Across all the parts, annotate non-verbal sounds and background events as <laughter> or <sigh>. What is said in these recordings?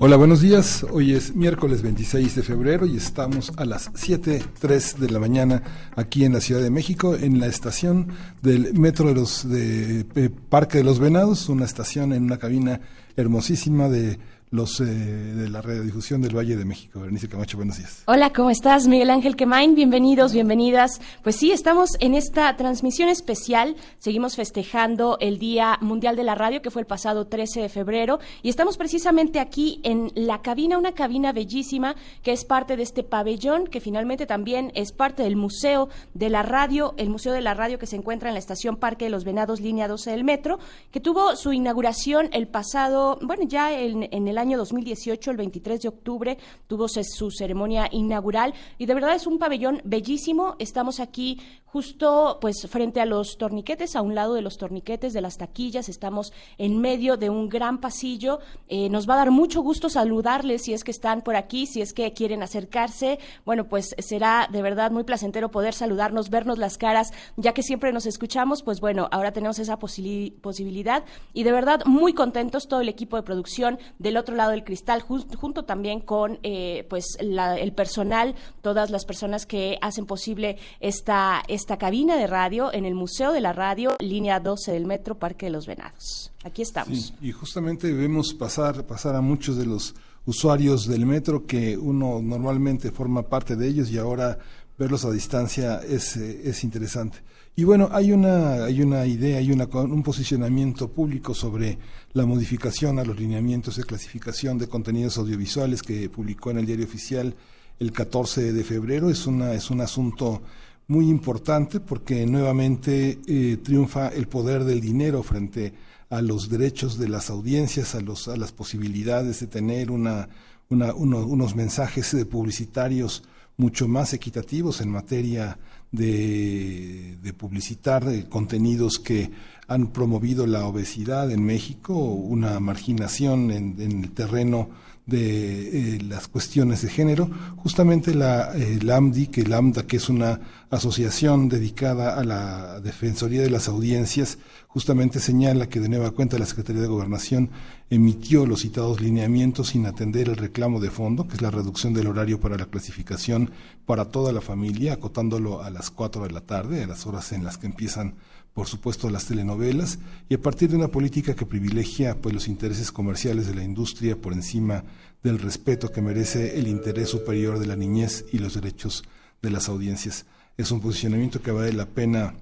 Hola, buenos días. Hoy es miércoles 26 de febrero y estamos a las 7.03 de la mañana aquí en la Ciudad de México, en la estación del Metro de los de Parque de los Venados, una estación en una cabina hermosísima de los eh, de la radiodifusión del Valle de México. Berenice Camacho, buenos días. Hola, ¿cómo estás? Miguel Ángel Quemain, bienvenidos, bienvenidas. Pues sí, estamos en esta transmisión especial. Seguimos festejando el Día Mundial de la Radio, que fue el pasado 13 de febrero, y estamos precisamente aquí en la cabina, una cabina bellísima que es parte de este pabellón, que finalmente también es parte del Museo de la Radio, el Museo de la Radio que se encuentra en la estación Parque de los Venados, línea 12 del metro, que tuvo su inauguración el pasado, bueno, ya en, en el año año 2018, el 23 de octubre, tuvo su ceremonia inaugural y de verdad es un pabellón bellísimo. Estamos aquí justo pues frente a los torniquetes, a un lado de los torniquetes de las taquillas, estamos en medio de un gran pasillo. Eh, nos va a dar mucho gusto saludarles si es que están por aquí, si es que quieren acercarse. Bueno, pues será de verdad muy placentero poder saludarnos, vernos las caras, ya que siempre nos escuchamos, pues bueno, ahora tenemos esa posibilidad y de verdad muy contentos todo el equipo de producción del otro lado del cristal, junto también con eh, pues el personal, todas las personas que hacen posible esta esta cabina de radio en el Museo de la Radio, línea 12 del Metro Parque de los Venados. Aquí estamos. y justamente vemos pasar, pasar a muchos de los usuarios del metro que uno normalmente forma parte de ellos y ahora verlos a distancia es, eh, es interesante. Y bueno, hay una, hay una idea, hay una, un posicionamiento público sobre la modificación a los lineamientos de clasificación de contenidos audiovisuales que publicó en el diario oficial el 14 de febrero. Es, una, es un asunto muy importante porque nuevamente eh, triunfa el poder del dinero frente a los derechos de las audiencias, a, los, a las posibilidades de tener una, unos mensajes eh, publicitarios mucho más equitativos en materia de, publicitar contenidos que han promovido la obesidad en México, una marginación en, en el terreno de eh, las cuestiones de género, justamente la eh, LAMDI, que LAMDA, que es una asociación dedicada a la Defensoría de las Audiencias, justamente señala que de nueva cuenta la Secretaría de Gobernación emitió los citados lineamientos sin atender el reclamo de fondo, que es la reducción del horario para la clasificación para toda la familia, acotándolo a las cuatro de la tarde, a las horas en las que empiezan por supuesto las telenovelas y a partir de una política que privilegia pues los intereses comerciales de la industria por encima del respeto que merece el interés superior de la niñez y los derechos de las audiencias. Es un posicionamiento que vale la pena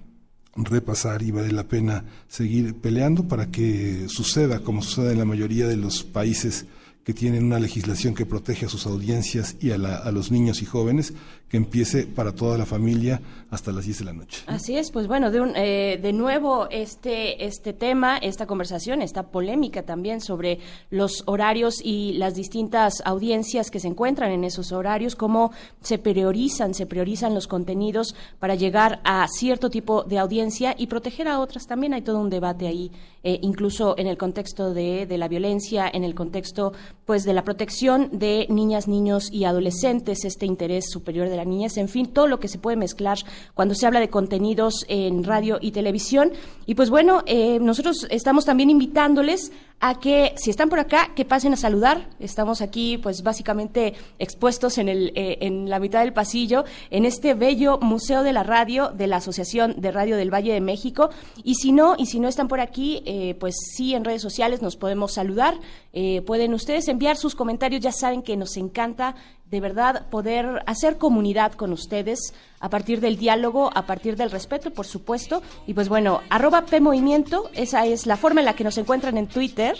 repasar y vale la pena seguir peleando para que suceda como sucede en la mayoría de los países que tienen una legislación que protege a sus audiencias y a, los niños y jóvenes, que empiece para toda la familia hasta las 10 de la noche. Así es, pues bueno, de, un, eh, de nuevo este, este tema, esta conversación, esta polémica también sobre los horarios y las distintas audiencias que se encuentran en esos horarios, cómo se priorizan, se priorizan los contenidos para llegar a cierto tipo de audiencia y proteger a otras. También hay todo un debate ahí, eh, incluso en el contexto de, de la violencia, en el contexto pues de la protección de niñas, niños y adolescentes, este interés superior de la niñez, en fin, todo lo que se puede mezclar cuando se habla de contenidos en radio y televisión. Y pues bueno, eh, nosotros estamos también invitándoles a que si están por acá, que pasen a saludar. Estamos aquí, pues básicamente expuestos en, el, eh, en la mitad del pasillo, en este bello Museo de la Radio de la Asociación de Radio del Valle de México. Y si no, y si no están por aquí, eh, pues sí, en redes sociales nos podemos saludar. Eh, pueden ustedes enviar sus comentarios, ya saben que nos encanta de verdad poder hacer comunidad con ustedes a partir del diálogo, a partir del respeto, por supuesto. Y pues bueno, arroba P Movimiento, esa es la forma en la que nos encuentran en Twitter.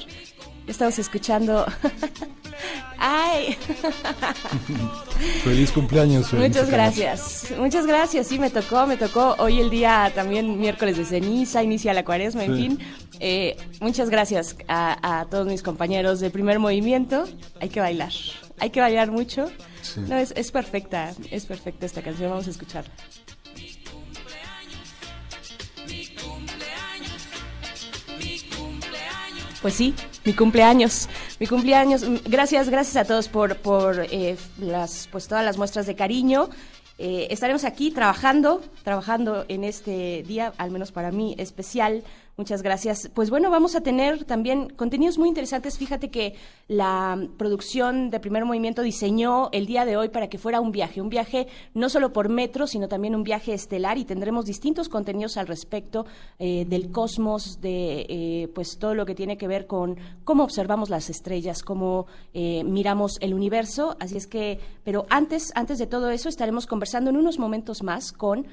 Estamos escuchando. <laughs> ¡Ay! Feliz cumpleaños. Muchas gracias. Muchas gracias. Sí, me tocó, me tocó hoy el día también miércoles de ceniza, inicia la cuaresma, en fin. Eh, muchas gracias a, a todos mis compañeros de primer movimiento. Hay que bailar. hay que bailar mucho. No, es, es perfecta, es perfecta esta canción, vamos a escucharla. Pues sí, mi cumpleaños, mi cumpleaños. Gracias, gracias a todos por, por eh, las, pues todas las muestras de cariño. Eh, estaremos aquí trabajando, trabajando en este día, al menos para mí, especial Muchas gracias. Pues bueno, vamos a tener también contenidos muy interesantes. Fíjate que la producción de Primer Movimiento diseñó el día de hoy para que fuera un viaje, un viaje no solo por metro, sino también un viaje estelar y tendremos distintos contenidos al respecto eh, del cosmos, de eh, pues todo lo que tiene que ver con cómo observamos las estrellas, cómo eh, miramos el universo. Así es que, pero antes, antes de todo eso, estaremos conversando en unos momentos más con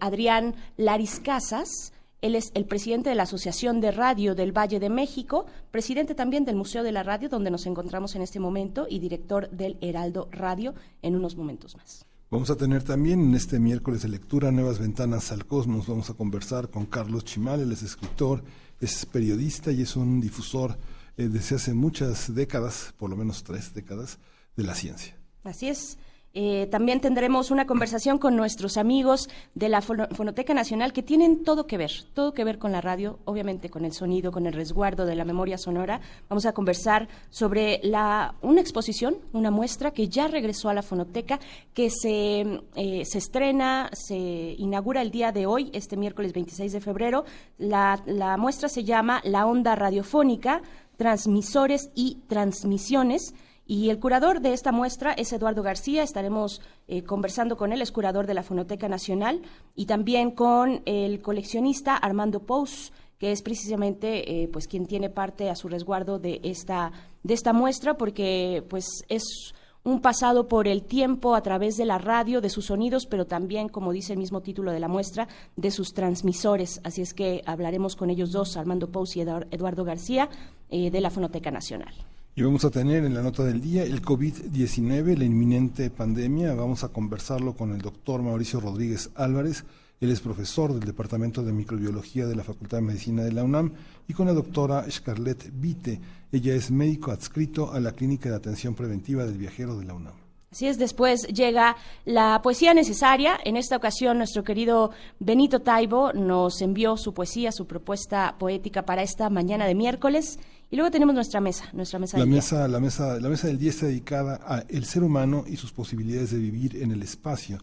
Adrián Laris Casas él es el presidente de la Asociación de Radio del Valle de México, presidente también del Museo de la Radio, donde nos encontramos en este momento, y director del Heraldo Radio en unos momentos más. Vamos a tener también en este miércoles de lectura Nuevas Ventanas al Cosmos. Vamos a conversar con Carlos Chimal, él es escritor, es periodista y es un difusor eh, desde hace muchas décadas, por lo menos tres décadas, de la ciencia. Así es. Eh, también tendremos una conversación con nuestros amigos de la Fonoteca Nacional que tienen todo que ver, todo que ver con la radio, obviamente con el sonido, con el resguardo de la memoria sonora. Vamos a conversar sobre la, una exposición, una muestra que ya regresó a la Fonoteca, que se, eh, estrena, se inaugura el día de hoy, este miércoles 26 de febrero. La, la muestra se llama La Onda Radiofónica, Transmisores y Transmisiones y el curador de esta muestra es Eduardo García. Estaremos eh, conversando con él, es curador de la Fonoteca Nacional, y también con el coleccionista Armando Pous, que es precisamente eh, pues quien tiene parte a su resguardo de esta de esta muestra, porque pues es un pasado por el tiempo a través de la radio, de sus sonidos, pero también, como dice el mismo título de la muestra, de sus transmisores. Así es que hablaremos con ellos dos, Armando Pous y Eduardo García, eh, de la Fonoteca Nacional. Y vamos a tener en la nota del día el COVID-19, la inminente pandemia. Vamos a conversarlo con el doctor Mauricio Rodríguez Álvarez. Él es profesor del Departamento de Microbiología de la Facultad de Medicina de la UNAM y con la doctora Scarlett Vite. Ella es médico adscrito a la Clínica de Atención Preventiva del Viajero de la UNAM. Así es, después llega la poesía necesaria. En esta ocasión, nuestro querido Benito Taibo nos envió su poesía, su propuesta poética para esta mañana de miércoles. Y luego tenemos nuestra mesa, nuestra mesa la mesa, La mesa, la mesa del día está dedicada al ser humano y sus posibilidades de vivir en el espacio.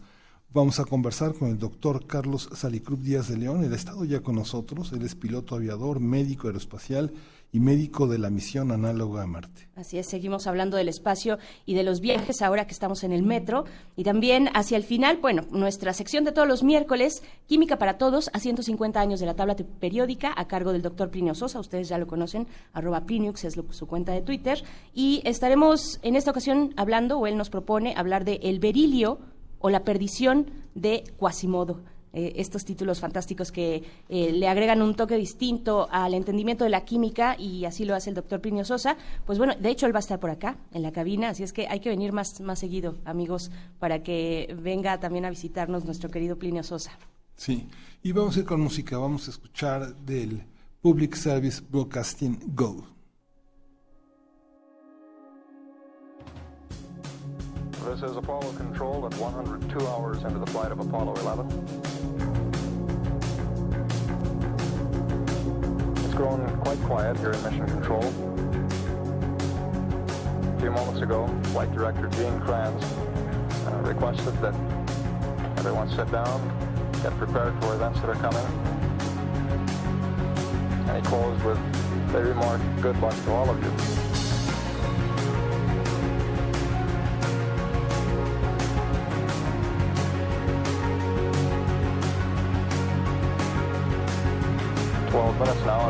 Vamos a conversar con el doctor Carlos Salicrup Díaz de León. Él ha estado ya con nosotros. Él es piloto aviador, médico aeroespacial y médico de la misión análoga a Marte. Así es, seguimos hablando del espacio y de los viajes ahora que estamos en el metro. Y también hacia el final, bueno, nuestra sección de todos los miércoles, Química para Todos, a 150 años de la tabla periódica, a cargo del doctor Plinio Sosa. Ustedes ya lo conocen, arroba Pliniux es su cuenta de Twitter. Y estaremos en esta ocasión hablando, o él nos propone hablar de el berilio o la perdición de Quasimodo. Eh, estos títulos fantásticos que eh, le agregan un toque distinto al entendimiento de la química y así lo hace el doctor Plinio Sosa. Pues bueno, de hecho él va a estar por acá, en la cabina, así es que hay que venir más, más seguido, amigos, para que venga también a visitarnos nuestro querido Plinio Sosa. Sí, y vamos a ir con música, vamos a escuchar del Public Service Broadcasting Go. This is Apollo Control at 102 hours into the flight of Apollo 11. It's grown quite quiet here in Mission Control. A few moments ago, Flight Director Gene Kranz uh, requested that everyone sit down, get prepared for events that are coming. And he closed with the remark, good luck to all of you.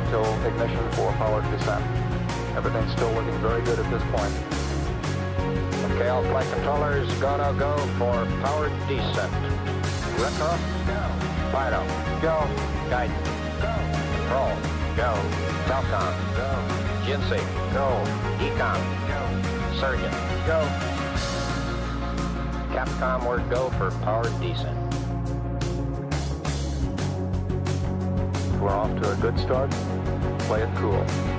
Until ignition for powered descent. Everything's still looking very good at this point. Okay, all flight controllers, gonna go for powered descent. Retro, go. Fido, go. Guidance, go. Control, go. Telcom, go. Jinsei, go. Econ, go. Surgeon, go. Capcom, word go for powered descent. We're off to a good start. Play it cool.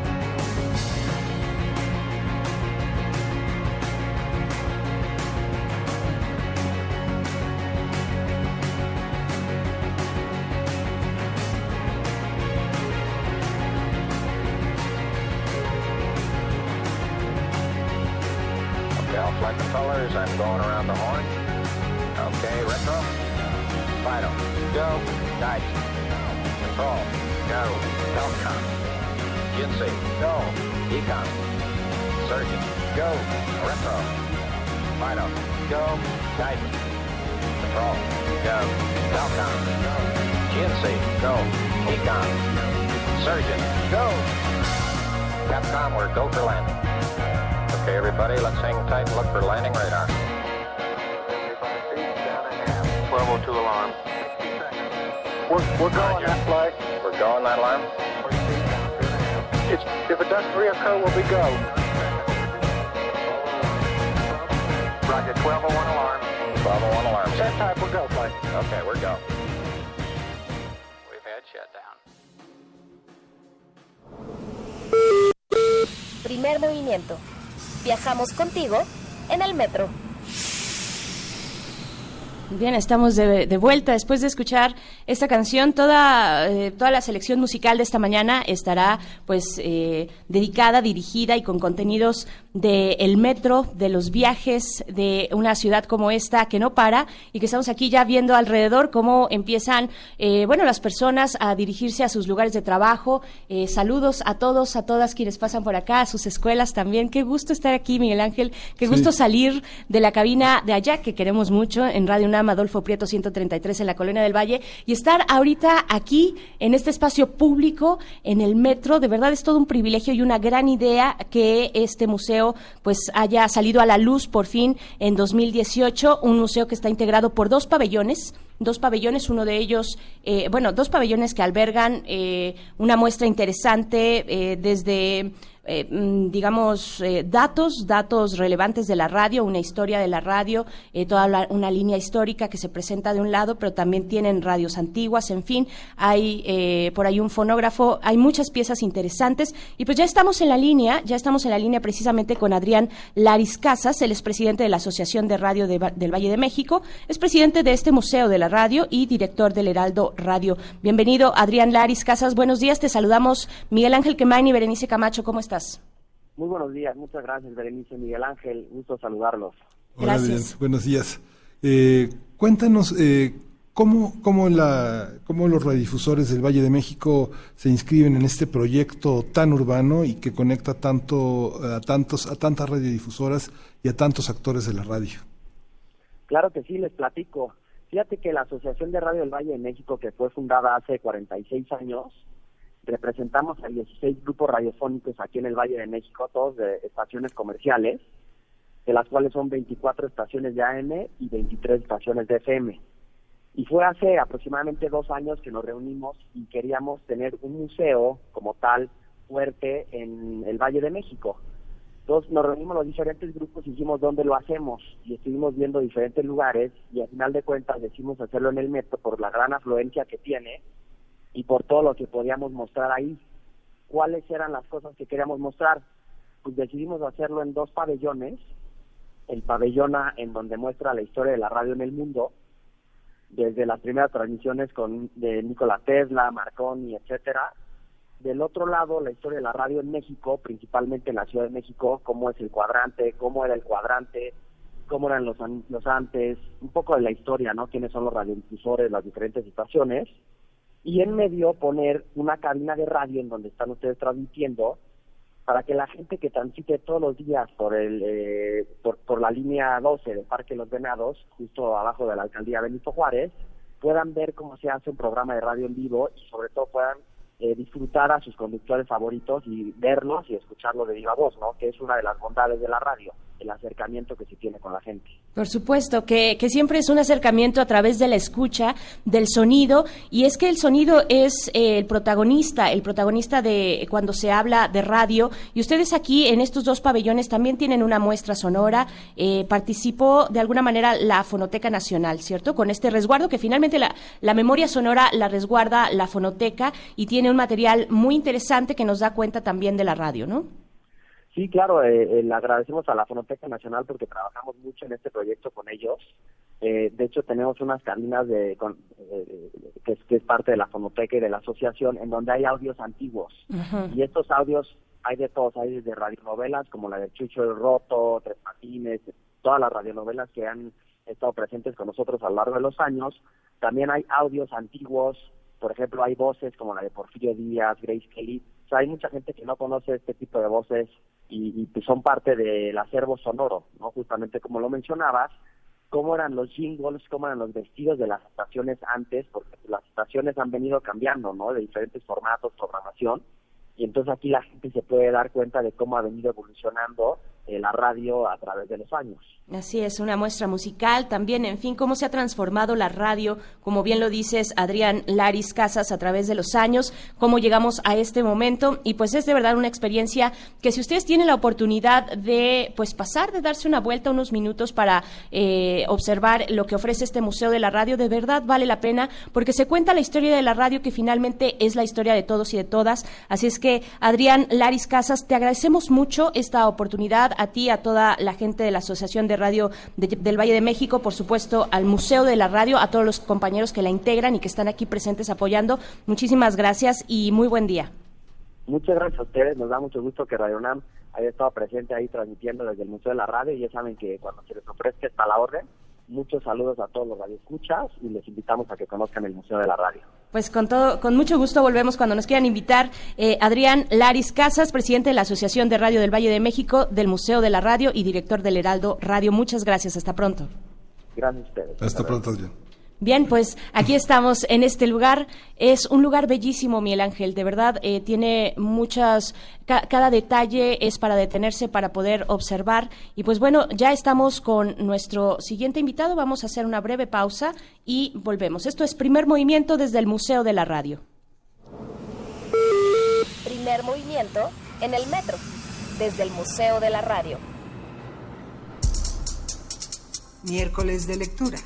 We're, going that flight. We're going that alarm? It's, if it does reoccur, we'll be go. Roger, 1201 alarm. 1201 alarm. That type, we're go flight. Okay, we're go. We've had shutdown. Primer movimiento. Viajamos contigo en el metro. Bien, estamos de, de, vuelta después de escuchar esta canción. Toda, eh, toda la selección musical de esta mañana estará pues eh, dedicada, dirigida y con contenidos del el metro, de los viajes de una ciudad como esta que no para y que estamos aquí ya viendo alrededor cómo empiezan, eh, bueno, las personas a dirigirse a sus lugares de trabajo. Eh, saludos a todos, a todas quienes pasan por acá, a sus escuelas también. Qué gusto estar aquí, Miguel Ángel. Qué sí. gusto salir de la cabina de allá, que queremos mucho, en Radio UNAM, Adolfo Prieto 133 en la Colonia del Valle, y estar ahorita aquí en este espacio público, en el metro. De verdad es todo un privilegio y una gran idea que este museo pues haya salido a la luz por fin en 2018, un museo que está integrado por dos pabellones, dos pabellones, uno de ellos, eh, bueno, dos pabellones que albergan eh, una muestra interesante eh, desde eh, digamos, eh, datos, datos relevantes de la radio, una historia de la radio, eh, toda la, una línea histórica que se presenta de un lado, pero también tienen radios antiguas, en fin, hay por ahí un fonógrafo, hay muchas piezas interesantes y pues ya estamos en la línea, ya estamos en la línea precisamente con Adrián Laris Casas, él es presidente de la Asociación de Radio de, del Valle de México, es presidente de este Museo de la Radio y director del Heraldo Radio. Bienvenido, Adrián Laris Casas, buenos días, te saludamos Miguel Ángel Quemain y Berenice Camacho, ¿cómo estás? Muy buenos días, muchas gracias, Berenice Miguel Ángel, gusto saludarlos. Hola, gracias. buenos días. Eh, cuéntanos eh, cómo, cómo, la, cómo los radiodifusores del Valle de México se inscriben en este proyecto tan urbano y que conecta tanto a, tantos, a tantas radiodifusoras y a tantos actores de la radio. Claro que sí, les platico. Fíjate que la Asociación de Radio del Valle de México, que fue fundada hace 46 años, representamos a 16 grupos radiofónicos aquí en el Valle de México, todos de estaciones comerciales, de las cuales son 24 estaciones de AM y 23 estaciones de FM. Y fue hace aproximadamente dos años que nos reunimos y queríamos tener un museo como tal fuerte en el Valle de México. Entonces nos reunimos los diferentes grupos y dijimos dónde lo hacemos y estuvimos viendo diferentes lugares y al final de cuentas decidimos hacerlo en el metro por la gran afluencia que tiene y por todo lo que podíamos mostrar ahí. ¿Cuáles eran las cosas que queríamos mostrar? Pues decidimos hacerlo en dos pabellones. El pabellón A, en donde muestra la historia de la radio en el mundo, desde las primeras transmisiones con de Nikola Tesla, Marconi, etcétera. Del otro lado, la historia de la radio en México, principalmente en la Ciudad de México, cómo es el cuadrante, cómo era el cuadrante, cómo eran los, los antes, un poco de la historia, ¿no? Quiénes son los radiodifusores, las diferentes estaciones y en medio poner una cabina de radio en donde están ustedes transmitiendo para que la gente que transite todos los días por el eh, por, por la línea 12 del Parque Los Venados, justo abajo de la alcaldía Benito Juárez, puedan ver cómo se hace un programa de radio en vivo y sobre todo puedan eh, disfrutar a sus conductores favoritos y verlos y escucharlo de viva voz, ¿no? Que es una de las bondades de la radio, el acercamiento que se tiene con la gente. Por supuesto, que, que siempre es un acercamiento a través de la escucha, del sonido, y es que el sonido es eh, el protagonista, el protagonista de cuando se habla de radio, y ustedes aquí en estos dos pabellones también tienen una muestra sonora, eh, participó de alguna manera la Fonoteca Nacional, ¿cierto? Con este resguardo que finalmente la, la memoria sonora la resguarda la Fonoteca y tiene un material muy interesante que nos da cuenta también de la radio, ¿no? Sí, claro, eh, eh, le agradecemos a la Fonoteca Nacional porque trabajamos mucho en este proyecto con ellos. Eh, de hecho, tenemos unas cabinas de, con, eh, que, es, que, es, parte de la Fonoteca y de la asociación en donde hay audios antiguos. Uh -huh. Y estos audios hay de todos, hay desde radionovelas como la de Chucho el Roto, Tres Patines, todas las radionovelas que han estado presentes con nosotros a lo largo de los años. También hay audios antiguos, por ejemplo, hay voces como la de Porfirio Díaz, Grace Kelly. Hay mucha gente que no conoce este tipo de voces y, y pues son parte del acervo sonoro, ¿no? Justamente como lo mencionabas, cómo eran los jingles, cómo eran los vestidos de las estaciones antes, porque las estaciones han venido cambiando, ¿no? De diferentes formatos, programación y entonces aquí la gente se puede dar cuenta de cómo ha venido evolucionando la radio a través de los años. Así es, una muestra musical también, en fin, cómo se ha transformado la radio, como bien lo dices, Adrián Laris Casas, a través de los años, cómo llegamos a este momento. Y pues es de verdad una experiencia que si ustedes tienen la oportunidad de pues pasar, de darse una vuelta unos minutos para eh, observar lo que ofrece este Museo de la Radio, de verdad vale la pena, porque se cuenta la historia de la radio que finalmente es la historia de todos y de todas. Así es que, Adrián Laris Casas, te agradecemos mucho esta oportunidad, a ti, a toda la gente de la Asociación de Radio del Valle de México, por supuesto, al Museo de la Radio, a todos los compañeros que la integran y que están aquí presentes apoyando. Muchísimas gracias y muy buen día. Muchas gracias a ustedes, nos da mucho gusto que Radio Nam haya estado presente ahí transmitiendo desde el Museo de la Radio y ya saben que cuando se les ofrezca está la orden. Muchos saludos a todos los radioescuchas y les invitamos a que conozcan el Museo de la Radio. Pues con todo, con mucho gusto volvemos cuando nos quieran invitar. Eh, Adrián Laris Casas, presidente de la Asociación de Radio del Valle de México, del Museo de la Radio y director del Heraldo Radio. Muchas gracias. Hasta pronto. Gracias a ustedes. Hasta pronto, Adrián. Bien, pues aquí estamos en este lugar. Es un lugar bellísimo, Miguel Ángel. De verdad, eh, tiene muchas. Ca cada detalle es para detenerse, para poder observar. Y pues bueno, ya estamos con nuestro siguiente invitado. Vamos a hacer una breve pausa y volvemos. Esto es primer movimiento desde el Museo de la Radio. Primer movimiento en el metro, desde el Museo de la Radio. Miércoles de lectura.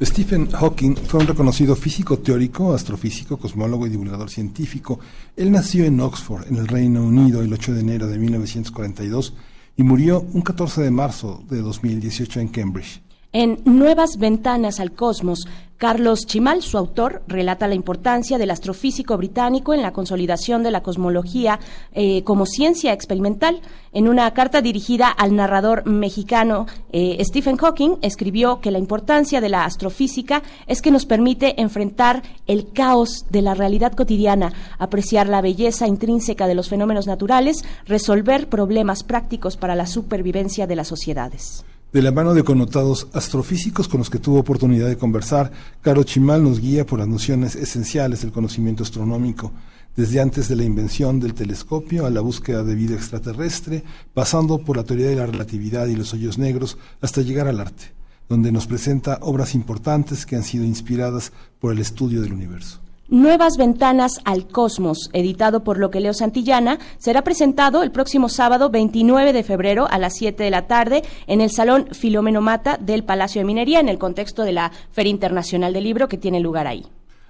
Stephen Hawking fue un reconocido físico teórico, astrofísico, cosmólogo y divulgador científico. Él nació en Oxford, en el Reino Unido, el 8 de enero de 1942 y murió un 14 de marzo de 2018 en Cambridge. En Nuevas Ventanas al Cosmos, Carlos Chimal, su autor, relata la importancia del astrofísico británico en la consolidación de la cosmología eh, como ciencia experimental. En una carta dirigida al narrador mexicano eh, Stephen Hawking, escribió que la importancia de la astrofísica es que nos permite enfrentar el caos de la realidad cotidiana, apreciar la belleza intrínseca de los fenómenos naturales, resolver problemas prácticos para la supervivencia de las sociedades. De la mano de connotados astrofísicos con los que tuvo oportunidad de conversar, Caro Chimal nos guía por las nociones esenciales del conocimiento astronómico, desde antes de la invención del telescopio a la búsqueda de vida extraterrestre, pasando por la teoría de la relatividad y los hoyos negros, hasta llegar al arte, donde nos presenta obras importantes que han sido inspiradas por el estudio del universo. Nuevas Ventanas al Cosmos, editado por Lo que Leo Santillana, será presentado el próximo sábado 29 de febrero a las 7 de la tarde en el Salón Filomeno Mata del Palacio de Minería, en el contexto de la Feria Internacional del Libro que tiene lugar ahí.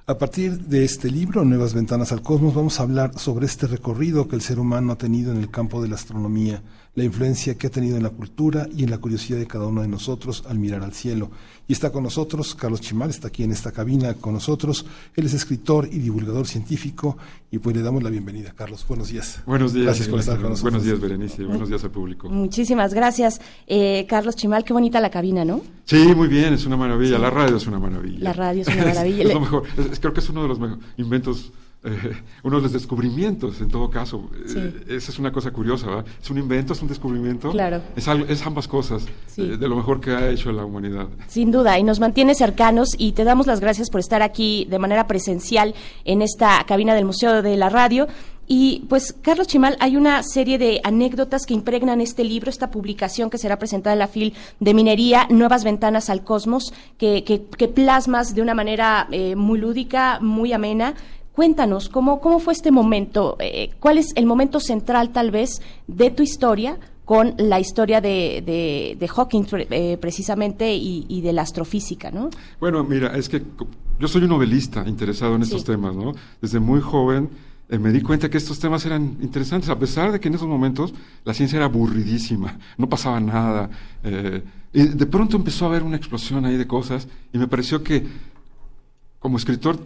A partir de este libro, Nuevas Ventanas al Cosmos, vamos a hablar sobre este recorrido que el ser humano ha tenido en el campo de la astronomía, la influencia que ha tenido en la cultura y en la curiosidad de cada uno de nosotros al mirar al cielo. Y está con nosotros Carlos Chimal, está aquí en esta cabina con nosotros. Él es escritor y divulgador científico y pues le damos la bienvenida. Carlos, buenos días. Buenos días. Gracias por estar con nosotros. Buenos días, Berenice. Buenos días al público. Muchísimas gracias. Eh, Carlos Chimal, qué bonita la cabina, ¿no? Sí, muy bien, es una maravilla. La radio es una maravilla. La radio es una maravilla. <laughs> es, lo mejor. Es- creo que es uno de los inventos, eh, uno de los descubrimientos, en todo caso. Sí. Eh, esa es una cosa curiosa, ¿verdad? Es un invento, es un descubrimiento. Claro. Es, algo- es ambas cosas, Sí. eh, de lo mejor que ha hecho la humanidad. Sin duda, y nos mantiene cercanos y te damos las gracias por estar aquí de manera presencial en esta cabina del Museo de la Radio. Y pues, Carlos Chimal, hay una serie de anécdotas que impregnan este libro, esta publicación que será presentada en la FIL de Minería, Nuevas Ventanas al Cosmos, que, que- que plasmas de una manera eh, muy lúdica, muy amena. Cuéntanos, ¿cómo, cómo fue este momento? Eh, ¿Cuál es el momento central, tal vez, de tu historia con la historia de, de- de Hawking, eh, precisamente, y, y de la astrofísica, ¿no? Bueno, mira, es que yo soy un novelista interesado en estos Sí. temas, ¿no? Desde muy joven eh, me di cuenta que estos temas eran interesantes, a pesar de que en esos momentos la ciencia era aburridísima, no pasaba nada. eh, y de pronto empezó a haber una explosión ahí de cosas y me pareció que como escritor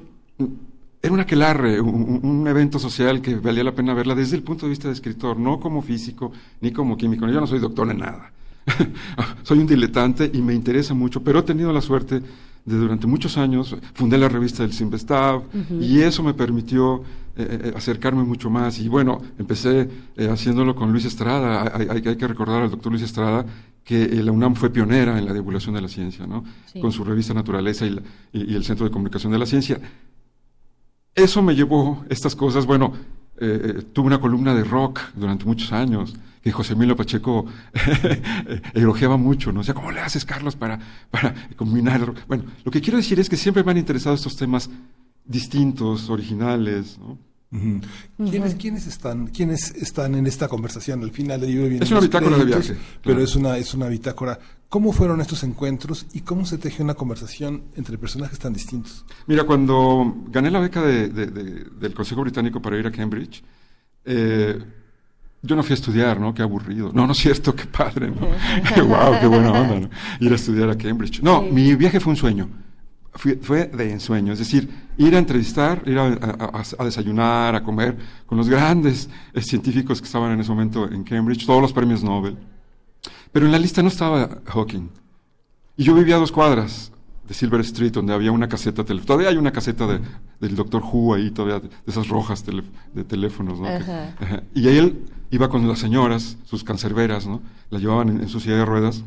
era un aquelarre, un, un, evento social que valía la pena verla desde el punto de vista de escritor, no como físico ni como químico. Yo no soy doctor en nada. <laughs> soy un diletante y me interesa mucho, pero he tenido la suerte de durante muchos años fundé la revista del Simvestab y eso me permitió eh, eh, acercarme mucho más. Y bueno, empecé eh, haciéndolo con Luis Estrada. Hay, hay, que recordar al doctor Luis Estrada que la UNAM fue pionera en la divulgación de la ciencia, ¿no? Con su revista Naturaleza y, y, el Centro de Comunicación de la Ciencia. Eso me llevó estas cosas. Bueno, tuve una columna de rock durante muchos años que José Emilio Pacheco <laughs> elogiaba mucho, ¿no? O sea, ¿cómo le haces, Carlos, para, para combinar? Bueno, lo que quiero decir es que siempre me han interesado estos temas distintos, originales, ¿no? ¿Quiénes, ¿Quiénes, están, ¿Quiénes están en esta conversación? Al final del libro viene Es una bitácora de viaje. Pero es, una, es una bitácora. ¿Cómo fueron estos encuentros y cómo se teje una conversación entre personajes tan distintos? Mira, cuando gané la beca de, del Consejo Británico para ir a Cambridge, eh, yo no fui a estudiar, ¿no? Qué aburrido. No, no es cierto, qué padre, ¿no? <laughs> <laughs> wow, qué buena onda, ¿no? Ir a estudiar a Cambridge. No, mi viaje fue un sueño. Fue de ensueño, es decir, ir a entrevistar, ir a, desayunar, a comer con los grandes eh, científicos que estaban en ese momento en Cambridge, todos los premios Nobel. Pero en la lista no estaba Hawking. Y yo vivía a dos cuadras de Silver Street, donde había una caseta, todavía hay una caseta de, del Doctor Who ahí, todavía de esas rojas de teléfonos, ¿no? y ahí él iba con las señoras, sus cancerberas, ¿no? La llevaban en, su silla de ruedas.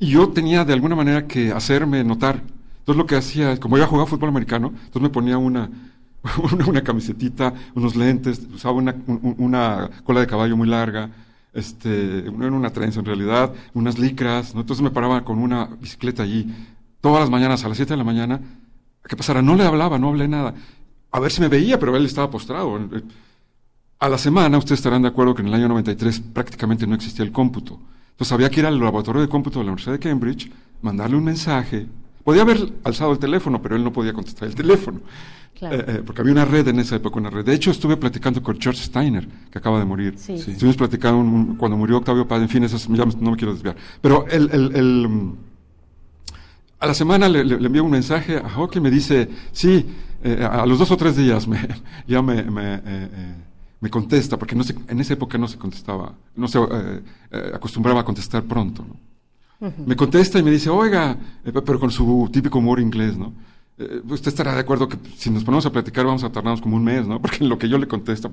Y yo tenía de alguna manera que hacerme notar. Entonces lo que hacía, como yo jugaba fútbol americano, entonces me ponía una, <laughs> una, camisetita, unos lentes, usaba una, una cola de caballo muy larga, este, era una trenza en realidad, unas licras, ¿no? entonces me paraba con una bicicleta allí, todas las mañanas a las 7 de la mañana, ¿qué pasara? No le hablaba, no hablé nada, a ver si me veía, pero él estaba postrado. A la semana, ustedes estarán de acuerdo que en el año 93 prácticamente no existía el cómputo. Entonces había que ir al laboratorio de cómputo de la Universidad de Cambridge, mandarle un mensaje. Podía haber alzado el teléfono, pero él no podía contestar el teléfono. Eh, eh, porque había una red en esa época, una red. De hecho, estuve platicando con George Steiner, que acaba de morir. Sí. Estuvimos platicando cuando murió Octavio Paz, en fin, esas, ya no me quiero desviar. Pero el, el, el, a la semana le, le, envío un mensaje a Hawking, me dice, sí, eh, a los dos o tres días me, <laughs> ya me, me me contesta, porque no se, en esa época no se contestaba, no se eh, eh, acostumbraba a contestar pronto. ¿no? Me contesta y me dice, oiga, eh, pero con su típico humor inglés, ¿no? usted estará de acuerdo que si nos ponemos a platicar vamos a tardarnos como un mes, ¿no? <laughs> Porque lo que yo le contesto.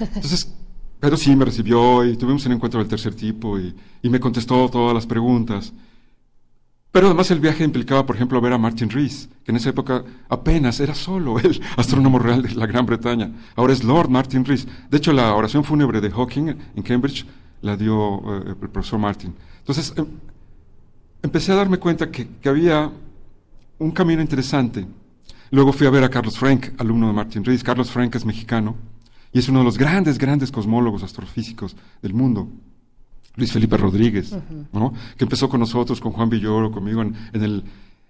Entonces, pero sí me recibió y tuvimos un encuentro del tercer tipo y, y me contestó todas las preguntas. Pero además el viaje implicaba, por ejemplo, ver a Martin Rees, que en esa época apenas era solo el <laughs> astrónomo real de la Gran Bretaña. Ahora es Lord Martin Rees. De hecho, la oración fúnebre de Hawking en Cambridge la dio eh, el profesor Martin. Entonces, em, empecé a darme cuenta que, que, había un camino interesante. Luego fui a ver a Carlos Frank, alumno de Martin Rees. Carlos Frank es mexicano y es uno de los grandes, grandes cosmólogos astrofísicos del mundo. Luis Felipe Rodríguez, ¿no? que empezó con nosotros, con Juan Villoro, conmigo en, el,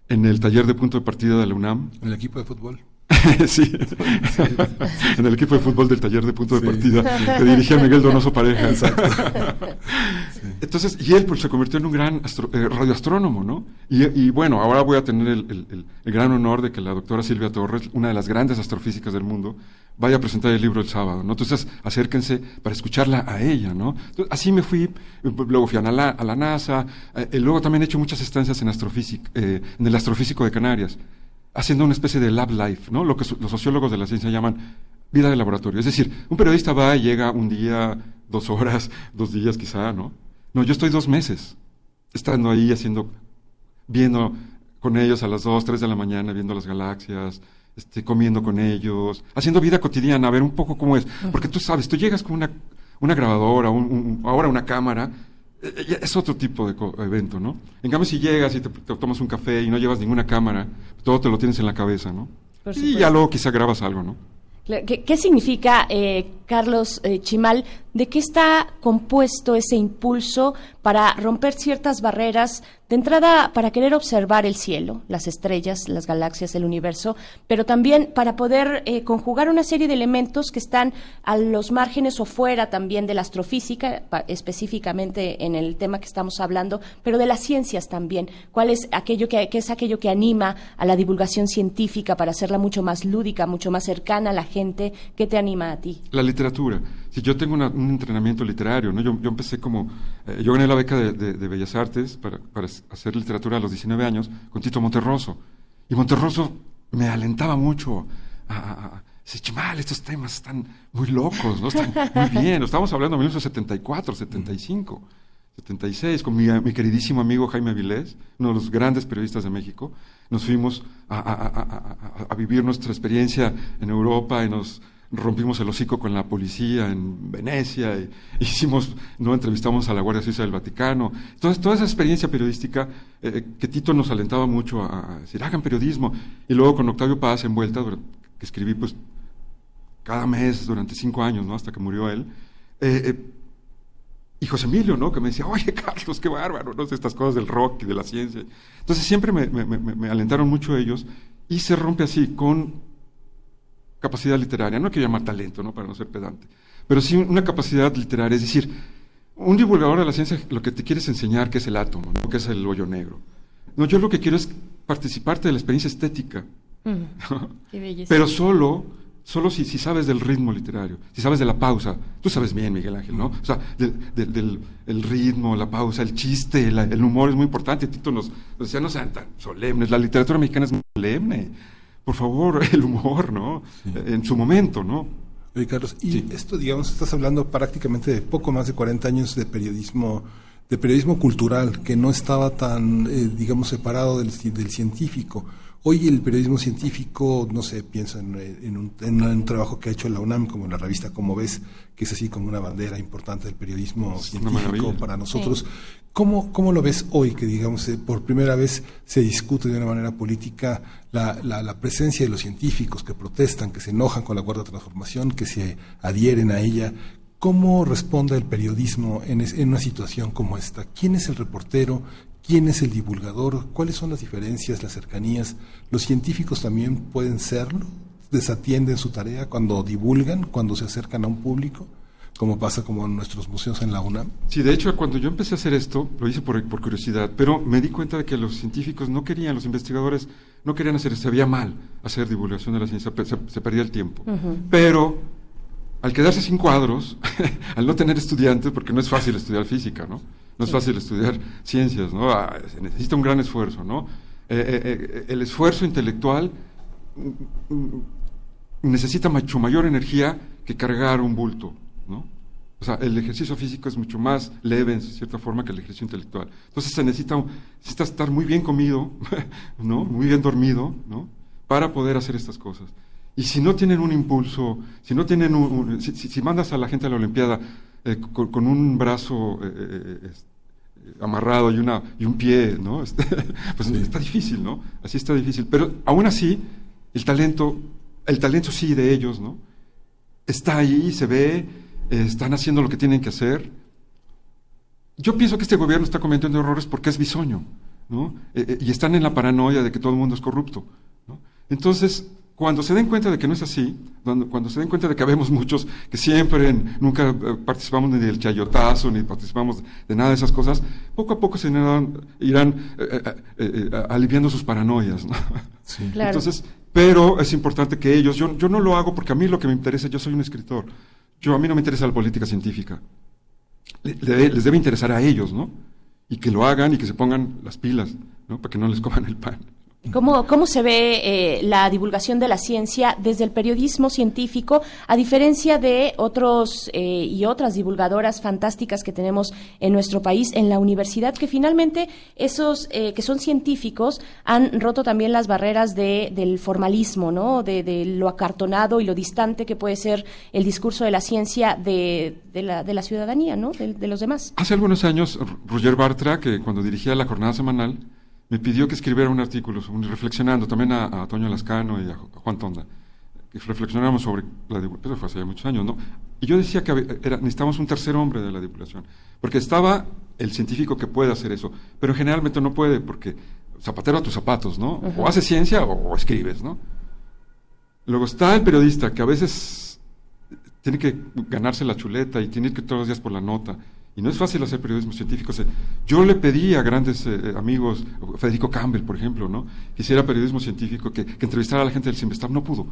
en el taller de punto de partida de la UNAM. En el equipo de fútbol. <laughs> sí, en el equipo de fútbol del taller de punto de partida que dirigía <laughs> Miguel Donoso Pareja. Entonces, y él pues, se convirtió en un gran eh, radioastrónomo, ¿no? Y, bueno, ahora voy a tener el, el, gran honor de que la doctora Silvia Torres, una de las grandes astrofísicas del mundo, vaya a presentar el libro el sábado, ¿no? Entonces, acérquense para escucharla a ella, ¿no? así me fui, luego fui a la, a la NASA, eh, y luego también he hecho muchas estancias en, astrofísica, eh, en el astrofísico de Canarias, haciendo una especie de lab life, ¿no? Lo que los sociólogos de la ciencia llaman vida de laboratorio. Es decir, un periodista va y llega un día, dos horas, <laughs> dos días quizá, ¿no? No, yo estoy dos meses estando ahí haciendo, viendo con ellos a las dos, tres de la mañana, viendo las galaxias, este, comiendo con ellos, haciendo vida cotidiana, a ver un poco cómo es. Porque tú sabes, tú llegas con una, una grabadora, un, ahora una cámara, es otro tipo de evento, ¿no? En cambio, si llegas y te, tomas un café y no llevas ninguna cámara, todo te lo tienes en la cabeza, ¿no? Y ya luego quizá grabas algo, ¿no? ¿Qué, significa, eh, Carlos Chimal, ¿De qué está compuesto ese impulso para romper ciertas barreras de entrada para querer observar el cielo, las estrellas, las galaxias, el universo, pero también para poder eh, conjugar una serie de elementos que están a los márgenes o fuera también de la astrofísica, específicamente en el tema que estamos hablando, pero de las ciencias también. ¿Cuál es aquello que, es aquello que anima a la divulgación científica para hacerla mucho más lúdica, mucho más cercana a la gente? ¿Qué te anima a ti? La literatura. Si yo tengo un entrenamiento literario, ¿no? Yo, empecé como, eh, yo gané la beca de, Bellas Artes para, para hacer literatura a los 19 años con Tito Monterroso. Y Monterroso me alentaba mucho a, a, Chimal, estos temas están muy locos, ¿no? Están muy <laughs> bien. Estamos hablando de 1974, 75, 76, con mi, mi, queridísimo amigo Jaime Avilés, uno de los grandes periodistas de México. Nos fuimos a, a vivir nuestra experiencia en Europa y nos rompimos el hocico con la policía en Venecia, y, <laughs> hicimos, no entrevistamos a la Guardia Suiza del Vaticano. Entonces, toda esa experiencia periodística eh, que Tito nos alentaba mucho a, decir, hagan periodismo. Y luego con Octavio Paz en vuelta, que escribí pues cada mes durante cinco años, ¿no? Hasta que murió él. Eh, eh, y José Emilio, ¿no? Que me decía, oye, Carlos, qué bárbaro, ¿no? Estas cosas del rock y de la ciencia. Entonces siempre me, me alentaron mucho ellos y se rompe así con capacidad literaria, no hay que llamar talento, ¿no? para no ser pedante, pero sí una capacidad literaria, es decir, un divulgador de la ciencia lo que te quiere es enseñar qué es el átomo, ¿no? qué es el hoyo negro. No, yo lo que quiero es participarte de la experiencia estética, mm. <laughs> pero solo, solo si, si, sabes del ritmo literario, si sabes de la pausa, tú sabes bien, Miguel Ángel, ¿no? O sea, del, el ritmo, la pausa, el chiste, el humor es muy importante. Tito nos, nos decía, no sean tan solemnes, la literatura mexicana es muy solemne por favor, <laughs> el humor, ¿no? En su momento, ¿no? Oye, Carlos, y esto, digamos, estás hablando prácticamente de poco más de 40 años de periodismo, de periodismo cultural, que no estaba tan, eh, digamos, separado del, del científico. Hoy el periodismo científico, no sé, piensa en, un, trabajo que ha hecho la UNAM, como la revista Como ves, que es así como una bandera importante del periodismo científico para nosotros. ¿Cómo, ¿Cómo, lo ves hoy que, digamos, eh, por primera vez se discute de una manera política la, la, presencia de los científicos que protestan, que se enojan con la Cuarta Transformación, que se adhieren a ella? ¿Cómo responde el periodismo en, en, una situación como esta? ¿Quién es el reportero? ¿Quién es el divulgador? ¿Cuáles son las diferencias, las cercanías? ¿Los científicos también pueden serlo? ¿Desatienden su tarea cuando divulgan, cuando se acercan a un público? como pasa como en nuestros museos en la UNAM. Sí, de hecho, cuando yo empecé a hacer esto, lo hice por, curiosidad, pero me di cuenta de que los científicos no querían, los investigadores no querían hacer, se veía mal hacer divulgación de la ciencia, se, perdía el tiempo. Pero al quedarse sin cuadros, <laughs> al no tener estudiantes, porque no es fácil estudiar física, ¿no? No es fácil estudiar ciencias, ¿no? Ah, se necesita un gran esfuerzo, ¿no? Eh, eh, eh, el esfuerzo intelectual mm, mm, necesita mucho mayor energía que cargar un bulto, ¿no? O sea, el ejercicio físico es mucho más leve, en cierta forma, que el ejercicio intelectual. Entonces se necesita, necesita estar muy bien comido, <laughs> ¿no? Muy bien dormido, ¿no? Para poder hacer estas cosas. Y si no tienen un impulso, si no tienen un, si, mandas a la gente a la Olimpiada con, un brazo amarrado y, una, y un pie, ¿no? <laughs> Este, pues está difícil, ¿no? Así está difícil. Pero aún así, el talento, el talento sí de ellos, ¿no? Está ahí, se ve, están haciendo lo que tienen que hacer. Yo pienso que este gobierno está cometiendo errores porque es bisoño, ¿no? Eh, eh, y están en la paranoia de que todo el mundo es corrupto, ¿no? Entonces, cuando se den cuenta de que no es así, cuando, se den cuenta de que habemos muchos que siempre, nunca eh, participamos ni del chayotazo, ni participamos de nada de esas cosas, poco a poco se irán, eh, eh, aliviando sus paranoias. ¿no? <laughs> Entonces, pero es importante que ellos, yo, yo no lo hago porque a mí lo que me interesa, yo soy un escritor, yo a mí no me interesa la política científica, les debe interesar a ellos, ¿no? Y que lo hagan y que se pongan las pilas, ¿no? Para que no les coman el pan. ¿Cómo, ¿Cómo, se ve eh, la divulgación de la ciencia desde el periodismo científico, a diferencia de otros eh, y otras divulgadoras fantásticas que tenemos en nuestro país, en la universidad, que finalmente esos eh, que son científicos han roto también las barreras de, del formalismo, ¿no? De, lo acartonado y lo distante que puede ser el discurso de la ciencia de, de, la, la, ciudadanía, ¿no? De, los demás. Hace algunos años, Roger Bartra, que cuando dirigía la jornada semanal, me pidió que escribiera un artículo, reflexionando también a, a Toño Lascano y a, Juan Tonda, que reflexionáramos sobre la divulgación, fue hace muchos años, ¿no? Y yo decía que era, necesitamos un tercer hombre de la divulgación, porque estaba el científico que puede hacer eso, pero generalmente no puede, porque zapatero a tus zapatos, ¿no? O haces ciencia o, o escribes, ¿no? Luego está el periodista que a veces tiene que ganarse la chuleta y tiene que ir todos los días por la nota. Y no es fácil hacer periodismo científico. O sea, yo le pedí a grandes eh, amigos, Federico Campbell, por ejemplo, ¿no? que hiciera periodismo científico, que, que entrevistara a la gente del Simvestab. No pudo.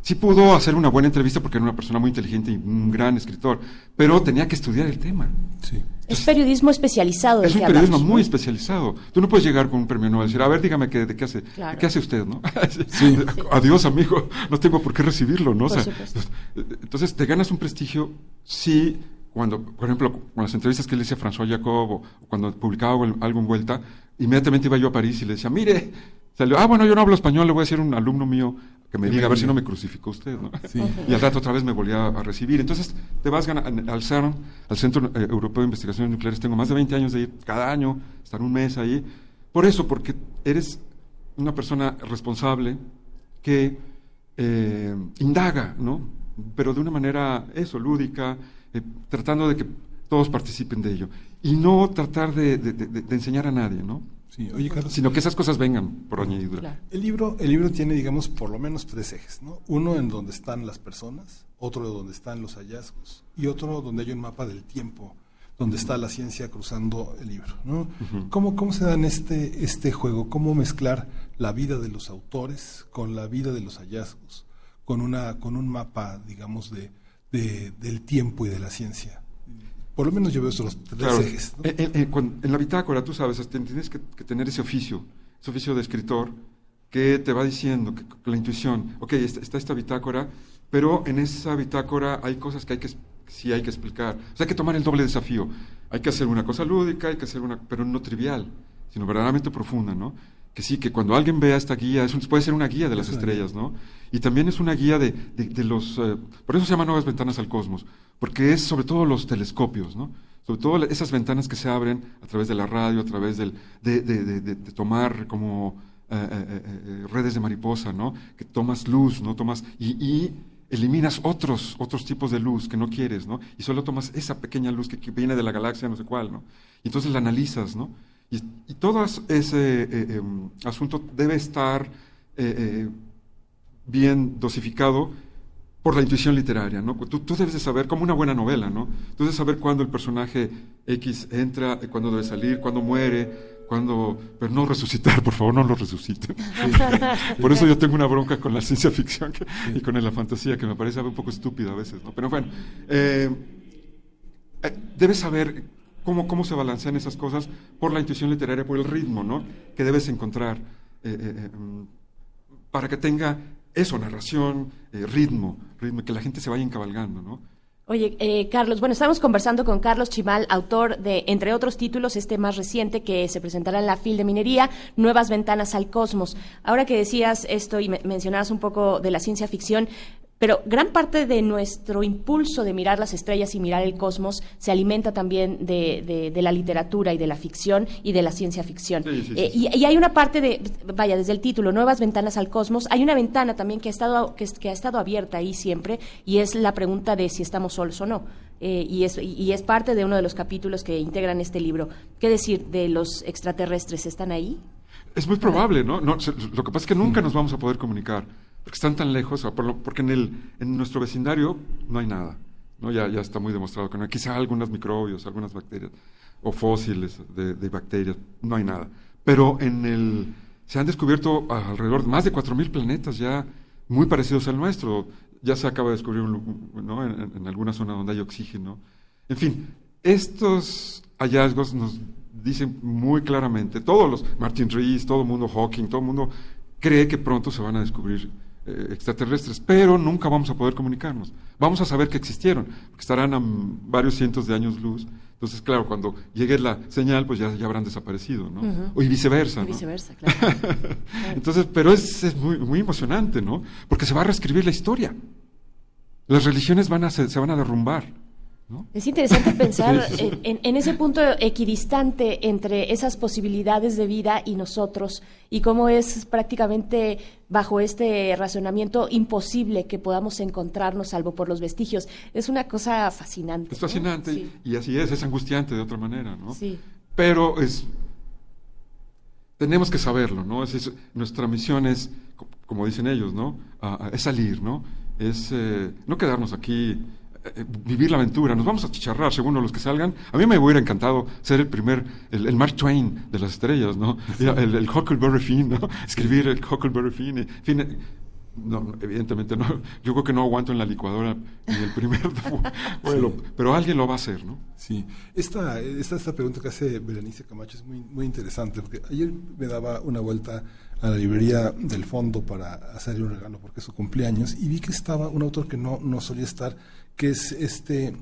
Sí pudo hacer una buena entrevista porque era una persona muy inteligente y un gran escritor, pero tenía que estudiar el tema. Sí. Es periodismo especializado. Es un periodismo hablamos, muy ¿no? especializado. Tú no puedes llegar con un premio Nobel y decir, a ver, dígame qué, de qué hace, Claro. ¿qué hace usted, no? <laughs> Adiós, amigo, no tengo por qué recibirlo, ¿no? O sea, entonces, te ganas un prestigio si, cuando, por ejemplo, con las entrevistas que le hice a François Jacob o, cuando publicaba algo en- vuelta, inmediatamente iba yo a París y le decía, mire, salió, ah, bueno, yo no hablo español, le voy a decir a un alumno mío que me diga, a ver si no me crucificó usted, ¿no? Sí. Y al rato otra vez me volvía a recibir. Entonces, te vas al CERN, al Centro eh, Europeo de Investigaciones Nucleares. Tengo más de 20 años de ir cada año, estar un mes ahí. Por eso, porque eres una persona responsable que eh, indaga, ¿no? Pero de una manera, eso, lúdica, eh, tratando de que todos participen de ello. Y no tratar de, de- de- de enseñar a nadie, ¿no? Sí, oye, Carlos. Sino que esas cosas vengan por añadidura. Claro. El libro, el libro tiene, digamos, por lo menos tres ejes, ¿no? Uno en donde están las personas, otro donde están los hallazgos y otro donde hay un mapa del tiempo, donde está la ciencia cruzando el libro, ¿no? ¿Cómo, ¿Cómo se dan este, este juego? ¿Cómo mezclar la vida de los autores con la vida de los hallazgos, con, una, con un mapa, digamos, de, de- del tiempo y de la ciencia? Por lo menos yo veo esos tres Claro. ejes, ¿no? Eh, eh, eh, en la bitácora, tú sabes, tienes que, que tener ese oficio, ese oficio de escritor, que te va diciendo, que, que la intuición, ok, está, está esta bitácora, pero en esa bitácora hay cosas que hay que, sí hay que explicar. O sea, hay que tomar el doble desafío. Hay que hacer una cosa lúdica, hay que hacer una, pero no trivial, sino verdaderamente profunda, ¿no? Que sí, que cuando alguien vea esta guía, es un- puede ser una guía de las Es estrellas, ¿no? Y también es una guía de, de- de los... eh, por eso se llama Nuevas Ventanas al Cosmos, porque es sobre todo los telescopios, ¿no? Sobre todo esas ventanas que se abren a través de la radio, a través del, de, de- de- de- de tomar como eh, eh, redes de mariposa, ¿no? Que tomas luz, ¿no? Tomas... Y, y eliminas otros, otros tipos de luz que no quieres, ¿no? Y solo tomas esa pequeña luz que, que viene de la galaxia, no sé cuál, ¿no? Y entonces la analizas, ¿no? Y, y todo es- ese eh, em, asunto debe estar eh, eh, bien dosificado por la intuición literaria, ¿no? Tú, tú debes de saber, como una buena novela, ¿no? Tú debes saber cuándo el personaje X entra, eh, cuándo debe salir, cuándo muere, cuándo... Pero no resucitar, por favor, no lo resuciten. <laughs> por eso yo tengo una bronca con la ciencia ficción que- y con la fantasía, que me parece un poco estúpida a veces, ¿no? Pero bueno, eh, eh, debes saber cómo, cómo se balancean esas cosas por la intuición literaria, por el ritmo, ¿no? Que debes encontrar eh, eh, eh, mm, para que tenga eso, narración, ritmo, ritmo, que la gente se vaya encabalgando, ¿no? Oye, eh, Carlos, bueno, estamos conversando con Carlos Chimal, autor de, entre otros títulos, este más reciente que se presentará en la FIL de Minería, Nuevas Ventanas al Cosmos. Ahora que decías esto y me- mencionabas un poco de la ciencia ficción, pero gran parte de nuestro impulso de mirar las estrellas y mirar el cosmos se alimenta también de, de- de la literatura y de la ficción y de la ciencia ficción. Sí, sí, sí, Eh, y, y hay una parte de, vaya, desde el título, Nuevas Ventanas al Cosmos, hay una ventana también que ha estado, que, que ha estado abierta ahí siempre y es la pregunta de si estamos solos o no. Eh, y, es, y es parte de uno de los capítulos que integran este libro. ¿Qué decir de los extraterrestres? ¿Están ahí? Es muy probable, ¿no? No, lo que pasa es que nunca nos vamos a poder comunicar, porque están tan lejos, porque en, el, en nuestro vecindario no hay nada, ¿no? Ya, ya está muy demostrado que no hay. Quizá algunos microbios, algunas bacterias, o fósiles de, bacterias, no hay nada. Pero en el, se han descubierto alrededor de más de 4.000 planetas ya muy parecidos al nuestro. Ya se acaba de descubrir un ¿no? en alguna zona donde hay oxígeno. En fin, estos hallazgos nos dicen muy claramente, todos los, Martin Rees, todo el mundo, Hawking, todo el mundo cree que pronto se van a descubrir eh, extraterrestres, pero nunca vamos a poder comunicarnos. Vamos a saber que existieron, porque estarán a varios cientos de años luz. Entonces, claro, cuando llegue la señal, pues ya, ya habrán desaparecido, ¿no? Ujú. O y viceversa, Y ¿no? viceversa, claro. Entonces, pero es, es muy, muy emocionante, ¿no? Porque se va a reescribir la historia. Las religiones van a se, se van a derrumbar, Es interesante pensar <laughs> en, en, ese punto equidistante entre esas posibilidades de vida y nosotros y cómo es prácticamente bajo este razonamiento imposible que podamos encontrarnos salvo por los vestigios. Es una cosa fascinante. Es fascinante y así es, es angustiante de otra manera, ¿no? Sí. Pero es tenemos que saberlo, ¿no? Es, nuestra misión es, como dicen ellos, ¿no? es salir, ¿no? Es eh, no quedarnos aquí vivir la aventura, nos vamos a chicharrar según los que salgan. A mí me hubiera encantado ser el primer, el, Mark Twain de las estrellas, ¿no? <laughs> El, el Huckleberry Finn, ¿no? <laughs> Escribir el Huckleberry Finn. Fin, no, evidentemente no. Yo creo que no aguanto en la licuadora ni el primer <laughs> pero alguien lo va a hacer, ¿no? Sí. Esta, esta, esta pregunta que hace Berenice Camacho es muy, muy interesante, porque ayer me daba una vuelta a la librería del fondo para hacerle un regalo, porque es su cumpleaños, y vi que estaba un autor que no, no solía estar, que es este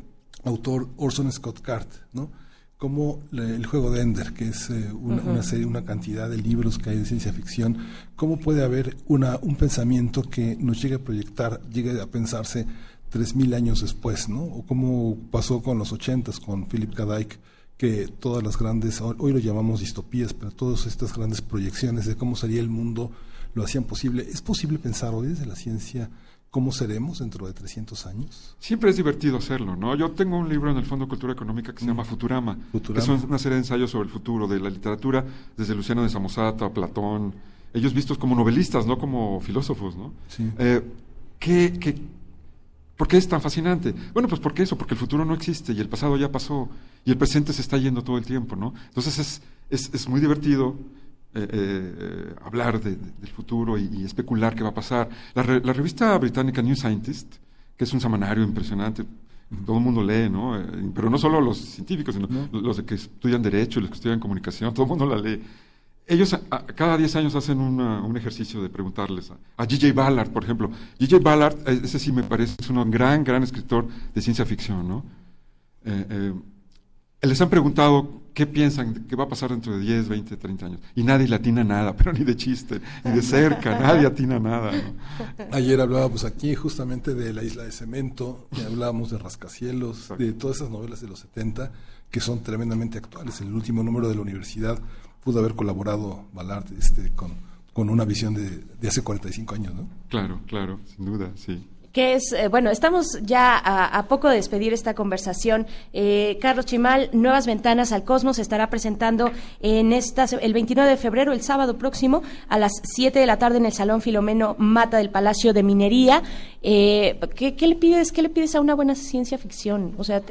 autor Orson Scott Card, ¿no? como el juego de Ender, que es eh, una, serie, una cantidad de libros que hay de ciencia ficción, cómo puede haber una, un pensamiento que nos llegue a proyectar, llegue a pensarse tres mil años después, ¿no? O cómo pasó con los ochentas, con Philip K. Dick, que todas las grandes, hoy lo llamamos distopías, pero todas estas grandes proyecciones de cómo sería el mundo lo hacían posible. ¿Es posible pensar hoy desde la ciencia ¿Cómo seremos dentro de 300 años? Siempre es divertido hacerlo, ¿no? Yo tengo un libro en el Fondo de Cultura Económica que se llama Futurama, que son una serie de ensayos sobre el futuro de la literatura, desde Luciano de Samosata, Platón, ellos vistos como novelistas, no como filósofos, ¿no? Sí. Eh, ¿qué, por qué es tan fascinante? Bueno, pues porque eso, porque el futuro no existe y el pasado ya pasó y el presente se está yendo todo el tiempo, ¿no? Entonces es, es, es muy divertido eh, eh, hablar del futuro y, especular qué va a pasar. La, revista británica New Scientist, que es un semanario impresionante, todo el mundo lee, ¿no? Eh, pero no solo los científicos, sino los que estudian Derecho, los que estudian Comunicación, <laughs> todo el mundo la lee. Ellos cada 10 años hacen un ejercicio de preguntarles a, G.J. Ballard, por ejemplo. G.J. Ballard, ese sí me parece, es un gran, gran escritor de ciencia ficción, ¿no? Les han preguntado qué piensan, qué va a pasar dentro de 10, 20, 30 años. Y nadie le atina nada, <laughs> pero ni de chiste, ni de cerca, nadie atina nada. <laughs> Ayer hablábamos aquí justamente de La Isla de Cemento, y hablábamos de Rascacielos, de todas esas novelas de los 70 que son tremendamente actuales. El último número de la universidad pudo haber colaborado Ballard este, con, con una visión de, de hace 45 años, ¿no? Claro, claro, sin duda, sí que es, eh, bueno, estamos ya a, poco de despedir esta conversación. Eh, Carlos Chimal, Nuevas Ventanas al Cosmos, estará presentando en esta, el 29 de febrero, el sábado próximo, a las 7 de la tarde en el Salón Filomeno Mata del Palacio de Minería. Eh, ¿qué, le pides, ¿Qué le pides a una buena ciencia ficción? O sea,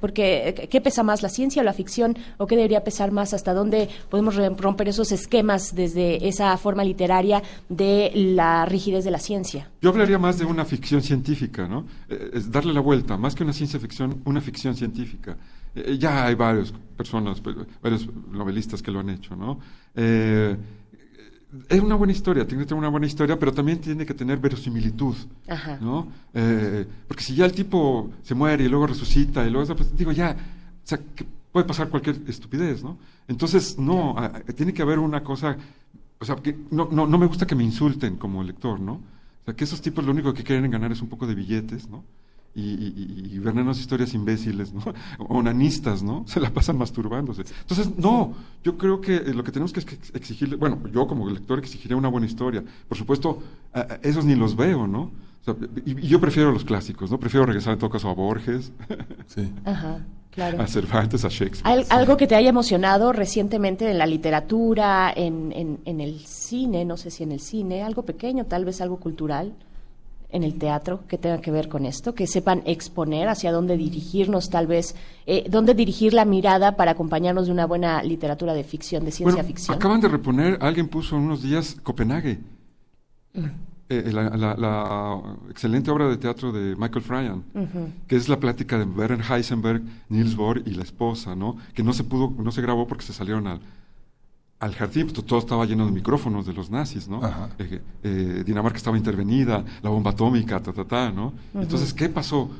porque ¿qué pesa más, la ciencia o la ficción? ¿O qué debería pesar más? ¿Hasta dónde podemos romper esos esquemas desde esa forma literaria de la rigidez de la ciencia? Yo hablaría más de una ficción científica, ¿no? Eh, es darle la vuelta, más que una ciencia ficción, una ficción científica. Eh, ya hay varias personas, varios novelistas que lo han hecho, ¿no? Eh, es una buena historia, tiene que tener una buena historia, pero también tiene que tener verosimilitud, ¿no? porque si ya el tipo se muere y luego resucita y luego, pues, digo, ya, o sea, puede pasar cualquier estupidez, ¿no? Entonces, no, tiene que haber una cosa, o sea, que no, no, no me gusta que me insulten como lector, ¿no? Que esos tipos lo único que quieren ganar es un poco de billetes, ¿no? Y, y, y historias imbéciles, ¿no? <laughs> Onanistas, ¿no? Se la pasan masturbándose. Entonces, no, yo creo que lo que tenemos que exigirle, bueno, yo como lector exigiría una buena historia. Por supuesto, esos ni los veo, ¿no? Y, yo prefiero los clásicos, ¿no? Prefiero regresar en todo caso a Borges. <laughs> Sí. Ajá. A Cervantes, a Shakespeare. algo que te haya emocionado recientemente en la literatura, en, en, el cine, no sé si en el cine, algo pequeño, tal vez algo cultural, en el teatro que tenga que ver con esto, que sepan exponer hacia dónde dirigirnos, tal vez, eh, dónde dirigir la mirada para acompañarnos de una buena literatura de ficción, de ciencia ficción. Acaban de reponer, alguien puso unos días Copenhague. Mm. Eh, la, excelente obra de teatro de Michael Fryan, que es la plática de Beren Heisenberg, Niels Bohr y la esposa, ¿no? Que no se pudo, no se grabó porque se salieron al, al jardín, pues, todo estaba lleno de micrófonos de los nazis, ¿no? Eh, eh, Dinamarca estaba intervenida, la bomba atómica, ta, ta, ta, ¿no? Entonces, ¿qué pasó?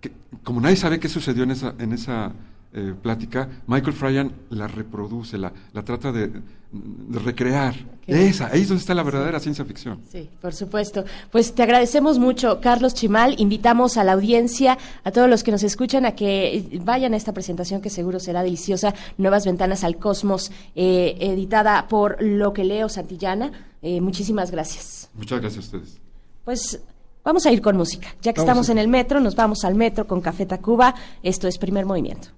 Que, como nadie sabe qué sucedió en esa, en esa eh, plática, Michael Fryan la reproduce, la, la trata de, de recrear. Esa, ahí es donde está la verdadera ciencia ficción. Sí, por supuesto. Pues te agradecemos mucho, Carlos Chimal. Invitamos a la audiencia, a todos los que nos escuchan, a que vayan a esta presentación que seguro será deliciosa. Nuevas Ventanas al Cosmos, eh, editada por Lo que Leo Santillana. Eh, muchísimas gracias. Muchas gracias a ustedes. Pues vamos a ir con música. Ya que estamos en el metro, nos vamos al metro con Café Tacuba. Esto es primer movimiento.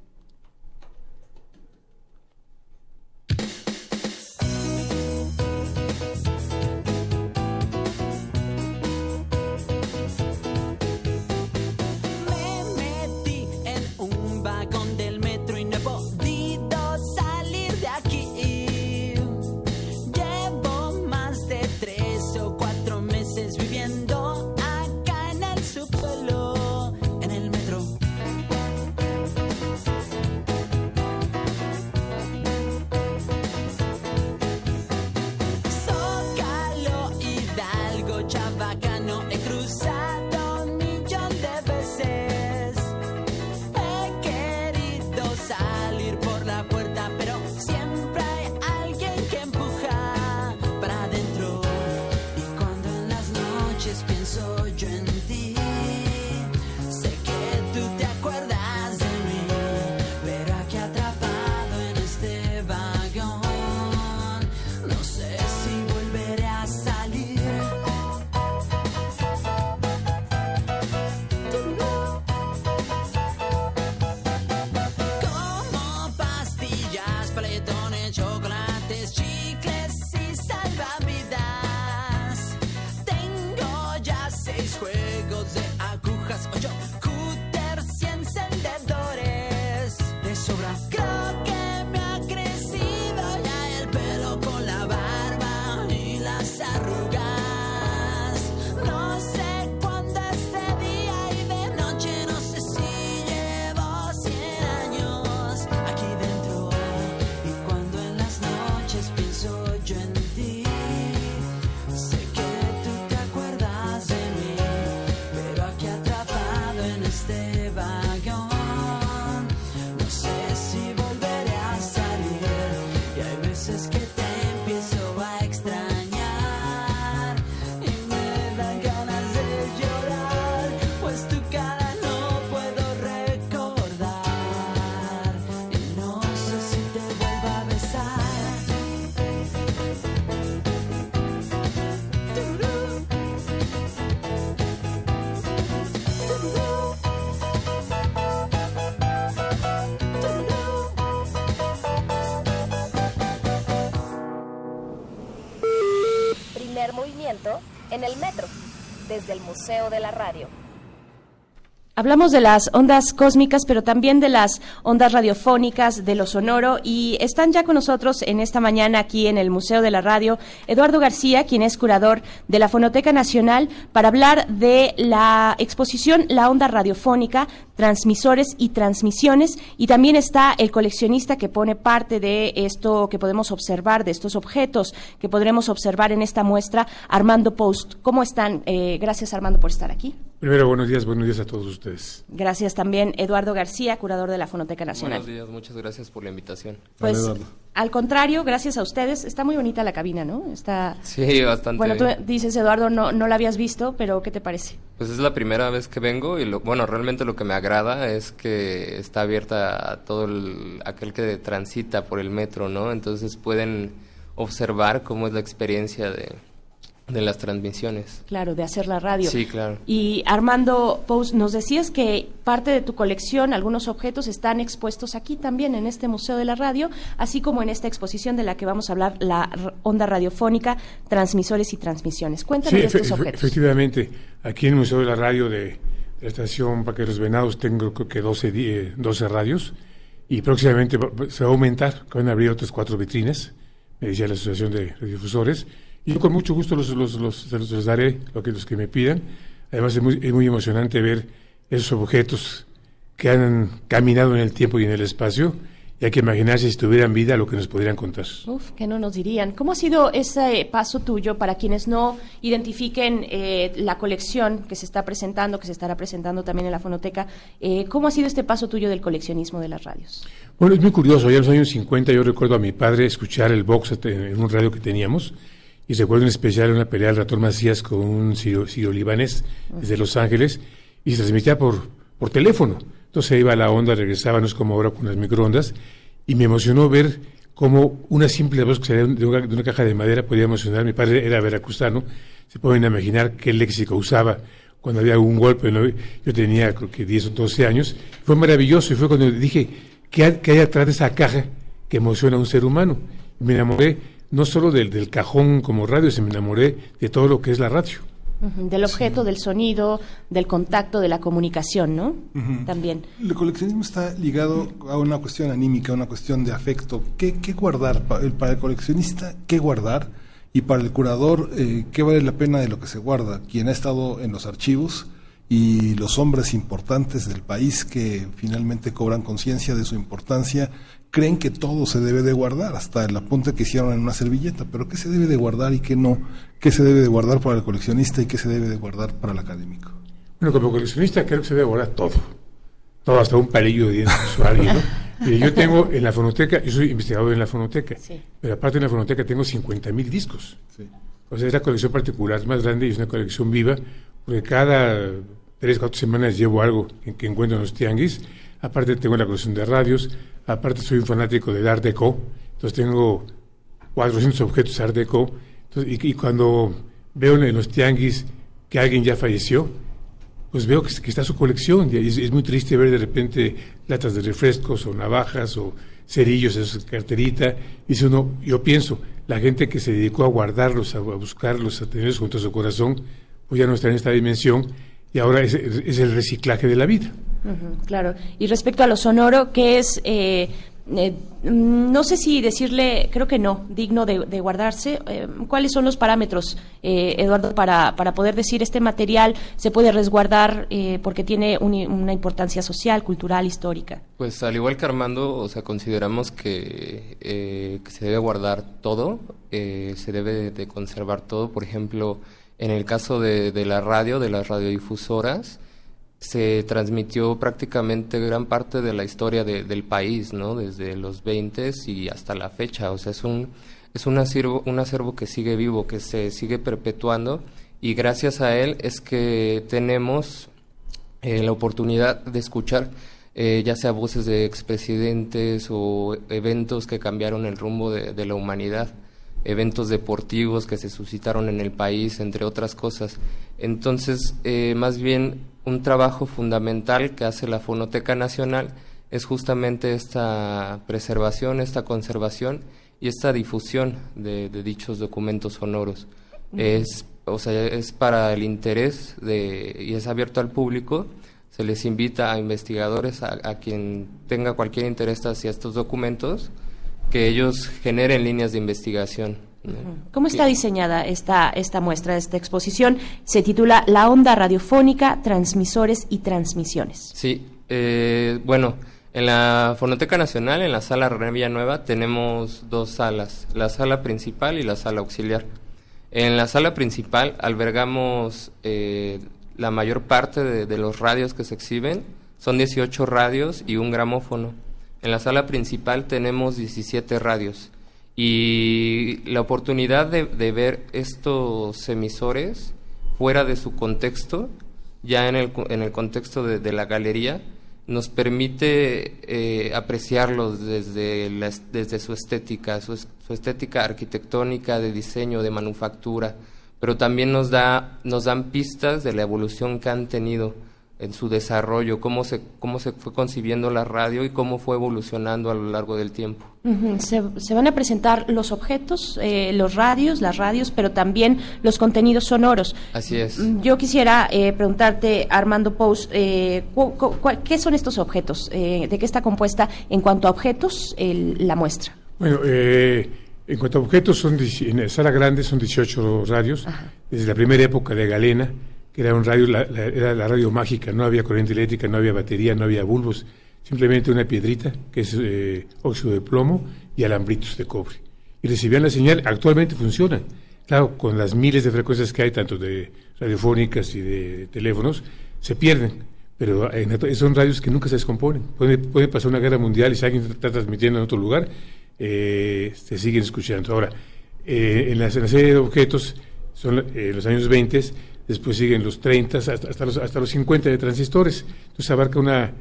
Hablamos de las ondas cósmicas, pero también de las ondas radiofónicas, de lo sonoro, y están ya con nosotros en esta mañana aquí en el Museo de la Radio Eduardo García, quien es curador de la Fonoteca Nacional, para hablar de la exposición La Onda Radiofónica, transmisores y transmisiones, y también está el coleccionista que pone parte de esto que podemos observar, de estos objetos que podremos observar en esta muestra, Armando Post. ¿Cómo están? Eh, gracias, Armando, por estar aquí. Primero, buenos días, buenos días a todos ustedes. Gracias también, Eduardo García, curador de la Fonoteca Nacional. Buenos días, muchas gracias por la invitación. Pues, al contrario, gracias a ustedes. Está muy bonita la cabina, ¿no? Está. Sí, bastante. Bueno, tú dices, Eduardo, no, no la habías visto, pero ¿qué te parece? Pues es la primera vez que vengo y, lo, bueno, realmente lo que me agrada es que está abierta a todo el, aquel que transita por el metro, ¿no? Entonces pueden observar cómo es la experiencia de de las transmisiones. Claro, de hacer la radio. Sí, claro. Y Armando Pous, nos decías que parte de tu colección, algunos objetos están expuestos aquí también en este Museo de la Radio, así como en esta exposición de la que vamos a hablar, la onda radiofónica, transmisores y transmisiones. Cuéntanos de estos objetos. Efectivamente, aquí en el Museo de la Radio de la estación los Venados tengo creo que 12, 12 radios y próximamente se va a aumentar, van a abrir otras cuatro vitrinas, me decía la Asociación de Radiodifusores y yo con mucho gusto los, los, los, los, daré, lo que, los que me pidan. Además es muy, es muy emocionante ver esos objetos que han caminado en el tiempo y en el espacio y hay que imaginarse si tuvieran vida lo que nos podrían contar. Uf, que no nos dirían. ¿Cómo ha sido ese paso tuyo para quienes no identifiquen eh, la colección que se está presentando, que se estará presentando también en la fonoteca? Eh, ¿Cómo ha sido este paso tuyo del coleccionismo de las radios? Bueno, es muy curioso. Ya en los años 50 yo recuerdo a mi padre escuchar el box en un radio que teníamos y recuerdo en especial una pelea del ratón Macías con un Ciro, libanés desde Los Ángeles y se transmitía por, por teléfono. Entonces iba a la onda, regresaba, no es como ahora con las microondas, y me emocionó ver cómo una simple voz que salía de una, de una caja de madera podía emocionar. Mi padre era veracruzano, se pueden imaginar qué léxico usaba cuando había un golpe. Yo tenía creo que 10 o 12 años. Fue maravilloso y fue cuando dije, ¿qué hay, hay atrás de esa caja que emociona a un ser humano? Y me enamoré no solo del, del cajón como radio, sino me enamoré de todo lo que es la radio. Del objeto, del sonido, del contacto, de la comunicación, ¿no? También. El coleccionismo está ligado a una cuestión anímica, a una cuestión de afecto. ¿Qué, qué guardar? Para el, coleccionista, ¿qué guardar? Y para el curador, eh, ¿qué vale la pena de lo que se guarda? Quien ha estado en los archivos y los hombres importantes del país que finalmente cobran conciencia de su importancia creen que todo se debe de guardar, hasta el apunte que hicieron en una servilleta, pero ¿qué se debe de guardar y qué no? ¿Qué se debe de guardar para el coleccionista y qué se debe de guardar para el académico? Bueno, como coleccionista creo que se debe guardar todo, todo hasta un palillo de dientes usuario, ¿no? <laughs> yo tengo en la fonoteca, yo soy investigador en la fonoteca, pero aparte en la fonoteca tengo 50 mil discos. O sea, es la colección particular más grande y es una colección viva, porque cada tres, cuatro semanas llevo algo que encuentro en los tianguis. Aparte tengo la colección de radios, Aparte soy un fanático de Art Deco, entonces tengo 400 objetos Art Deco. y, cuando veo en los tianguis que alguien ya falleció, pues veo que, está su colección. Y es, muy triste ver de repente latas de refrescos o navajas o cerillos en su carterita. Y uno, yo pienso, la gente que se dedicó a guardarlos, a, buscarlos, a tenerlos junto a su corazón, pues ya no está en esta dimensión y ahora es el reciclaje de la vida claro. Y respecto a lo sonoro, ¿qué es, eh, eh, no sé si decirle, creo que no, digno de, guardarse. Eh, ¿Cuáles son los parámetros, Eduardo, para, para poder decir este material se puede resguardar porque tiene una importancia social, cultural, histórica? Pues al igual que Armando, o sea, consideramos que, que se debe guardar todo, se debe de conservar todo. Por ejemplo, en el caso de la radio, de las radiodifusoras, se transmitió prácticamente gran parte de la historia del país, ¿no? Desde los 20 y hasta la fecha. O sea, es un, es un acervo, un acervo que sigue vivo, que se sigue perpetuando y gracias a él es que tenemos eh, la oportunidad de escuchar eh, ya sea voces de expresidentes o eventos que cambiaron el rumbo de la humanidad eventos deportivos que se suscitaron en el país, entre otras cosas. Entonces, eh, más bien un trabajo fundamental que hace la Fonoteca Nacional es justamente esta preservación, esta conservación y esta difusión de, dichos documentos sonoros. Es, o sea, es para el interés de, y es abierto al público. Se les invita a investigadores, a, a quien tenga cualquier interés hacia estos documentos, que ellos generen líneas de investigación. ¿Cómo está diseñada esta, esta muestra, esta exposición? Se titula La onda radiofónica, transmisores y transmisiones. Sí, eh, bueno, en la Fonoteca Nacional, en la sala René Nueva, tenemos dos salas, la sala principal y la sala auxiliar. En la sala principal albergamos eh, la mayor parte de, de los radios que se exhiben, son 18 radios y un gramófono. En la sala principal tenemos 17 radios. Y la oportunidad de, ver estos emisores fuera de su contexto, ya en el, en el contexto de, la galería, nos permite eh, apreciarlos desde, desde su estética, su, su, estética arquitectónica, de diseño, de manufactura, pero también nos, da, nos dan pistas de la evolución que han tenido en su desarrollo, cómo se, cómo se fue concibiendo la radio y cómo fue evolucionando a lo largo del tiempo. se, se, van a presentar los objetos, eh, los radios, las radios, pero también los contenidos sonoros. Así es. Mm, yo quisiera eh, preguntarte, Armando Pous, eh, ¿qué son estos objetos? ¿De qué está compuesta en cuanto a objetos la muestra? Bueno, en cuanto a objetos, son en la sala grande son 18 radios, desde la primera época de Galena, era un radio, la, era la radio mágica, no había corriente eléctrica, no había batería, no había bulbos, simplemente una piedrita, que es eh, óxido de plomo, y alambritos de cobre. Y recibían la señal, actualmente funcionan. Claro, con las miles de frecuencias que hay, tanto de radiofónicas y de teléfonos, se pierden. Pero son radios que nunca se descomponen. Puede, puede pasar una guerra mundial y si alguien está transmitiendo en otro lugar, eh, se siguen escuchando. Ahora, eh, en, la, serie de objetos, son eh, los años 20, después siguen los 30, hasta, hasta, los, hasta los 50 de transistores. Entonces abarca una,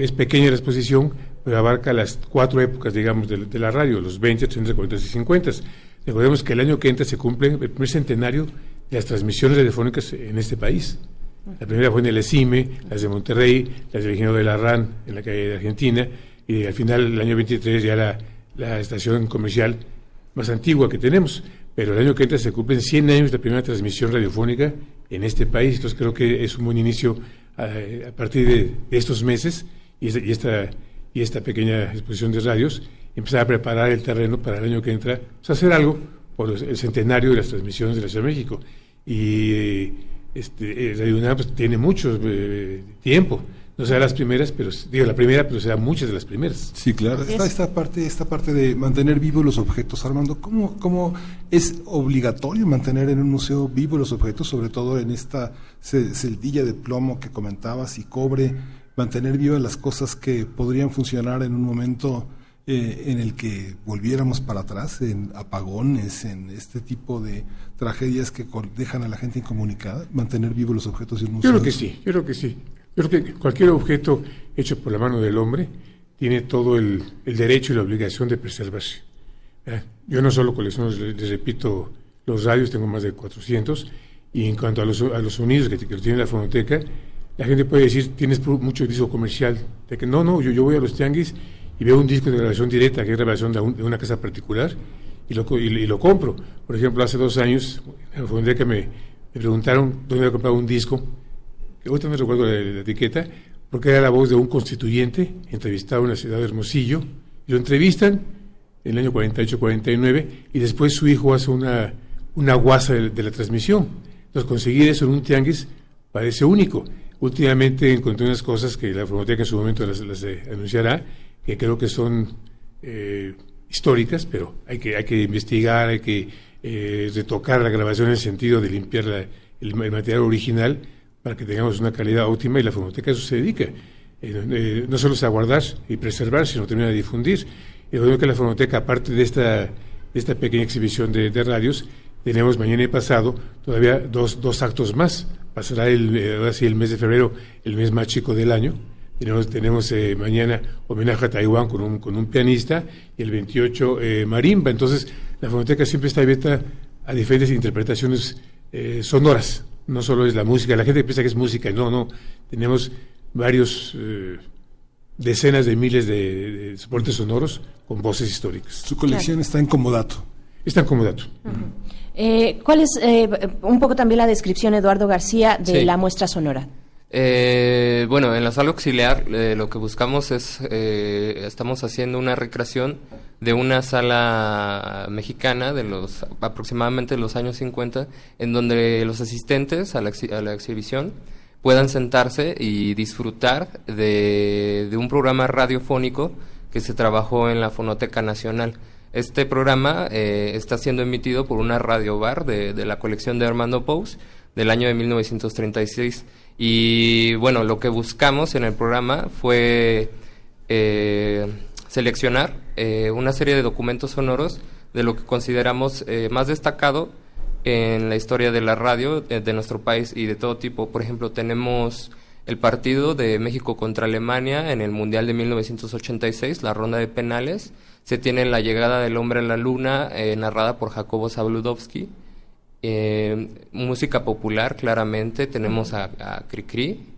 es pequeña la exposición, pero abarca las cuatro épocas, digamos, de, la radio, los 20, 30, 40 y 50. Recordemos que el año que entra se cumple el primer centenario de las transmisiones telefónicas en este país. La primera fue en el ESIME, las de Monterrey, las del Ingenio de la RAN en la calle de Argentina, y al final, el año 23, ya la, la estación comercial más antigua que tenemos. Pero el año que entra se cumplen 100 años de la primera transmisión radiofónica en este país. Entonces creo que es un buen inicio a, partir de, estos meses y esta, y esta, pequeña exposición de radios, empezar a preparar el terreno para el año que entra, pues hacer algo por el centenario de las transmisiones de la Ciudad de México. Y este, Radio UNAM pues, tiene mucho eh, tiempo no sea las primeras, pero digo la primera, pero sea muchas de las primeras. Sí, claro. Está esta parte, esta parte de mantener vivos los objetos, Armando. ¿Cómo, cómo es obligatorio mantener en un museo vivos los objetos, sobre todo en esta celdilla de plomo que comentabas y cobre, mantener vivas las cosas que podrían funcionar en un momento eh, en el que volviéramos para atrás, en apagones, en este tipo de tragedias que dejan a la gente incomunicada, mantener vivos los objetos y un museo. Yo creo que sí, yo creo que sí. Yo creo que cualquier objeto hecho por la mano del hombre tiene todo el, derecho y la obligación de preservarse. Yo no solo colecciono, les, repito, los radios, tengo más de 400, y en cuanto a los, a los sonidos que, que tiene la fonoteca, la gente puede decir, tienes mucho disco comercial, de que no, no, yo, yo voy a los tianguis y veo un disco de grabación directa, que es grabación de, una casa particular, y lo, y, lo compro. Por ejemplo, hace dos años, en la fonoteca me, me preguntaron dónde había comprado un disco ahorita no recuerdo la, etiqueta, porque era la voz de un constituyente entrevistado en la ciudad de Hermosillo, lo entrevistan en el año 48-49, y después su hijo hace una, una guasa de, la transmisión. Entonces, conseguir eso en un tianguis parece único. Últimamente encontré unas cosas que la Fonoteca en su momento las, eh, anunciará, que creo que son eh, históricas, pero hay que, hay que investigar, hay que eh, retocar la grabación en el sentido de limpiar el material original para que tengamos una calidad óptima y la fonoteca eso se dedica. Eh, eh, no solo a guardar y preservar, sino también a difundir. Y lo que la fonoteca, aparte de esta, esta pequeña exhibición de, radios, tenemos mañana y pasado todavía dos, dos actos más. Pasará el, eh, el mes de febrero, el mes más chico del año. Tenemos, tenemos mañana homenaje a Taiwán con un, con un pianista y el 28 marimba. Entonces, la fonoteca siempre está abierta a diferentes interpretaciones sonoras no solo es la música, la gente piensa que es música, no, no, tenemos varios, eh, decenas de miles de, soportes sonoros con voces históricas. Su colección está en comodato. Está en comodato. Eh, ¿Cuál es eh, un poco también la descripción, Eduardo García, de la muestra sonora? bueno, en la sala auxiliar lo que buscamos es, estamos haciendo una recreación de una sala mexicana de los aproximadamente los años 50 en donde los asistentes a la, exhibición puedan sentarse y disfrutar de, un programa radiofónico que se trabajó en la Fonoteca Nacional. Este programa eh, está siendo emitido por una radio bar de, la colección de Armando Pous del año de 1936. Y bueno, lo que buscamos en el programa fue eh, seleccionar eh, una serie de documentos sonoros de lo que consideramos eh, más destacado en la historia de la radio de, nuestro país y de todo tipo. Por ejemplo, tenemos el partido de México contra Alemania en el Mundial de 1986, la ronda de penales. Se tiene la llegada del hombre a la luna, eh, narrada por Jacobo Zabludovsky. música popular, claramente. Tenemos a, a Cricri,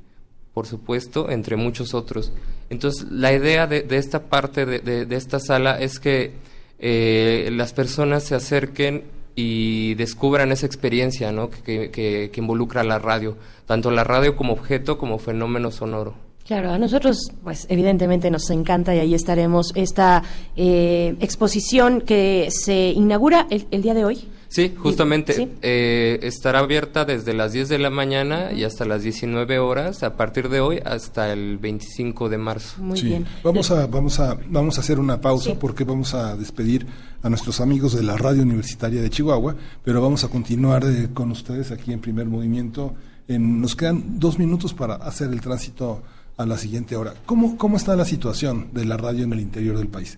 por supuesto, entre muchos otros. Entonces, la idea de, esta parte de, esta sala es que eh, las personas se acerquen y descubran esa experiencia ¿no? que, que, involucra la radio, tanto la radio como objeto como fenómeno sonoro. Claro, a nosotros, pues evidentemente nos encanta y ahí estaremos esta eh, exposición que se inaugura el, día de hoy. Sí, justamente eh, estará abierta desde las 10 de la mañana y hasta las 19 horas a partir de hoy hasta el 25 de marzo. Muy bien. Vamos a vamos a vamos a hacer una pausa porque vamos a despedir a nuestros amigos de la Radio Universitaria de Chihuahua, pero vamos a continuar eh, con ustedes aquí en Primer Movimiento. En, nos quedan dos minutos para hacer el tránsito a la siguiente hora. ¿Cómo, ¿Cómo está la situación de la radio en el interior del país?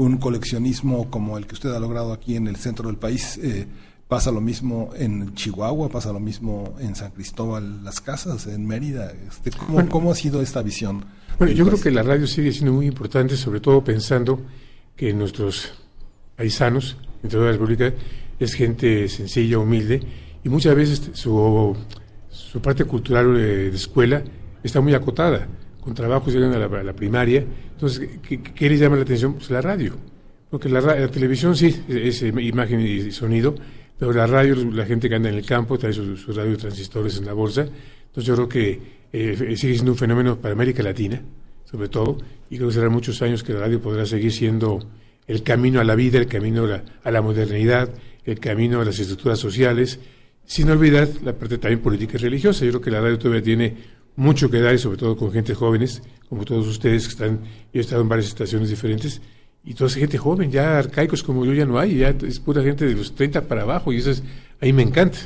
Un coleccionismo como el que usted ha logrado aquí en el centro del país, eh, pasa lo mismo en Chihuahua, pasa lo mismo en San Cristóbal, Las Casas, en Mérida. Este, ¿cómo, ¿Cómo ha sido esta visión? Bueno, yo creo que la radio sigue siendo muy importante, sobre todo pensando que nuestros paisanos, entre toda la República, es gente sencilla, humilde, y muchas veces su, su parte cultural de, de escuela está muy acotada. Con trabajos llegan a la, primaria. Entonces, ¿qué, qué les llama la atención? Pues la radio. Porque la, la televisión sí es, es imagen y sonido, pero la radio, la gente que anda en el campo, trae sus, sus radiotransistores en la bolsa. Entonces, yo creo que eh, sigue siendo un fenómeno para América Latina, sobre todo, y creo que será muchos años que la radio podrá seguir siendo el camino a la vida, el camino a la, a la modernidad, el camino a las estructuras sociales, sin olvidar la parte también política y religiosa. Yo creo que la radio todavía tiene mucho que dar, y sobre todo con gente jóvenes, como todos ustedes que están, yo he estado en varias estaciones diferentes, y toda esa gente joven, ya arcaicos como yo ya no hay, ya es pura gente de los 30 para abajo, y eso es, ahí me encanta.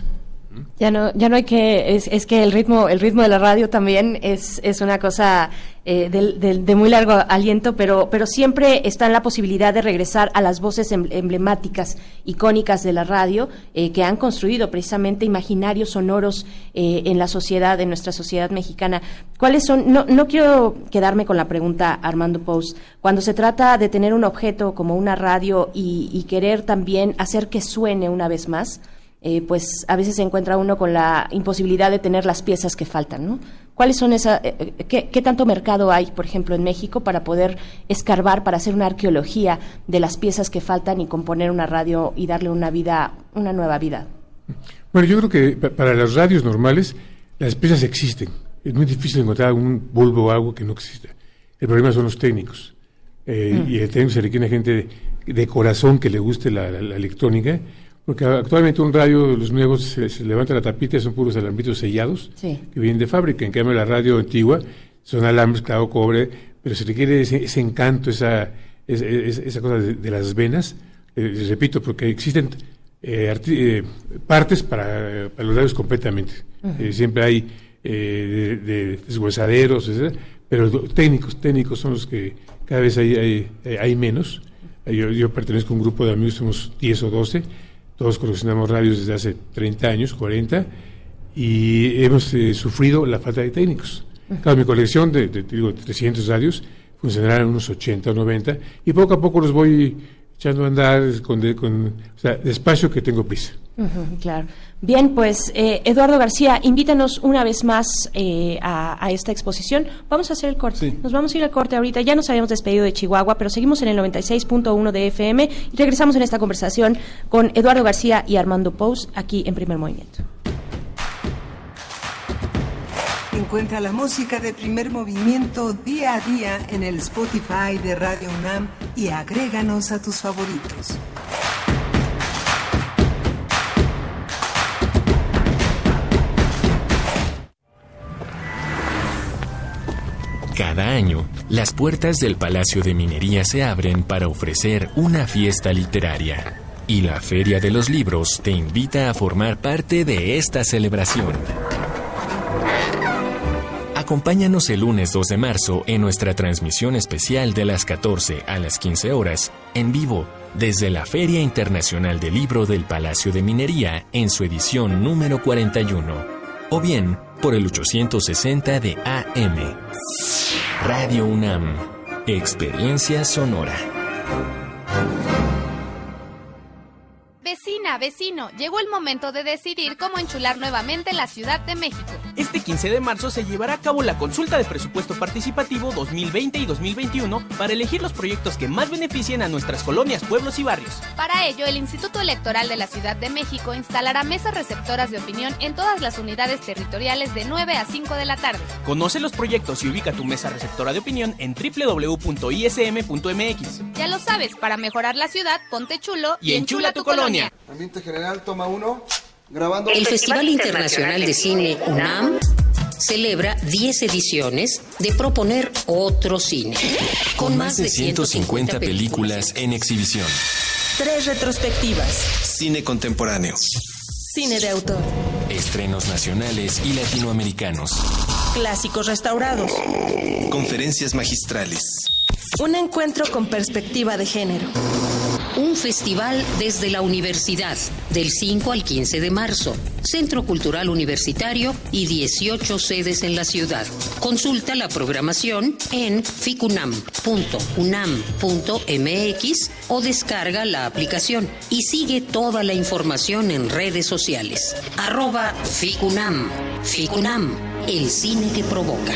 Ya no, ya no hay que, es, es que el ritmo, el ritmo de la radio también es, es una cosa eh, del- de, muy largo aliento, pero, pero siempre está en la posibilidad de regresar a las voces em- emblemáticas, icónicas de la radio, eh, que han construido precisamente imaginarios sonoros eh, en la sociedad, en nuestra sociedad mexicana. ¿Cuáles son? No, no quiero quedarme con la pregunta, Armando Pous. Cuando se trata de tener un objeto como una radio y querer también hacer que suene una vez más, eh, pues a veces se encuentra uno con la imposibilidad de tener las piezas que faltan, ¿no? ¿Cuáles son esa, eh, eh, qué, qué tanto mercado hay, por ejemplo, en México para poder escarbar, para hacer una arqueología de las piezas que faltan y componer una radio y darle una vida, una nueva vida? Bueno, yo creo que pa- para las radios normales las piezas existen. Es muy difícil encontrar un bulbo o algo que no exista. El problema son los técnicos. Eh, Mm. Y el técnico se requiere gente de, de corazón que le guste la, la- la electrónica, porque actualmente un radio, los nuevos, se, se levanta la tapita son puros alambritos sellados Sí. que vienen de fábrica. En cambio, la radio antigua son alambres, claro, cobre, pero se requiere ese, ese encanto, esa, es- es- esa cosa de, de las venas. Eh, les repito, porque existen eh, eh, partes para, para los radios completamente. Eh, siempre hay eh, de, de deshuesaderos, etcétera, pero técnicos, técnicos son los que cada vez hay, hay, hay menos. Yo, yo pertenezco a un grupo de amigos, somos 10 o 12, todos coleccionamos radios desde hace 30 años, 40, y hemos eh, sufrido la falta de técnicos. Claro, mi colección de, de, digo, 300 radios funcionará en unos 80 o 90, y poco a poco los voy echando a andar con, de- con o sea, despacio que tengo prisa. Claro. Bien, pues eh, Eduardo García, invítanos una vez más eh, a, a esta exposición. Vamos a hacer el corte. Nos vamos a ir al corte ahorita. Ya nos habíamos despedido de Chihuahua, pero seguimos en el 96.1 de FM y regresamos en esta conversación con Eduardo García y Armando Pous aquí en Primer Movimiento. Encuentra la música de primer movimiento día a día en el Spotify de Radio UNAM y agréganos a tus favoritos. Cada año, las puertas del Palacio de Minería se abren para ofrecer una fiesta literaria. Y la Feria de los Libros te invita a formar parte de esta celebración. Acompáñanos el lunes 2 de marzo en nuestra transmisión especial de las 14 a las 15 horas, en vivo, desde la Feria Internacional del Libro del Palacio de Minería en su edición número 41, o bien por el 860 de AM. Radio UNAM, Experiencia Sonora. Vecina, vecino, llegó el momento de decidir cómo enchular nuevamente la Ciudad de México. Este Este 15 de marzo se llevará a cabo la consulta de presupuesto participativo 2020 y 2021 para elegir los proyectos que más beneficien a nuestras colonias, pueblos y barrios. Para ello, el Instituto Electoral de la Ciudad de México instalará mesas receptoras de opinión en todas las unidades territoriales de 9 a 5 de la tarde. Conoce los proyectos y ubica tu mesa receptora de opinión en www.ism.mx. Ya lo sabes, para mejorar la ciudad, ponte chulo y, enchula tu colonia. Ambiente general, toma uno. Grabando. El Festival Internacional de Cine UNAM celebra 10 ediciones de proponer otro cine. Con más de 150 películas en exhibición. Tres retrospectivas. Cine contemporáneo. Cine de autor. Estrenos nacionales y latinoamericanos. Clásicos restaurados. Conferencias magistrales. Un encuentro con perspectiva de género. Un festival desde la universidad, del 5 al 15 de marzo. Centro Cultural Universitario y 18 sedes en la ciudad. Consulta la programación en ficunam.unam.mx o descarga la aplicación y sigue toda la información en redes sociales. Arroba Ficunam. Ficunam, el cine que provoca.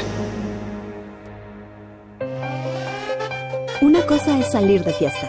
Una cosa es salir de fiesta.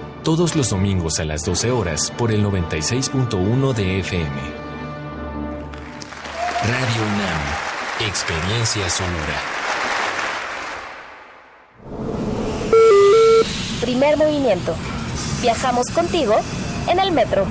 todos los domingos a las 12 horas por el 96.1 de FM. Radio UNAM, experiencia sonora. Primer movimiento. Viajamos contigo en el metro.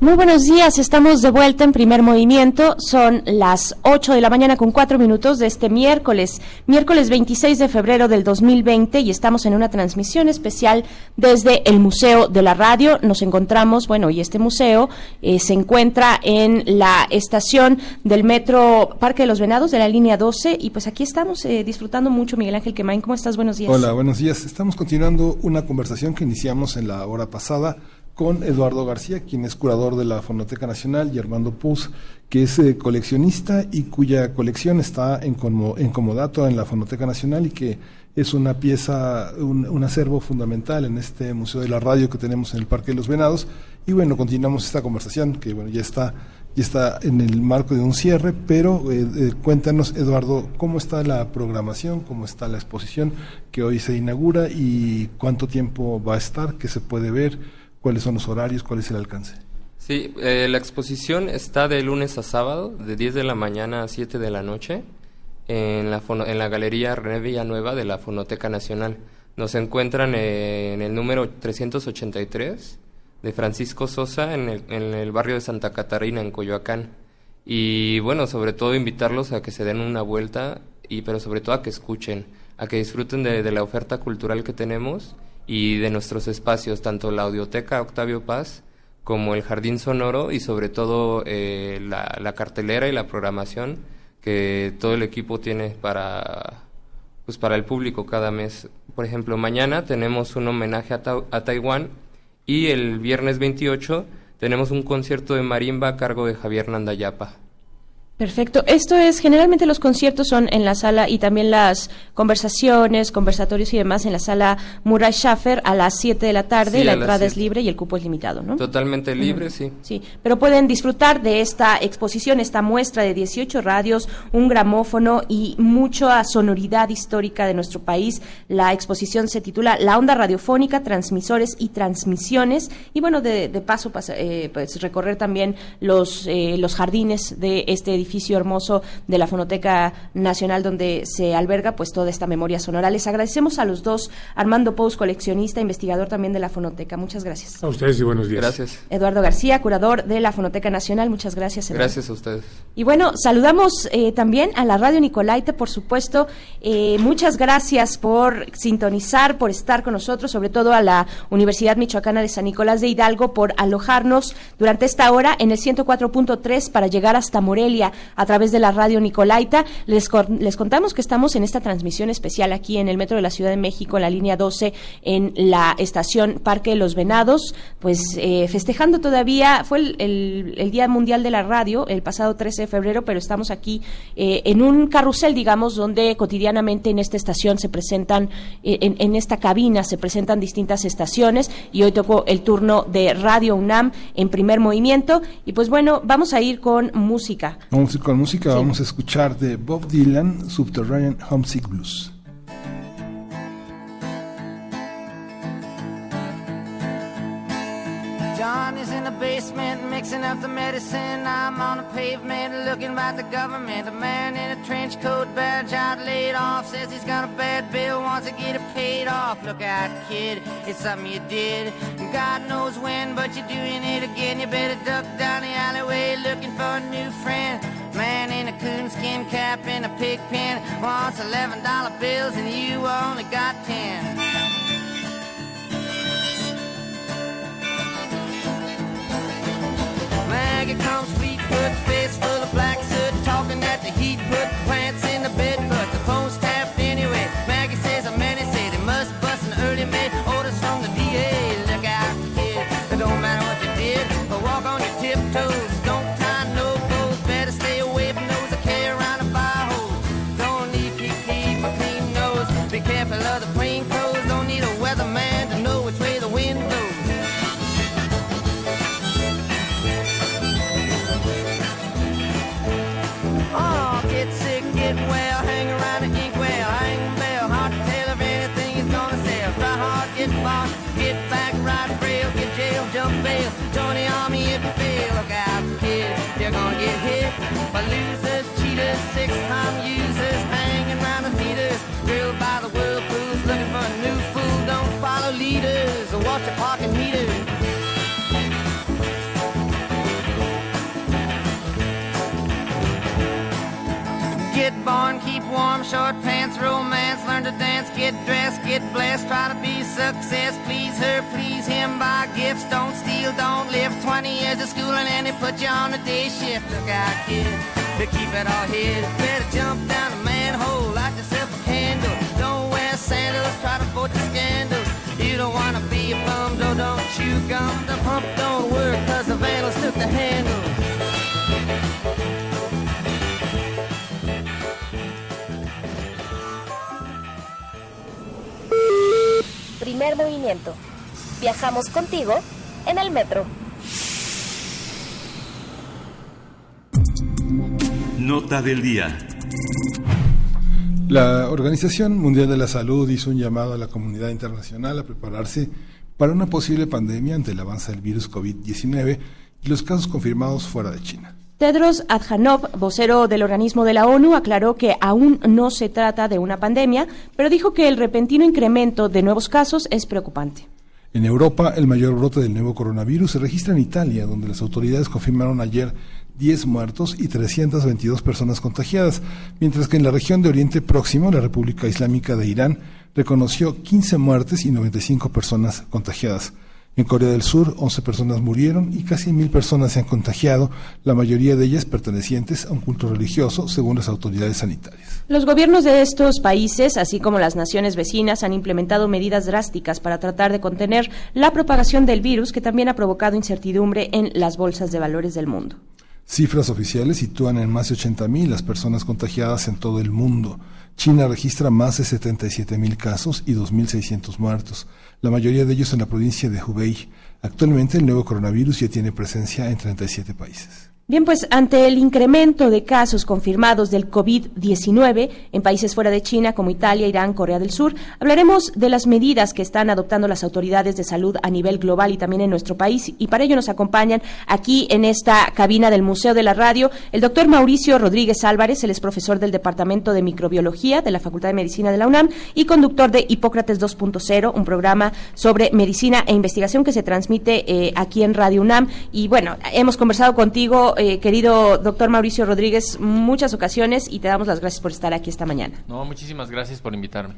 Muy buenos días, estamos de vuelta en primer movimiento. Son las 8 de la mañana con 4 minutos de este miércoles, miércoles 26 de febrero del 2020 y estamos en una transmisión especial desde el Museo de la Radio. Nos encontramos, bueno, y este museo eh, se encuentra en la estación del metro Parque de los Venados de la línea 12 y pues aquí estamos eh, disfrutando mucho. Miguel Ángel Quemain, ¿cómo estás? Buenos días. Hola, buenos días. Estamos continuando una conversación que iniciamos en la hora pasada con Eduardo García, quien es curador de la Fonoteca Nacional, y Armando Puz, que es eh, coleccionista y cuya colección está en, en comodato en la Fonoteca Nacional y que es una pieza, un, un, acervo fundamental en este Museo de la Radio que tenemos en el Parque de los Venados. Y bueno, continuamos esta conversación que bueno ya está ya está en el marco de un cierre, pero eh, eh, cuéntanos, Eduardo, cómo está la programación, cómo está la exposición que hoy se inaugura y cuánto tiempo va a estar, qué se puede ver cuáles son los horarios, cuál es el alcance. Sí, eh, la exposición está de lunes a sábado, de 10 de la mañana a 7 de la noche, en la, en la Galería René Villanueva de la Fonoteca Nacional. Nos encuentran en el número 383 de Francisco Sosa, en el, en el barrio de Santa Catarina, en Coyoacán. Y bueno, sobre todo invitarlos a que se den una vuelta, y pero sobre todo a que escuchen, a que disfruten de, de la oferta cultural que tenemos y de nuestros espacios, tanto la Audioteca Octavio Paz como el Jardín Sonoro y sobre todo eh, la, cartelera y la programación que todo el equipo tiene para, pues para el público cada mes. Por ejemplo, mañana tenemos un homenaje a, a Taiwán y el viernes 28 tenemos un concierto de marimba a cargo de Javier Nandayapa. Perfecto. Esto es, generalmente los conciertos son en la sala y también las conversaciones, conversatorios y demás en la sala Murray Schaffer a las 7 de la tarde. Sí, la entrada es libre y el cupo es limitado, ¿no? Totalmente libre, sí. Sí, pero pueden disfrutar de esta exposición, esta muestra de 18 radios, un gramófono y mucha sonoridad histórica de nuestro país. La exposición se titula La onda radiofónica, transmisores y transmisiones. Y bueno, de, de paso, pasa- eh, pues recorrer también los, eh, los jardines de este edificio edificio hermoso de la Fonoteca Nacional donde se alberga pues toda esta memoria sonora. Les agradecemos a los dos, Armando Pous, coleccionista, investigador también de la Fonoteca. Muchas gracias. A ustedes y buenos días. Gracias. Eduardo García, curador de la Fonoteca Nacional. Muchas gracias. Eduardo. Gracias a ustedes. Y bueno, saludamos eh, también a la Radio Nicolaita, por supuesto. Eh, muchas gracias por sintonizar, por estar con nosotros, sobre todo a la Universidad Michoacana de San Nicolás de Hidalgo, por alojarnos durante esta hora en el 104.3 para llegar hasta Morelia a través de la Radio Nicolaita. Les, les contamos que estamos en esta transmisión especial aquí en el Metro de la Ciudad de México, en la línea 12, en la estación Parque de los Venados, pues eh, festejando todavía, fue el, el, Día Mundial de la Radio el pasado 13 de febrero, pero estamos aquí eh, en un carrusel, digamos, donde cotidianamente en esta estación se presentan, eh, en, en esta cabina se presentan distintas estaciones y hoy tocó el turno de Radio UNAM en primer movimiento y pues bueno, vamos a ir con música. Con música, sí. vamos a escuchar de Bob Dylan, Subterranean Homesick Blues. John is in the basement mixing up the medicine. I'm on the pavement looking at the government. A man in a trench coat, badge out, laid off, says he's got a bad bill, wants to get it paid off. Look out, kid, it's something you did. God knows when, but you're doing it again. You better duck down the alleyway looking for a new friend. Man in a coonskin cap and a pig pen wants eleven dollar bills, and you only got ten. Maggie comes sweet, put face full of black soot, talking at the heat put plants in the bed, short pants, romance, learn to dance, get dressed, get blessed, try to be success, please her, please him, buy gifts, don't steal, don't live 20 years of schooling and they put you on a day shift. Look out, kid, to keep it all hid. Better jump down Primer movimiento. Viajamos contigo en el metro. Nota del día. La Organización Mundial de la Salud hizo un llamado a la comunidad internacional a prepararse para una posible pandemia ante el avance del virus COVID-19 y los casos confirmados fuera de China. Tedros Adhanom, vocero del organismo de la ONU, aclaró que aún no se trata de una pandemia, pero dijo que el repentino incremento de nuevos casos es preocupante. En Europa, el mayor brote del nuevo coronavirus se registra en Italia, donde las autoridades confirmaron ayer 10 muertos y 322 personas contagiadas, mientras que en la región de Oriente Próximo, la República Islámica de Irán reconoció 15 muertes y 95 personas contagiadas. En Corea del Sur, 11 personas murieron y casi mil personas se han contagiado, la mayoría de ellas pertenecientes a un culto religioso, según las autoridades sanitarias. Los gobiernos de estos países, así como las naciones vecinas, han implementado medidas drásticas para tratar de contener la propagación del virus, que también ha provocado incertidumbre en las bolsas de valores del mundo. Cifras oficiales sitúan en más de 80.000 las personas contagiadas en todo el mundo. China registra más de 77.000 casos y 2.600 muertos, la mayoría de ellos en la provincia de Hubei. Actualmente el nuevo coronavirus ya tiene presencia en 37 países. Bien, pues ante el incremento de casos confirmados del COVID-19 en países fuera de China como Italia, Irán, Corea del Sur, hablaremos de las medidas que están adoptando las autoridades de salud a nivel global y también en nuestro país. Y para ello nos acompañan aquí en esta cabina del Museo de la Radio el doctor Mauricio Rodríguez Álvarez, él es profesor del Departamento de Microbiología de la Facultad de Medicina de la UNAM y conductor de Hipócrates 2.0, un programa sobre medicina e investigación que se transmite eh, aquí en Radio UNAM. Y bueno, hemos conversado contigo eh, querido doctor Mauricio Rodríguez, muchas ocasiones y te damos las gracias por estar aquí esta mañana. No, muchísimas gracias por invitarme.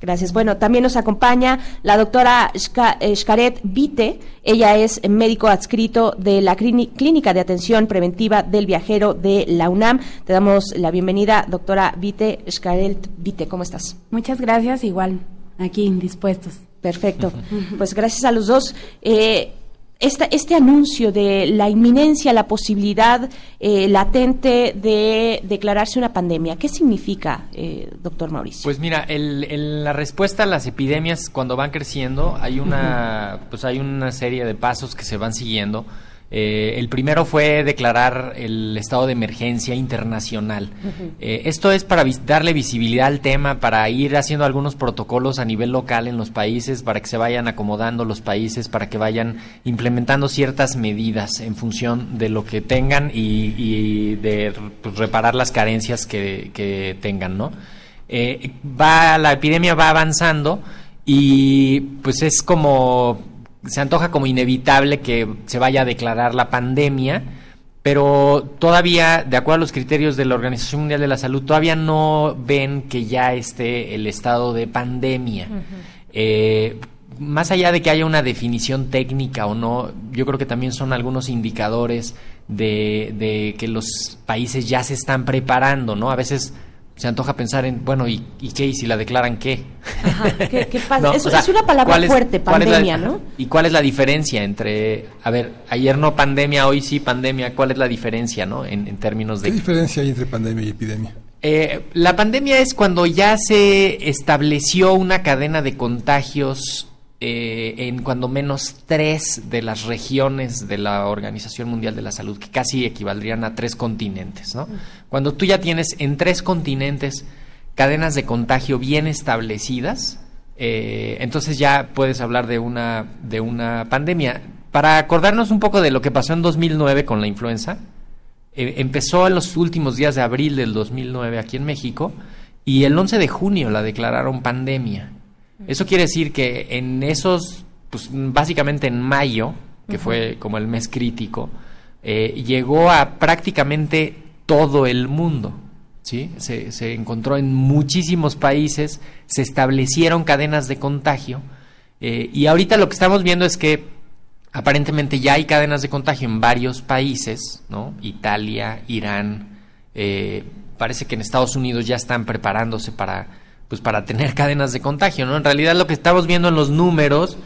Gracias. Bueno, también nos acompaña la doctora Xcaret Vite. Ella es médico adscrito de la Clínica de Atención Preventiva del Viajero de la UNAM. Te damos la bienvenida, doctora Vite. Xcaret Vite, ¿cómo estás? Muchas gracias, igual, aquí dispuestos. Perfecto. <laughs> Pues gracias a los dos. Eh, este anuncio de la inminencia, la posibilidad eh, latente de declararse una pandemia, ¿qué significa, eh, doctor Mauricio? Pues mira, la respuesta a las epidemias cuando van creciendo, hay una, pues hay una serie de pasos que se van siguiendo. Eh, el primero fue declarar el estado de emergencia internacional. Eh, esto es para darle visibilidad al tema, para ir haciendo algunos protocolos a nivel local en los países, para que se vayan acomodando los países, para que vayan implementando ciertas medidas en función de lo que tengan y, de pues, reparar las carencias que, tengan, ¿no? Eh, va, la epidemia va avanzando y pues es como se antoja como inevitable que se vaya a declarar la pandemia, pero todavía, de acuerdo a los criterios de la Organización Mundial de la Salud, todavía no ven que ya esté el estado de pandemia. Eh, más allá de que haya una definición técnica o no, yo creo que también son algunos indicadores de, de que los países ya se están preparando, ¿no? A veces se antoja pensar en, bueno, ¿y, qué? ¿Y si la declaran qué? ¿qué, <laughs> pasa? es, una palabra fuerte, pandemia, ¿no? ¿Y cuál es la diferencia entre, a ver, ayer no pandemia, hoy sí pandemia? ¿Cuál es la diferencia, no? En, en términos de... ¿Qué diferencia hay entre pandemia y epidemia? Eh, la pandemia es cuando ya se estableció una cadena de contagios eh, en cuando menos tres de las regiones de la Organización Mundial de la Salud, que casi equivaldrían a tres continentes. ¿no? Cuando tú ya tienes en tres continentes cadenas de contagio bien establecidas, eh, entonces ya puedes hablar de una, de una pandemia. Para acordarnos un poco de lo que pasó en 2009 con la influenza, eh, empezó en los últimos días de abril del 2009 aquí en México y el 11 de junio la declararon pandemia. Eso quiere decir que en esos, pues básicamente en mayo, que fue como el mes crítico, eh, llegó a prácticamente todo el mundo. ¿sí? Se, se, encontró en muchísimos países, se establecieron cadenas de contagio eh, y ahorita lo que estamos viendo es que aparentemente ya hay cadenas de contagio en varios países, ¿no? Italia, Irán, eh, parece que en Estados Unidos ya están preparándose para pues para tener <laughs> cadenas de contagio, ¿no? En realidad lo que estamos viendo en los números,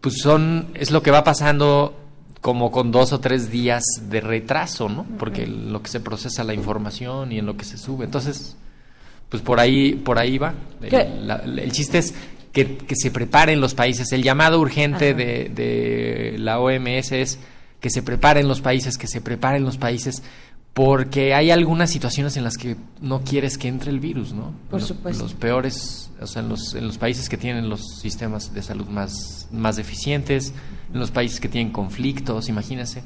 pues son, es lo que va pasando como con dos o tres días de retraso, ¿no? Porque lo que se procesa la información y en lo que se sube. Entonces, pues por ahí, por ahí va. El, chiste es que, se preparen los países. El llamado urgente de, de la OMS es que se preparen los países, que se preparen los países porque hay algunas situaciones en las que no quieres que entre el virus, ¿no? Por supuesto. Los peores, o sea, en los, en los países que tienen los sistemas de salud más, más deficientes, en los países que tienen conflictos, imagínense,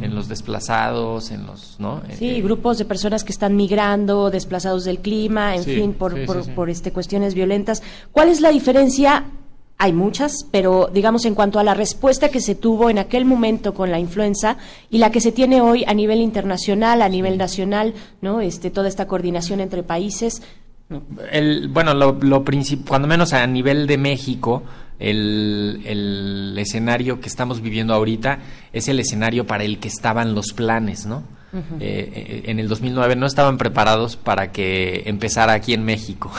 en los desplazados, en los, ¿no? Sí, eh, grupos de personas que están migrando, desplazados del clima, en fin, por, por, por este, cuestiones violentas. ¿Cuál es la diferencia hay muchas, pero digamos en cuanto a la respuesta que se tuvo en aquel momento con la influenza y la que se tiene hoy a nivel internacional, a nivel nacional, ¿no? Este, toda esta coordinación entre países. El, bueno, lo, lo cuando menos a nivel de México, el, el escenario que estamos viviendo ahorita es el escenario para el que estaban los planes, ¿no? Eh, eh, en el 2009 no estaban preparados para que empezara aquí en México.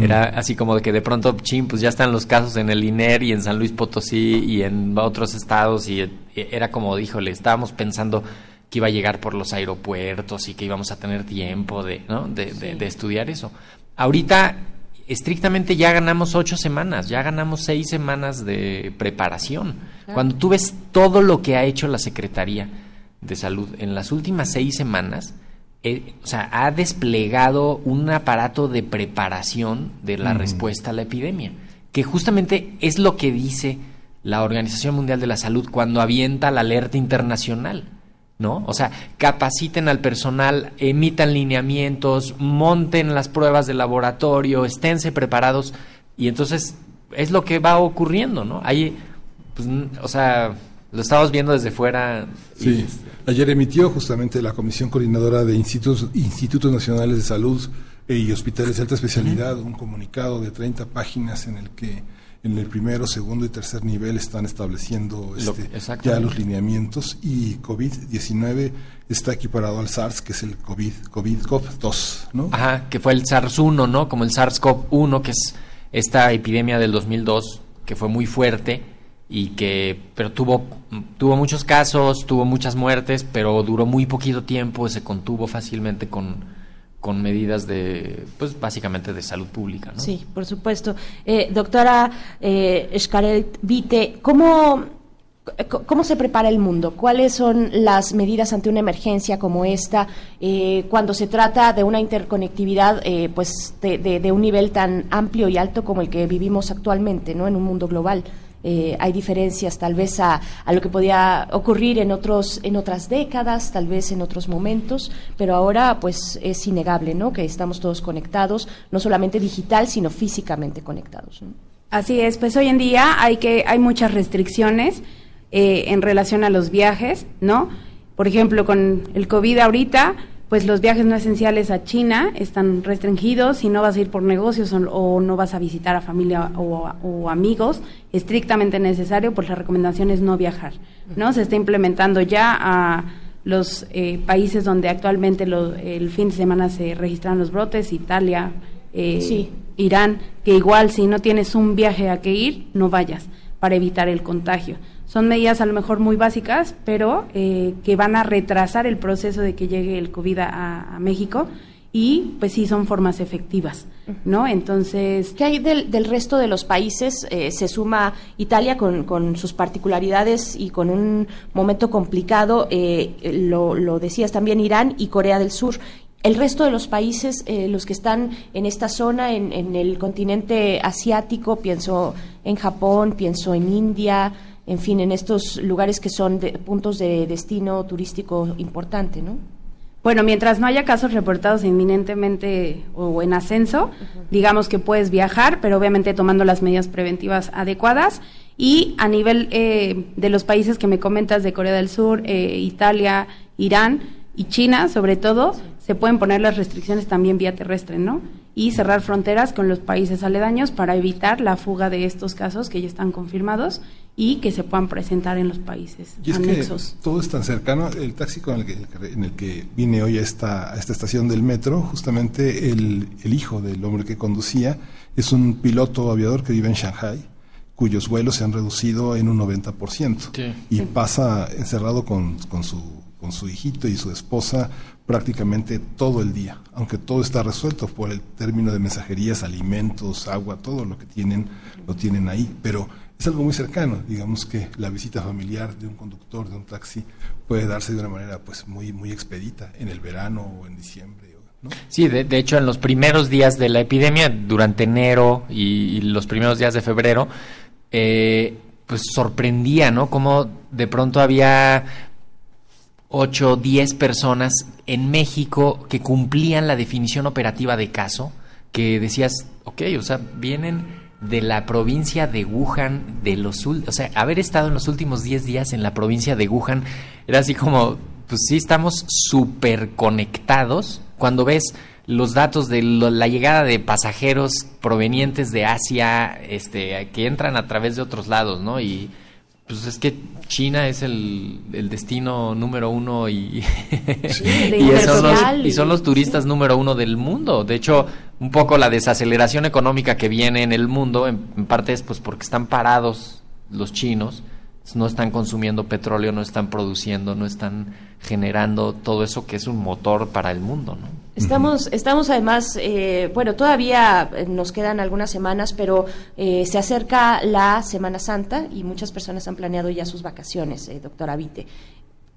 Era así como de que de pronto, ching, pues ya están los casos en el INER y en San Luis Potosí y en otros estados y, era como, díjole, estábamos pensando que iba a llegar por los aeropuertos y que íbamos a tener tiempo de, ¿no? de, estudiar eso. Ahorita estrictamente ya ganamos ocho semanas, ya ganamos seis semanas de preparación. Cuando tú ves todo lo que ha hecho la Secretaría, de Salud en las últimas seis semanas, eh, o sea, ha desplegado un aparato de preparación de la respuesta a la epidemia, que justamente es lo que dice la Organización Mundial de la Salud cuando avienta la alerta internacional. ¿No? O sea, capaciten al personal, emitan lineamientos, monten las pruebas de laboratorio, esténse preparados y entonces es lo que va ocurriendo, ¿no? Hay, pues, o sea, lo estamos viendo desde fuera. Sí, ayer emitió justamente la Comisión Coordinadora de Institutos, Institutos Nacionales de Salud y Hospitales de Alta Especialidad un comunicado de 30 páginas en el que en el primero, segundo y tercer nivel están estableciendo este, ya los lineamientos y COVID-19 está equiparado al SARS, que es el COVID, COVID-2, ¿no? Ajá, que fue el SARS-1, ¿no? Como el SARS-CoV-1, que es esta epidemia del 2002, que fue muy fuerte y que, pero tuvo, tuvo muchos casos, tuvo muchas muertes, pero duró muy poquito tiempo, se contuvo fácilmente con, con medidas de, pues básicamente de salud pública. Sí, por supuesto. Eh, doctora eh, Vite, ¿cómo, ¿cómo se prepara el mundo? ¿Cuáles son las medidas ante una emergencia como esta eh, cuando se trata de una interconectividad eh, pues de- de un nivel tan amplio y alto como el que vivimos actualmente ¿no? en un mundo global? Eh, hay diferencias tal vez a, a lo que podía ocurrir en otros en otras décadas, tal vez en otros momentos, pero ahora pues es innegable, ¿no? Que estamos todos conectados, no solamente digital, sino físicamente conectados. Así es, pues hoy en día hay que hay muchas restricciones eh, en relación a los viajes, ¿no? Por ejemplo, con el COVID ahorita, pues los viajes no esenciales a China están restringidos. Si no vas a ir por negocios o, o no vas a visitar a familia o, o amigos, estrictamente necesario, pues la recomendación es no viajar, ¿no? Se está implementando ya a los eh, países donde actualmente lo- el fin de semana se registran los brotes, Italia, eh, Sí. Irán, que igual si no tienes un viaje a que ir, no vayas para evitar el contagio. Son medidas a lo mejor muy básicas, pero eh, que van a retrasar el proceso de que llegue el COVID a, a México y pues sí son formas efectivas, ¿no? Entonces... ¿Qué hay del, del resto de los países? Eh, se suma Italia con, con sus particularidades y con un momento complicado, eh, lo, lo decías también Irán y Corea del Sur. El resto de los países, eh, los que están en esta zona, en, en el continente asiático, pienso en Japón, pienso en India, en fin, en estos lugares que son de- puntos de destino turístico importante, ¿no? Bueno, mientras no haya casos reportados inminentemente o en ascenso, digamos que puedes viajar, pero obviamente tomando las medidas preventivas adecuadas. Y a nivel eh, de los países que me comentas, de Corea del Sur, eh, Italia, Irán y China, sobre todo, se pueden poner las restricciones también vía terrestre, ¿no? Y cerrar fronteras con los países aledaños para evitar la fuga de estos casos que ya están confirmados y que se puedan presentar en los países Y es anexos. que todo es tan cercano. El taxi con el que, en el que vine hoy a esta, a esta estación del metro, justamente el, el hijo del hombre que conducía es un piloto aviador que vive en Shanghai, cuyos vuelos se han reducido en un 90%. Sí. Y pasa encerrado con, con, su, con su hijito y su esposa prácticamente todo el día, aunque todo está resuelto por el término de mensajerías, alimentos, agua, todo lo que tienen, lo tienen ahí, pero es algo muy cercano, digamos que la visita familiar de un conductor de un taxi puede darse de una manera pues muy muy expedita en el verano o en diciembre. Sí, de, hecho en los primeros días de la epidemia, durante enero y, los primeros días de febrero, eh, pues sorprendía, ¿no? Como de pronto había 8 o 10 personas en México que cumplían la definición operativa de caso, que decías, ok, o sea, vienen de la provincia de Wuhan, de los o sea, haber estado en los últimos 10 días en la provincia de Wuhan, era así como, pues sí, estamos súper conectados. Cuando ves los datos de la llegada de pasajeros provenientes de Asia, este, que entran a través de otros lados, ¿no? Y pues es que China es el, el destino número uno y, <laughs> de y, son intercomercial los, y son los turistas número uno del mundo. De hecho, un poco la desaceleración económica que viene en el mundo, en, en parte es pues porque están parados los chinos, no están consumiendo petróleo, no están produciendo, no están generando todo eso que es un motor para el mundo, ¿no? Estamos, estamos además, eh, bueno, todavía nos quedan algunas semanas, pero eh, se acerca la Semana Santa y muchas personas han planeado ya sus vacaciones, eh, doctora Vite.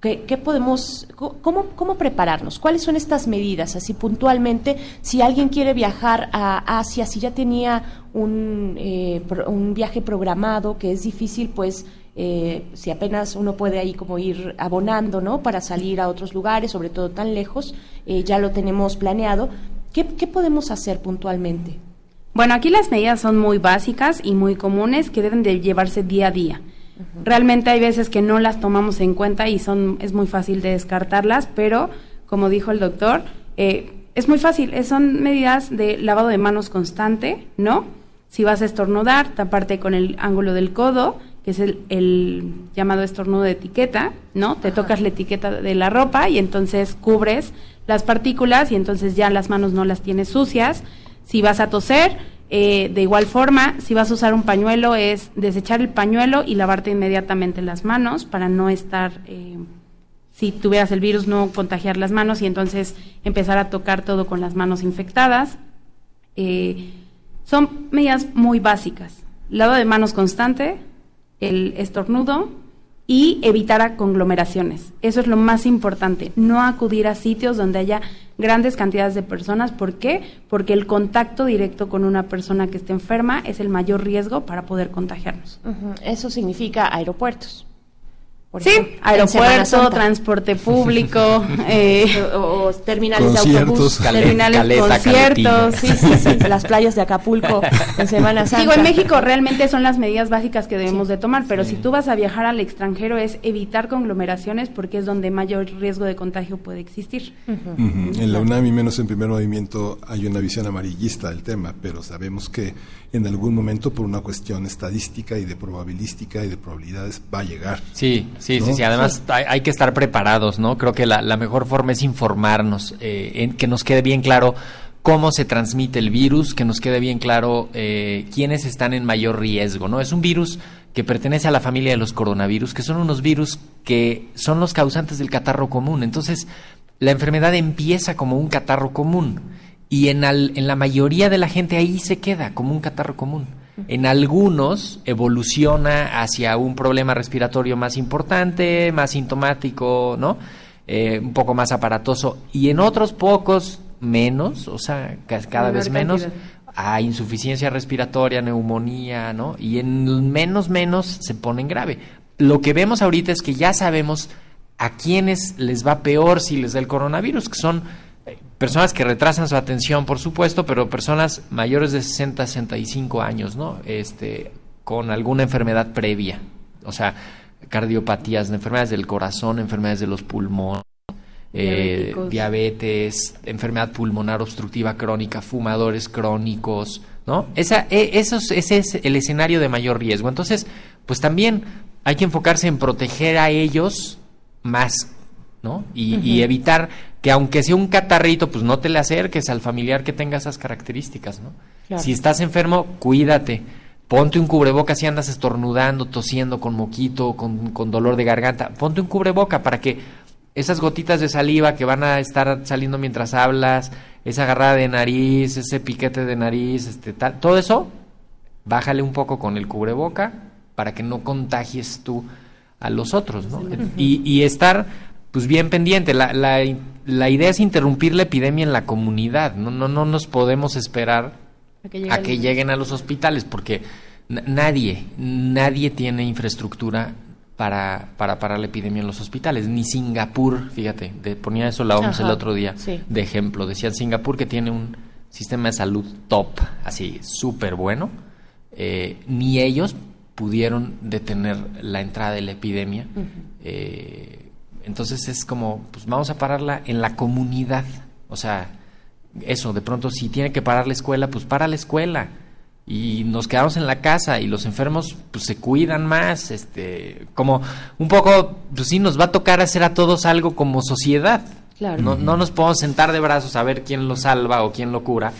¿Qué, qué podemos, cómo, cómo prepararnos? ¿Cuáles son estas medidas? Así puntualmente, si alguien quiere viajar a Asia, si ya tenía un, eh, un viaje programado que es difícil, pues eh, si apenas uno puede ahí como ir abonando, ¿no? Para salir a otros lugares, sobre todo tan lejos, eh, ya lo tenemos planeado. ¿Qué, qué podemos hacer puntualmente? Bueno, aquí las medidas son muy básicas y muy comunes que deben de llevarse día a día. Realmente hay veces que no las tomamos en cuenta y son es muy fácil de descartarlas, pero como dijo el doctor, eh, es muy fácil. son medidas de lavado de manos constante, ¿no? Si vas a estornudar, taparte con el ángulo del codo, que es el, el llamado estornudo de etiqueta, ¿no? Te tocas la etiqueta de la ropa y entonces cubres las partículas y entonces ya las manos no las tienes sucias. Si vas a toser, eh, de igual forma, si vas a usar un pañuelo, es desechar el pañuelo y lavarte inmediatamente las manos para no estar, eh, si tuvieras el virus, no contagiar las manos y entonces empezar a tocar todo con las manos infectadas. Eh, son medidas muy básicas. Lavado de manos constante, el estornudo y evitar conglomeraciones. Eso es lo más importante. No acudir a sitios donde haya grandes cantidades de personas. ¿Por qué? Porque el contacto directo con una persona que esté enferma es el mayor riesgo para poder contagiarnos. Eso significa aeropuertos. Por Sí, ejemplo, aeropuerto, transporte público, <laughs> eh, o, o terminales de autobús, terminales, caleta, conciertos, sí, sí, sí. las playas de Acapulco en Semana Santa. Digo, en México realmente son las medidas básicas que debemos de tomar, pero si tú vas a viajar al extranjero es evitar conglomeraciones porque es donde mayor riesgo de contagio puede existir. En la UNAM y menos en primer movimiento hay una visión amarillista del tema, pero sabemos que en algún momento por una cuestión estadística y de probabilística y de probabilidades va a llegar. Sí, sí, ¿no? sí, sí. Además hay, hay que estar preparados, ¿no? Creo que la, la mejor forma es informarnos, eh, en que nos quede bien claro cómo se transmite el virus, que nos quede bien claro eh, quiénes están en mayor riesgo, ¿no? Es un virus que pertenece a la familia de los coronavirus, que son unos virus que son los causantes del catarro común. Entonces, la enfermedad empieza como un catarro común y en, al- en la mayoría de la gente ahí se queda como un catarro común. En algunos evoluciona hacia un problema respiratorio más importante, más sintomático, ¿no? Eh, un poco más aparatoso. Y en otros pocos menos, o sea, ca- cada vez menos, cantidad. a insuficiencia respiratoria, neumonía, ¿no? Y en menos, menos se ponen grave. Lo que vemos ahorita es que ya sabemos a quiénes les va peor si les da el coronavirus, que son personas que retrasan su atención, por supuesto, pero personas mayores de 60, 65 años, ¿no? Este, con alguna enfermedad previa, o sea, cardiopatías, enfermedades del corazón, enfermedades de los pulmones, eh, diabetes, enfermedad pulmonar obstructiva crónica, fumadores crónicos, ¿no? Esa, e- esos, ese es el escenario de mayor riesgo. Entonces, pues también hay que enfocarse en proteger a ellos más, ¿no? Y, y evitar que aunque sea un catarrito, pues no te le acerques al familiar que tenga esas características, ¿no? Claro. Si estás enfermo, cuídate. Ponte un cubreboca si andas estornudando, tosiendo con moquito, con, con dolor de garganta. Ponte un cubreboca para que esas gotitas de saliva que van a estar saliendo mientras hablas, esa agarrada de nariz, ese piquete de nariz, este, tal, todo eso, bájale un poco con el cubreboca para que no contagies tú a los otros, ¿no? Y, y estar, pues, bien pendiente. La, la, la idea es interrumpir la epidemia en la comunidad. No, no, no nos podemos esperar A que llegue a el- que lleguen a los hospitales porque na- nadie, nadie tiene infraestructura para, para parar la epidemia en los hospitales. Ni Singapur, fíjate, de- ponía eso la OMS el otro día sí. de ejemplo. Decían Singapur que tiene un sistema de salud top, así súper bueno. Eh, ni ellos pudieron detener la entrada de la epidemia. Eh, entonces es como, pues vamos a pararla en la comunidad. O sea, eso, de pronto si tiene que parar la escuela, pues para la escuela. Y nos quedamos en la casa y los enfermos pues se cuidan más, este, como un poco, pues sí, nos va a tocar hacer a todos algo como sociedad. Claro. No, no nos podemos sentar de brazos a ver quién lo salva o quién lo cura,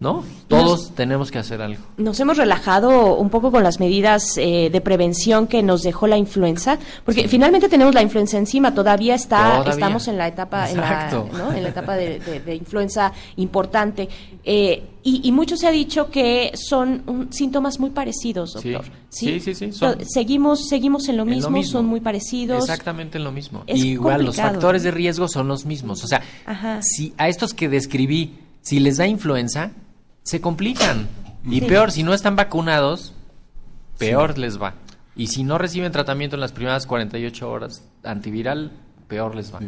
¿no? Todos tenemos que hacer algo. Nos hemos relajado un poco con las medidas eh, de prevención que nos dejó la influenza, porque finalmente tenemos la influenza encima, todavía está, Todavía. estamos en la etapa, en la, Exacto. ¿no? en la etapa de, de- de influenza importante. Eh, y, y mucho se ha dicho que son un- síntomas muy parecidos, Sí. doctor. Sí, sí, sí, son- Seguimos, seguimos en lo, En lo mismo, son muy parecidos. Exactamente en lo mismo. Es Igual los factores de riesgo son los mismos. O sea, Ajá. si a estos que describí, si les da influenza, se complican. Y Sí. peor, si no están vacunados, peor les va. Y si no reciben tratamiento en las primeras 48 horas antiviral, peor les va.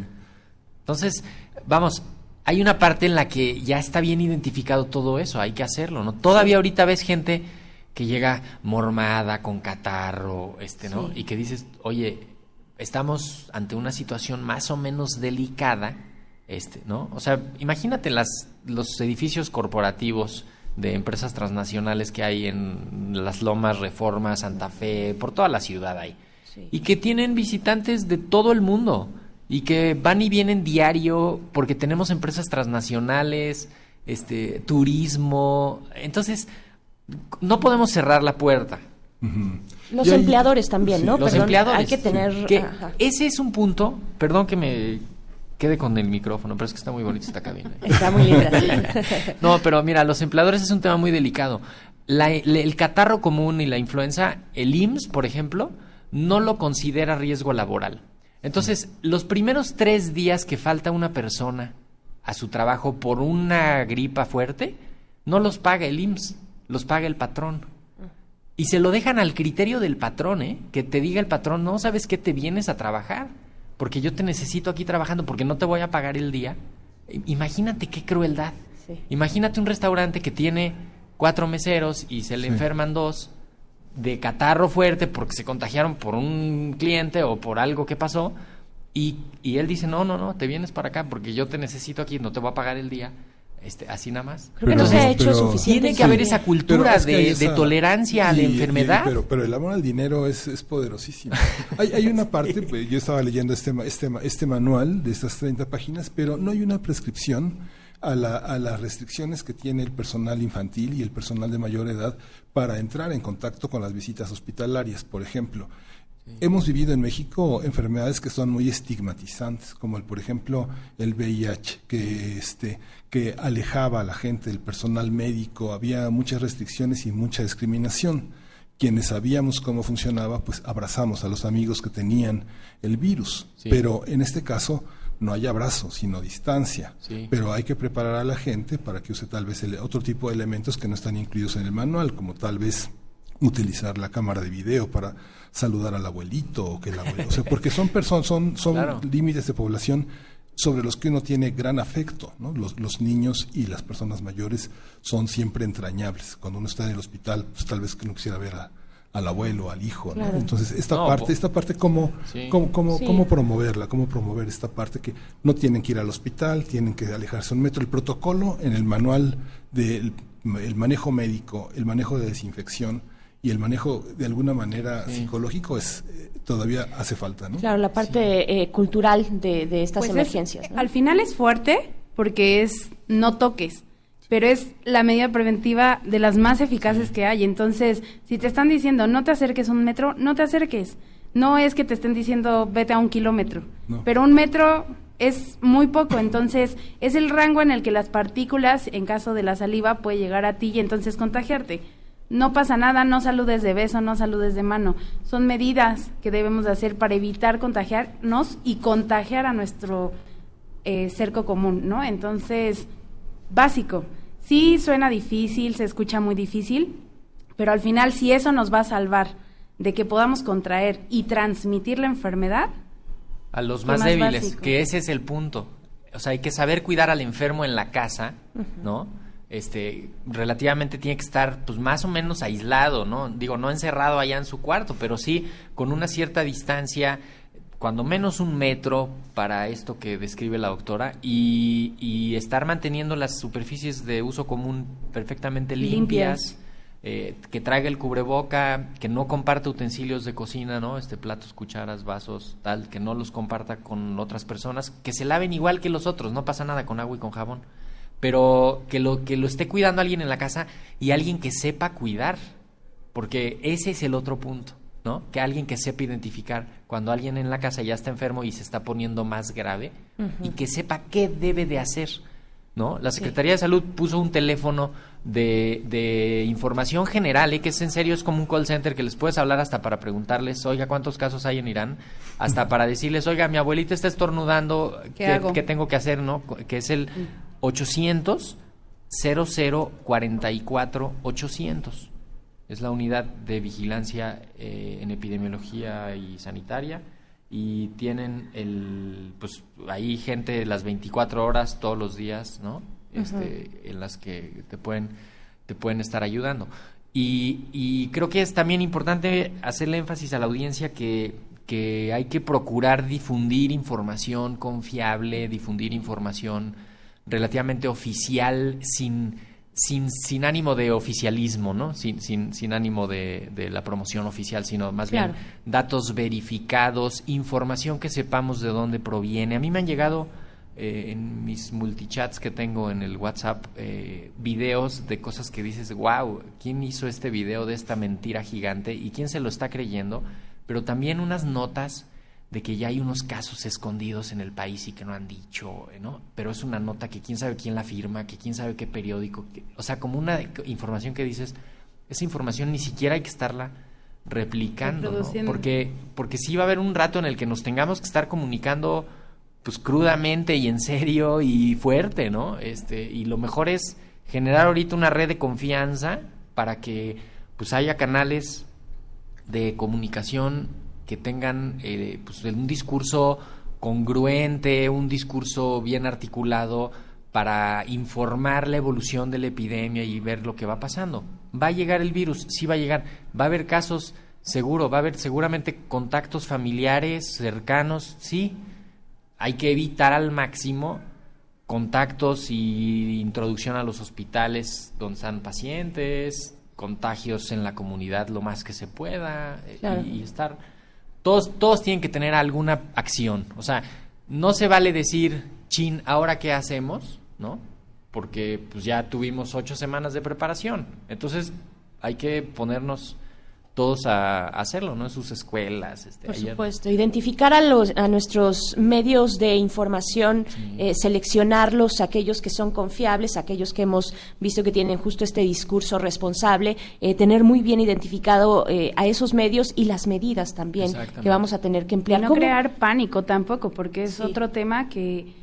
Entonces, vamos, hay una parte en la que ya está bien identificado todo eso, hay que hacerlo, ¿no? Todavía ahorita ves gente que llega mormada, con catarro, este, ¿no? Y que dices, oye, estamos ante una situación más o menos delicada, este, ¿no? O sea, imagínate las, los edificios corporativos de empresas transnacionales que hay en Las Lomas, Reforma, Santa Fe, por toda la ciudad hay. Y que tienen visitantes de todo el mundo y que van y vienen diario porque tenemos empresas transnacionales, este, turismo. Entonces, no podemos cerrar la puerta. Los Y hay- empleadores también, ¿no? Los Perdón, empleadores. Hay que tener... Que ese es un punto, perdón que me quede con el micrófono, pero es que está muy bonita esta cabina. <laughs> Está muy linda. <laughs> no, pero mira, los empleadores es un tema muy delicado. La- el, el catarro común y la influenza, el IMSS, por ejemplo, no lo considera riesgo laboral. Entonces, los primeros tres días que falta una persona a su trabajo por una gripa fuerte, no los paga el IMSS, los paga el patrón. Y se lo dejan al criterio del patrón, ¿eh? Que te diga el patrón, no, ¿sabes qué? Te vienes a trabajar, porque yo te necesito aquí trabajando, porque no te voy a pagar el día. Imagínate qué crueldad. Imagínate un restaurante que tiene cuatro meseros y se le Sí. enferman dos de catarro fuerte porque se contagiaron por un cliente o por algo que pasó. Y, y él dice, no, no, no, te vienes para acá porque yo te necesito aquí, no te voy a pagar el día. Este, así nada más. Creo que no se ha hecho suficiente Tiene que haber esa cultura es que de, esa- de tolerancia a la y- enfermedad. pero, pero el amor al dinero es, es poderosísimo. <laughs> hay, hay una parte, pues, yo estaba leyendo este, ma- este, ma- este manual de estas 30 páginas, pero no hay una prescripción a, la- a las restricciones que tiene el personal infantil y el personal de mayor edad para entrar en contacto con las visitas hospitalarias, por ejemplo. Hemos vivido en México enfermedades que son muy estigmatizantes, como el, por ejemplo, el VIH, que este que alejaba a la gente del personal médico, había muchas restricciones y mucha discriminación. Quienes sabíamos cómo funcionaba, pues abrazamos a los amigos que tenían el virus. Sí. Pero en este caso no hay abrazo, sino distancia. Sí. Pero hay que preparar a la gente para que use tal vez el- otro tipo de elementos que no están incluidos en el manual, como tal vez utilizar la cámara de video para saludar al abuelito o que el abuelo, o sea, <laughs> porque son personas, son, son Claro. límites de población sobre los que uno tiene gran afecto, ¿no? Los, los niños y las personas mayores son siempre entrañables. Cuando uno está en el hospital, pues tal vez que no quisiera ver a- al abuelo, al hijo, ¿no? Claro. Entonces, esta No, parte, esta parte cómo, Sí. cómo, cómo, Sí. cómo promoverla, cómo promover esta parte que no tienen que ir al hospital, tienen que alejarse un metro. El protocolo en el manual del el manejo médico, el manejo de desinfección y el manejo de alguna manera psicológico es eh, todavía hace falta, ¿no? Claro, la parte eh, cultural de, de estas Pues es- emergencias. ¿no? Al final es fuerte porque es no toques, pero es la medida preventiva de las más eficaces que hay. Entonces, si te están diciendo no te acerques a un metro, no te acerques. No es que te estén diciendo vete a un kilómetro, No. pero un metro es muy poco, entonces es el rango en el que las partículas, en caso de la saliva, puede llegar a ti y entonces contagiarte. No pasa nada, no saludes de beso, no saludes de mano. Son medidas que debemos de hacer para evitar contagiarnos y contagiar a nuestro eh, cerco común, ¿no? Entonces, básico. Sí suena difícil, se escucha muy difícil, pero al final si eso nos va a salvar de que podamos contraer y transmitir la enfermedad, a los ¿Qué más, más débiles, básico? que ese es el punto. O sea, hay que saber cuidar al enfermo en la casa, ¿no? Este, relativamente tiene que estar, pues, más o menos aislado, ¿no? Digo, no encerrado allá en su cuarto, pero sí con una cierta distancia, cuando menos un metro para esto que describe la doctora, y, y estar manteniendo las superficies de uso común perfectamente limpias Limpias. eh, que traiga el cubreboca, que no comparte utensilios de cocina, ¿no? Este platos, cucharas, vasos, tal, que no los comparta con otras personas, que se laven igual que los otros, no pasa nada con agua y con jabón. Pero que lo, que lo esté cuidando alguien en la casa y alguien que sepa cuidar, porque ese es el otro punto, ¿no? Que alguien que sepa identificar cuando alguien en la casa ya está enfermo y se está poniendo más grave y que sepa qué debe de hacer, ¿no? La Secretaría de Salud puso un teléfono de, de información general, ¿eh? que es en serio, es como un call center que les puedes hablar hasta para preguntarles, oiga, ¿cuántos casos hay en Irán? Hasta para decirles, oiga, mi abuelita está estornudando, ¿qué, hago? qué tengo que hacer? ¿no? Que es el 800 0044 800. Es la unidad de vigilancia eh, en epidemiología y sanitaria y tienen el pues ahí gente las 24 horas todos los días, ¿no? Este, en las que te pueden te pueden estar ayudando. Y, y creo que es también importante hacerle énfasis a la audiencia que, que hay que procurar difundir información confiable, difundir información relativamente oficial sin, sin, sin ánimo de oficialismo, ¿no? Sin, sin, sin ánimo de, de la promoción oficial, sino más Claro. bien datos verificados, información que sepamos de dónde proviene. A mí me han llegado eh, en mis multichats que tengo en el WhatsApp eh, videos de cosas que dices, wow, ¿quién hizo este video de esta mentira gigante y quién se lo está creyendo? Pero también unas notas de que ya hay unos casos escondidos en el país y que no han dicho, ¿no? Pero es una nota que quién sabe quién la firma, que quién sabe qué periódico, que- o sea, como una información que dices, esa información ni siquiera hay que estarla replicando, ¿no? Porque, porque sí va a haber un rato en el que nos tengamos que estar comunicando pues crudamente y en serio y fuerte, ¿no? Este, y lo mejor es generar ahorita una red de confianza para que pues haya canales de comunicación que tengan eh, pues, un discurso congruente, un discurso bien articulado para informar la evolución de la epidemia y ver lo que va pasando. Va a llegar el virus, sí va a llegar, va a haber casos, seguro, va a haber seguramente contactos familiares cercanos, sí. Hay que evitar al máximo contactos y introducción a los hospitales donde están pacientes, contagios en la comunidad lo más que se pueda eh, Claro. y, y estar todos todos tienen que tener alguna acción, o sea, no se vale decir, "Chin, ahora qué hacemos", ¿no? Porque pues ya tuvimos ocho semanas de preparación, entonces hay que ponernos todos a, hacerlo, ¿no? En sus escuelas, este, Por ayer- supuesto, identificar a, los, a nuestros medios de información, eh, seleccionarlos, aquellos que son confiables, aquellos que hemos visto que tienen justo este discurso responsable, eh, tener muy bien identificado eh, a esos medios y las medidas también que vamos a tener que Y emplear. no ¿Cómo? crear pánico tampoco, porque es otro tema que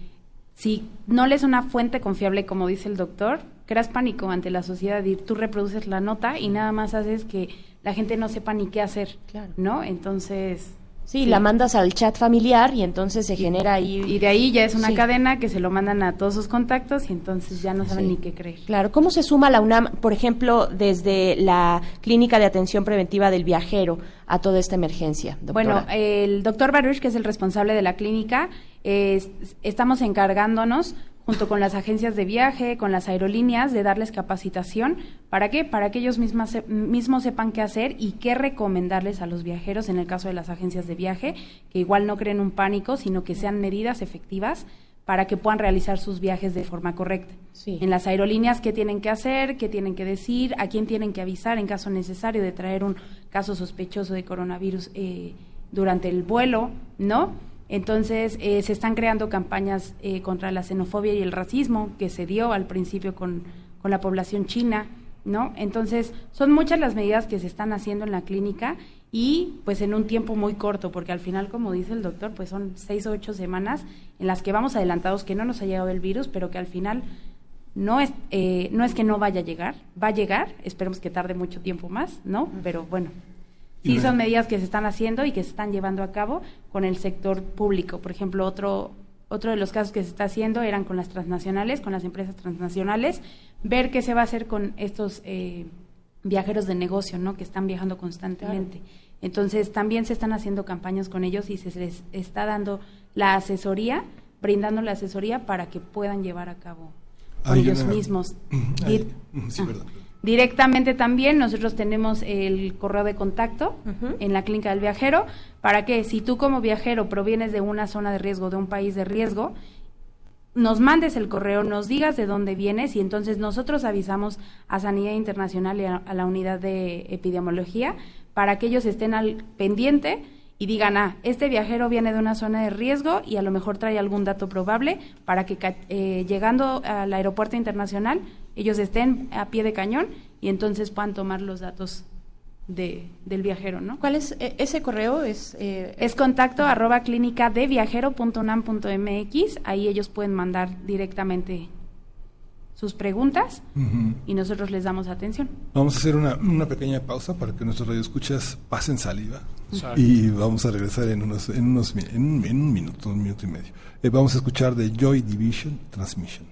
si no le es una fuente confiable, como dice el doctor, creas pánico ante la sociedad y tú reproduces la nota y nada más haces que la gente no sepa ni qué hacer, ¿no? Entonces... Sí, la mandas al chat familiar y entonces se genera ahí... Y de ahí ya es una Sí. cadena que se lo mandan a todos sus contactos y entonces ya no saben Sí. ni qué creer. Claro, ¿cómo se suma la UNAM, por ejemplo, desde la Clínica de Atención Preventiva del Viajero a toda esta emergencia? doctora? Bueno, el doctor Baruch, que es el responsable de la clínica, es- estamos encargándonos junto con las agencias de viaje, con las aerolíneas, de darles capacitación. ¿Para qué? Para que ellos mismas se- mismos sepan qué hacer y qué recomendarles a los viajeros en el caso de las agencias de viaje, que igual no creen un pánico, sino que sean medidas efectivas para que puedan realizar sus viajes de forma correcta. En las aerolíneas, qué tienen que hacer, qué tienen que decir, a quién tienen que avisar en caso necesario de traer un caso sospechoso de coronavirus eh, durante el vuelo, ¿no? Entonces, eh, se están creando campañas eh, contra la xenofobia y el racismo que se dio al principio con, con la población china, ¿no? Entonces, son muchas las medidas que se están haciendo en la clínica y pues en un tiempo muy corto, porque al final, como dice el doctor, pues son seis o ocho semanas en las que vamos adelantados, que no nos ha llegado el virus, pero que al final no es, eh, no es que no vaya a llegar, va a llegar, esperemos que tarde mucho tiempo más, ¿no? Pero bueno, sí son me- medidas que se están haciendo y que se están llevando a cabo con el sector público. Por ejemplo, otro, otro de los casos que se está haciendo eran con las transnacionales, con las empresas transnacionales, ver qué se va a hacer con estos eh, viajeros de negocio, ¿no? Que están viajando constantemente. Entonces, también se están haciendo campañas con ellos y se les está dando la asesoría, brindando la asesoría para que puedan llevar a cabo ellos mismos. <clears throat> Sí, Ah. perdón. Directamente también nosotros tenemos el correo de contacto en la clínica del viajero. Para que si tú como viajero provienes de una zona de riesgo, de un país de riesgo, nos mandes el correo, nos digas de dónde vienes y entonces nosotros avisamos a Sanidad Internacional y a, a la unidad de epidemiología para que ellos estén al pendiente y digan, ah, este viajero viene de una zona de riesgo y a lo mejor trae algún dato probable para que eh, llegando al aeropuerto internacional ellos estén a pie de cañón y entonces puedan tomar los datos de, del viajero, ¿no? ¿Cuál es eh, ese correo? Es, eh, Es contacto arroba clínica de viajero.unam.mx, ahí ellos pueden mandar directamente sus preguntas y nosotros les damos atención. Vamos a hacer una, una pequeña pausa para que nuestros radioescuchas pasen saliva Exacto. y vamos a regresar en unos, en unos en un, en un minuto, un minuto y medio. Eh, vamos a escuchar de Joy Division Transmission.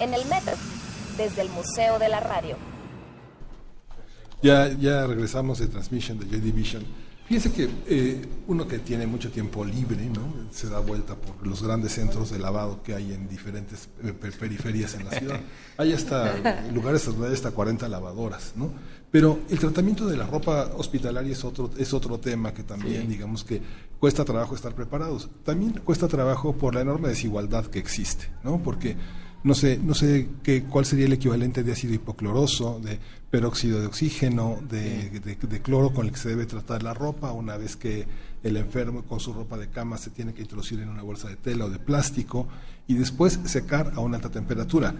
En el metro, desde el Museo de la Radio. Ya, ya regresamos de Transmission de Joy Division. Fíjese que eh, uno que tiene mucho tiempo libre, ¿no? Se da vuelta por los grandes centros de lavado que hay en diferentes eh, pe- periferias en la ciudad. <laughs> Hay hasta lugares donde hay hasta 40 lavadoras, ¿no? Pero el tratamiento de la ropa hospitalaria es otro, es otro tema que también, Sí. digamos que cuesta trabajo estar preparados. También cuesta trabajo por la enorme desigualdad que existe, ¿no? Porque no sé, no sé qué, cuál sería el equivalente de ácido hipocloroso, de peróxido de oxígeno, de, de- de cloro con el que se debe tratar la ropa una vez que el enfermo con su ropa de cama se tiene que introducir en una bolsa de tela o de plástico y después secar a una alta temperatura.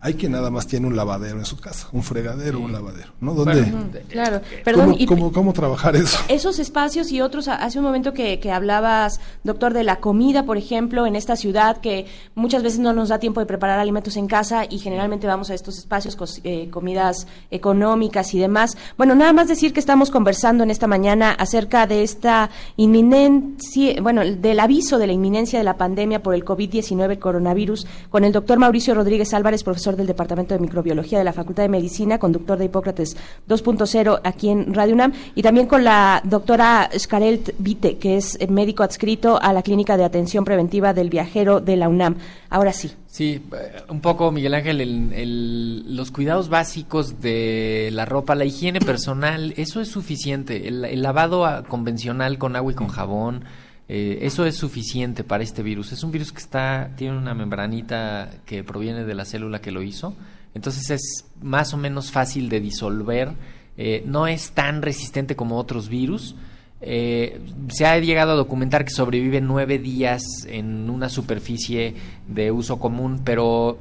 Hay quien nada más tiene un lavadero en su casa, un fregadero, un lavadero, ¿no? ¿Dónde? Ujú, Claro, perdón. ¿Cómo, y- cómo- cómo trabajar eso? <laughs> Esos espacios y otros, hace un momento que, que hablabas, doctor, de la comida, por ejemplo, en esta ciudad, que muchas veces no nos da tiempo de preparar alimentos en casa y generalmente vamos a estos espacios, cos- eh, comidas económicas y demás. Bueno, nada más decir que estamos conversando en esta mañana acerca de esta inminencia, bueno, del aviso de la inminencia de la pandemia por el COVID-19 coronavirus con el doctor Mauricio Rodríguez Álvarez, profesor del Departamento de Microbiología de la Facultad de Medicina, conductor de Hipócrates 2.0 aquí en Radio UNAM, y también con la doctora Scarelt Vite, que es eh, médico adscrito a la Clínica de Atención Preventiva del Viajero de la UNAM. Ahora sí. Sí, eh, un poco, Miguel Ángel, el- el- los cuidados básicos de la ropa, la higiene personal, eso es suficiente. El, el lavado convencional con agua y con jabón, eh, eso es suficiente para este virus. Es un virus que está tiene una membranita que proviene de la célula que lo hizo, entonces es más o menos fácil de disolver. eh, no es tan resistente como otros virus. Eh, se ha llegado a documentar que sobrevive nueve días en una superficie de uso común, pero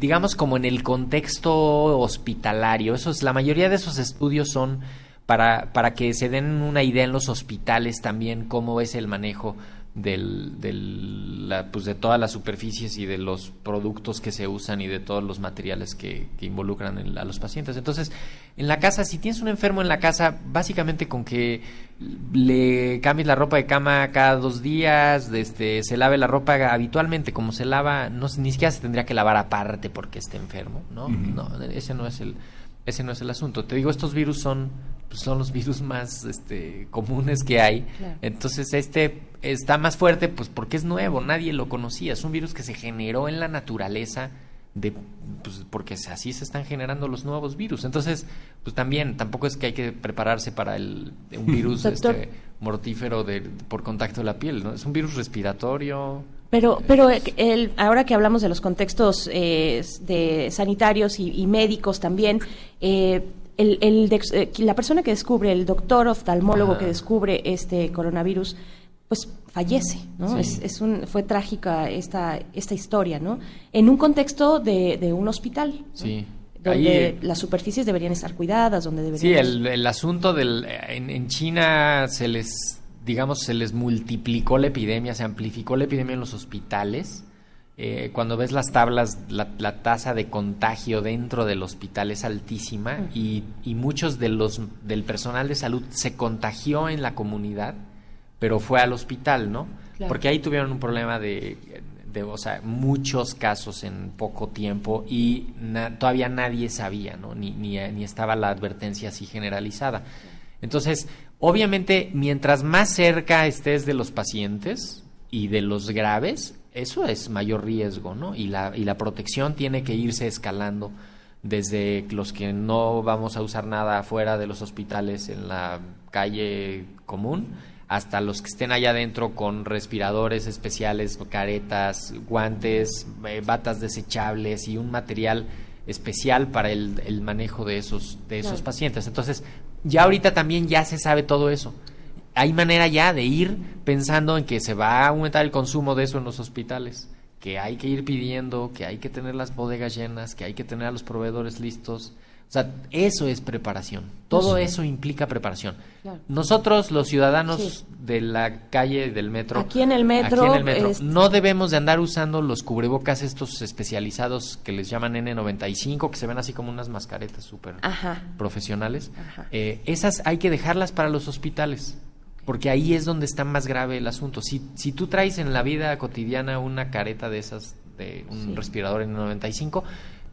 digamos como en el contexto hospitalario. Esos, la mayoría de esos estudios son para, para que se den una idea en los hospitales también cómo es el manejo del, del- la- pues de todas las superficies y de los productos que se usan y de todos los materiales que, que involucran en- a los pacientes. Entonces, en la casa, si tienes un enfermo en la casa, básicamente con que le cambies la ropa de cama cada dos días, este, se lave la ropa habitualmente, como se lava, no, se- ni siquiera se tendría que lavar aparte porque esté enfermo, ¿no? No, ese no es el ese no es el asunto. Te digo, estos virus son pues, son los <laughs> virus más este, comunes que hay. Claro. Entonces, este está más fuerte pues porque es nuevo, nadie lo conocía, es un virus que se generó en la naturaleza de pues porque así se están generando los nuevos virus. Entonces, pues también tampoco es que hay que prepararse para el un <laughs> virus este, mortífero de, por contacto de la piel, ¿no? Es un virus respiratorio. Pero, pero el, ahora que hablamos de los contextos eh, de sanitarios y, y médicos también, eh, el, el dex- eh, la persona que descubre, el doctor oftalmólogo Ajá. que descubre este coronavirus, pues fallece, ¿no? Sí. Es, es un, fue trágica esta, esta historia, ¿no? En un contexto de, de un hospital. ¿no? Sí. Donde Ahí, las superficies deberían estar cuidadas, donde deberían... Sí, el, el asunto del en, en China se les digamos se les multiplicó la epidemia, se amplificó la epidemia en los hospitales. Eh, cuando ves las tablas, la, la tasa de contagio dentro del hospital es altísima y, y muchos de los del personal de salud se contagió en la comunidad, pero fue al hospital, ¿no? Claro. Porque ahí tuvieron un problema de, de, o sea, muchos casos en poco tiempo y na- todavía nadie sabía, ¿no? Ni, ni, ni estaba la advertencia así generalizada. Entonces, obviamente, mientras más cerca estés de los pacientes y de los graves, eso es mayor riesgo, ¿no? Y la, y la protección tiene que irse escalando desde los que no vamos a usar nada afuera de los hospitales en la calle común hasta los que estén allá adentro con respiradores especiales, caretas, guantes, eh, batas desechables y un material especial para el, el manejo de esos, de esos Claro. pacientes. Entonces, ya ahorita también ya se sabe todo eso. Hay manera ya de ir pensando en que se va a aumentar el consumo de eso en los hospitales, que hay que ir pidiendo, que hay que tener las bodegas llenas, que hay que tener a los proveedores listos. O sea, eso es preparación. Todo Sí. eso implica preparación. Claro. Nosotros, los ciudadanos Sí. de la calle, del metro, Aquí en el metro, aquí en el metro, es- no debemos de andar usando los cubrebocas estos especializados que les llaman N95, que se ven así como unas mascaretas súper profesionales. Ajá. Eh, esas hay que dejarlas para los hospitales, porque ahí es donde está más grave el asunto. Si, si tú traes en la vida cotidiana una careta de esas, de un Sí. respirador N95,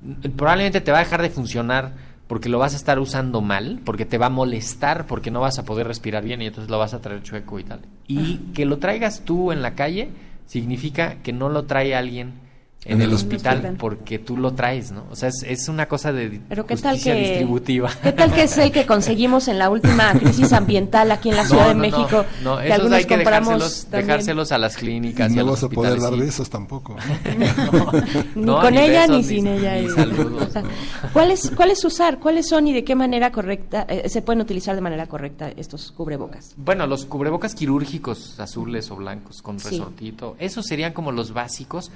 n- probablemente te va a dejar de funcionar porque lo vas a estar usando mal, porque te va a molestar, porque no vas a poder respirar bien y entonces lo vas a traer chueco y tal. Y que lo traigas tú en la calle significa que no lo trae alguien en, En el el hospital, hospital. porque tú lo traes, ¿no? O sea, es, es una cosa de Pero qué tal justicia que distributiva. qué tal que es el que conseguimos en la última <laughs> crisis ambienal aquí en la Ciudad de México, No, que esos algunos hay que dejárselos, dejárselos a las clínicas. y no a los vas a poder sí. de esos tampoco. <laughs> ni No, con ni ella besos, ni ni- sin ella. ni y- saludos, no. <laughs> ¿Cuáles cuáles usar? ¿Cuáles son y de qué manera correcta eh, se pueden utilizar de manera correcta estos cubrebocas? Bueno, los cubrebocas quirúrgicos azules o blancos con Sí. resortito, esos serían como los básicos,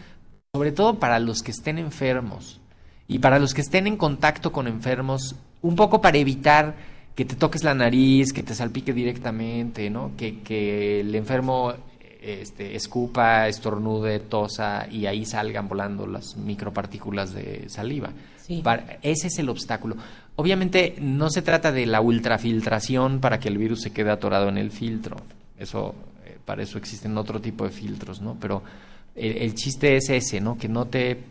sobre todo para los que estén enfermos y para los que estén en contacto con enfermos, un poco para evitar que te toques la nariz, que te salpique directamente, ¿no? Que, que el enfermo este, escupa, estornude, tosa y ahí salgan volando las micropartículas de saliva. Sí. Para- ese es el obstáculo. Obviamente no se trata de la ultrafiltración para que el virus se quede atorado en el filtro. Eso, eh, para eso existen otro tipo de filtros, ¿no? Pero el, el chiste es ese, ¿no? Que no te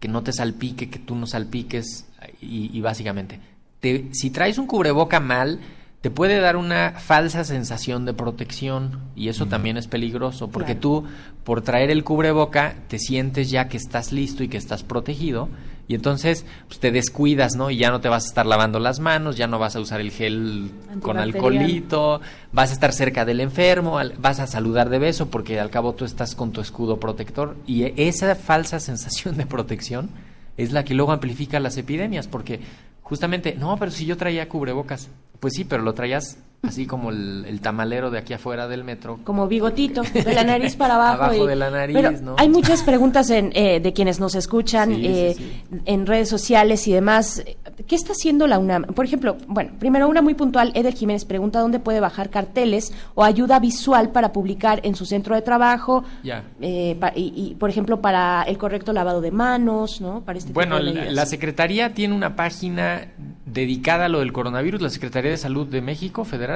que no te salpique, que tú no salpiques y, y básicamente, te- si traes un cubreboca mal, te puede dar una falsa sensación de protección y eso también es peligroso porque Claro. tú por traer el cubreboca te sientes ya que estás listo y que estás protegido y entonces pues, te descuidas, ¿no? Y ya no te vas a estar lavando las manos, ya no vas a usar el gel con alcoholito, vas a estar cerca del enfermo, al- vas a saludar de beso porque al cabo tú estás con tu escudo protector. Y e- esa falsa <laughs> sensación de protección es la que luego amplifica las epidemias porque justamente, no, pero si yo traía cubrebocas, pues sí, pero lo traías así como el, el tamalero de aquí afuera del metro. Como bigotito, de la nariz para abajo. <laughs> Abajo y- de la nariz, Pero ¿no? hay muchas preguntas en, eh, de quienes nos escuchan Sí, eh, sí. en redes sociales y demás. ¿Qué está haciendo la UNAM? Por ejemplo, bueno, primero una muy puntual, Eder Jiménez pregunta dónde puede bajar carteles o ayuda visual para publicar en su centro de trabajo, Ya. eh, pa- y, y, por ejemplo, para el correcto lavado de manos, ¿no? Para este Bueno, tipo de la, la Secretaría tiene una página dedicada a lo del coronavirus, la Secretaría de Salud de México Federal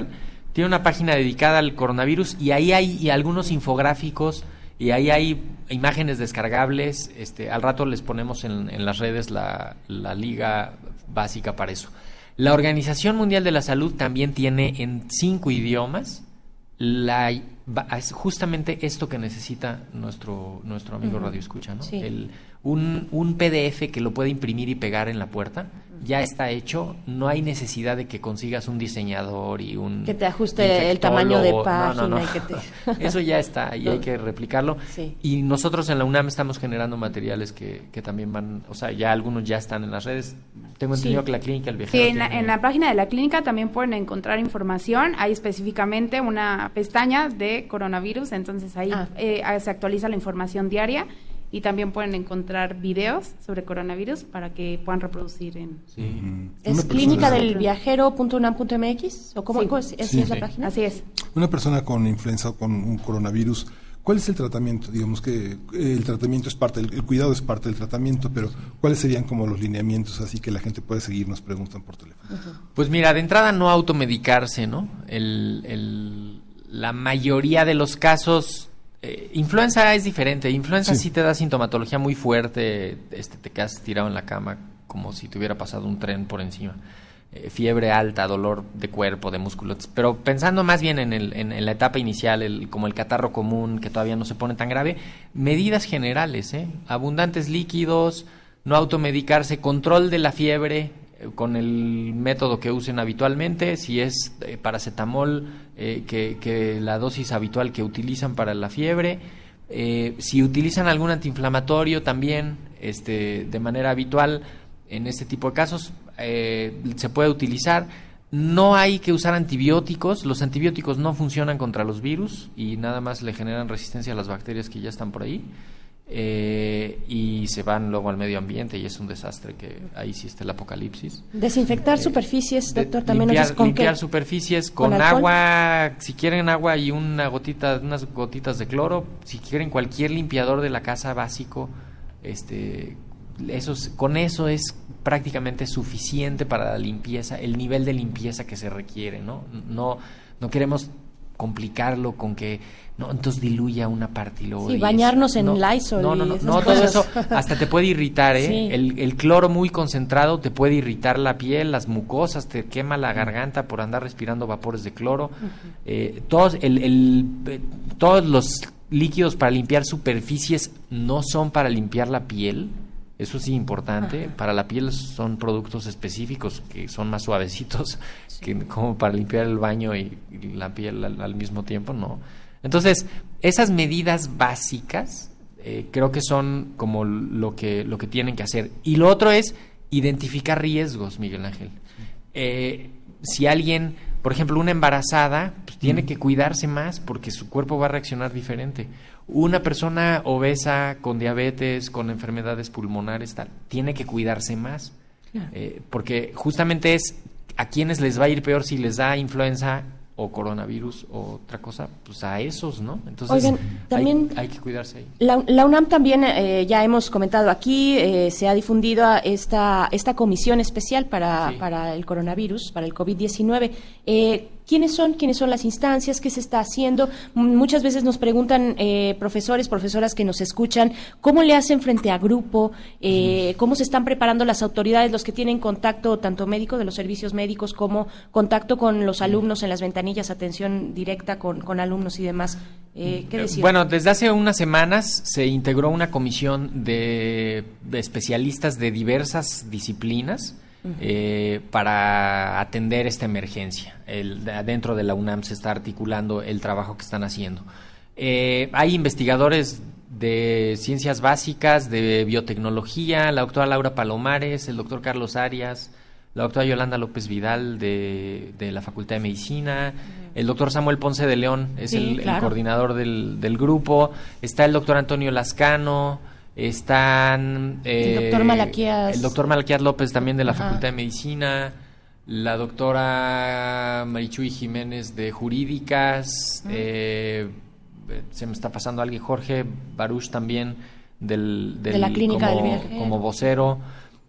tiene una página dedicada al coronavirus y ahí hay y algunos infográficos y ahí hay imágenes descargables. Este, al rato les ponemos en, en las redes la, la liga básica para eso. La Organización Mundial de la Salud también tiene en cinco idiomas la, justamente esto que necesita nuestro, nuestro amigo. Radio Escucha, ¿no? Sí. El- un, un PDF que lo puede imprimir y pegar en la puerta, ya está hecho, no hay necesidad de que consigas un diseñador y un... Que te ajuste el tamaño de infectólogo. No, no, página no. y que te... <laughs> <laughs> Eso ya está y hay que replicarlo. Sí. Y nosotros en la UNAM estamos generando materiales que, que también van, o sea, ya algunos ya están en las redes. Tengo entendido Sí. que la clínica El Sí, Viajero en la, en la página de la clínica también pueden encontrar información. Hay específicamente una pestaña de coronavirus, entonces ahí Ah. eh, se actualiza la información diaria y también pueden encontrar videos sobre coronavirus para que puedan reproducir en... ¿Es clínica del viajero.unam.mx? ¿O cómo, Sí. cómo es, esa Sí. es la página? Así es. Una persona con influenza o con un coronavirus, ¿cuál es el tratamiento? Digamos que eh, el tratamiento es parte, del- el cuidado es parte del tratamiento, pero ¿cuáles serían como los lineamientos así que la gente puede seguir? Nos preguntan por teléfono. Pues mira, de entrada no automedicarse, ¿no? El, el- la mayoría de los casos, eh, influenza es diferente. Influenza sí. te da sintomatología muy fuerte, este, te quedas tirado en la cama como si te hubiera pasado un tren por encima. Eh, fiebre alta, dolor de cuerpo, de músculos. Pero pensando más bien en, el- en- en la etapa inicial, el- como el catarro común, que todavía no se pone tan grave, medidas generales, ¿eh? Abundantes líquidos, no automedicarse, control de la fiebre con el método que usen habitualmente, si es eh, paracetamol, eh, que, la dosis habitual que utilizan para la fiebre, eh, si utilizan algún antiinflamatorio también este, de manera habitual en este tipo de casos, eh, se puede utilizar. No hay que usar antibióticos, los antibióticos no funcionan contra los virus y nada más le generan resistencia a las bacterias que ya están por ahí. Eh, y se van luego al medio ambiente y es un desastre que ahí sí está el apocalipsis. Desinfectar superficies, doctor, también nos limpiar, dice con limpiar qué. superficies ¿Con agua, si quieren agua y una gotita, unas gotitas de cloro, si quieren cualquier limpiador de la casa básico, este, eso es- con eso es prácticamente suficiente para la limpieza, el nivel de limpieza que se requiere, ¿no? No, no queremos complicarlo con que no entonces diluya una parte y luego Sí, y bañarnos en no, Lysol no no no, no, todo eso hasta te puede irritar ¿eh? Sí. el, el cloro muy concentrado te puede irritar la piel las mucosas te quema la garganta por andar respirando vapores de cloro. Eh, todos el, el- eh, todos los líquidos para limpiar superficies no son para limpiar la piel eso sí importante. Para la piel son productos específicos que son más suavecitos que como para limpiar el baño y, y la piel al, al mismo tiempo no entonces esas medidas básicas eh, creo que son como lo que lo que tienen que hacer. Y lo otro es identificar riesgos Miguel Ángel. Eh, si alguien por ejemplo una embarazada pues, tiene que cuidarse más porque su cuerpo va a reaccionar diferente una persona obesa con diabetes con enfermedades pulmonares tal tiene que cuidarse más eh, porque justamente es a quienes les va a ir peor si les da influenza o coronavirus o otra cosa, pues a esos, ¿no? Entonces Oigan, también- hay, hay que cuidarse ahí. La, la UNAM también, eh, ya hemos comentado aquí, eh, se ha difundido a esta, esta comisión especial para, para el coronavirus, para el COVID-19. Eh, ¿Quiénes son? ¿Quiénes son las instancias? ¿Qué se está haciendo? Muchas veces nos preguntan eh, profesores, profesoras que nos escuchan, ¿cómo le hacen frente a grupo? Eh, ¿Cómo se están preparando las autoridades, los que tienen contacto tanto médico de los servicios médicos como contacto con los alumnos en las ventanillas, atención directa con, con alumnos y demás? Eh, ¿Qué decir? Bueno, desde hace unas semanas se integró una comisión de, de especialistas de diversas disciplinas Eh, para atender esta emergencia. El, de- dentro de la UNAM se está articulando el trabajo que están haciendo. Eh, hay investigadores de ciencias básicas, de biotecnología, la doctora Laura Palomares, el doctor Carlos Arias, la doctora Yolanda López Vidal de, de la Facultad de Medicina, el doctor Samuel Ponce de León es Sí, el, coordinador del, del grupo, está el doctor Antonio Lascano, están... eh, doctor Malaquías. El doctor Malaquías López también de la Ajá. Facultad de Medicina, la doctora Marichuy Jiménez de Jurídicas, eh, se me está pasando alguien, Jorge Baruch también del, De la Clínica como, del como vocero.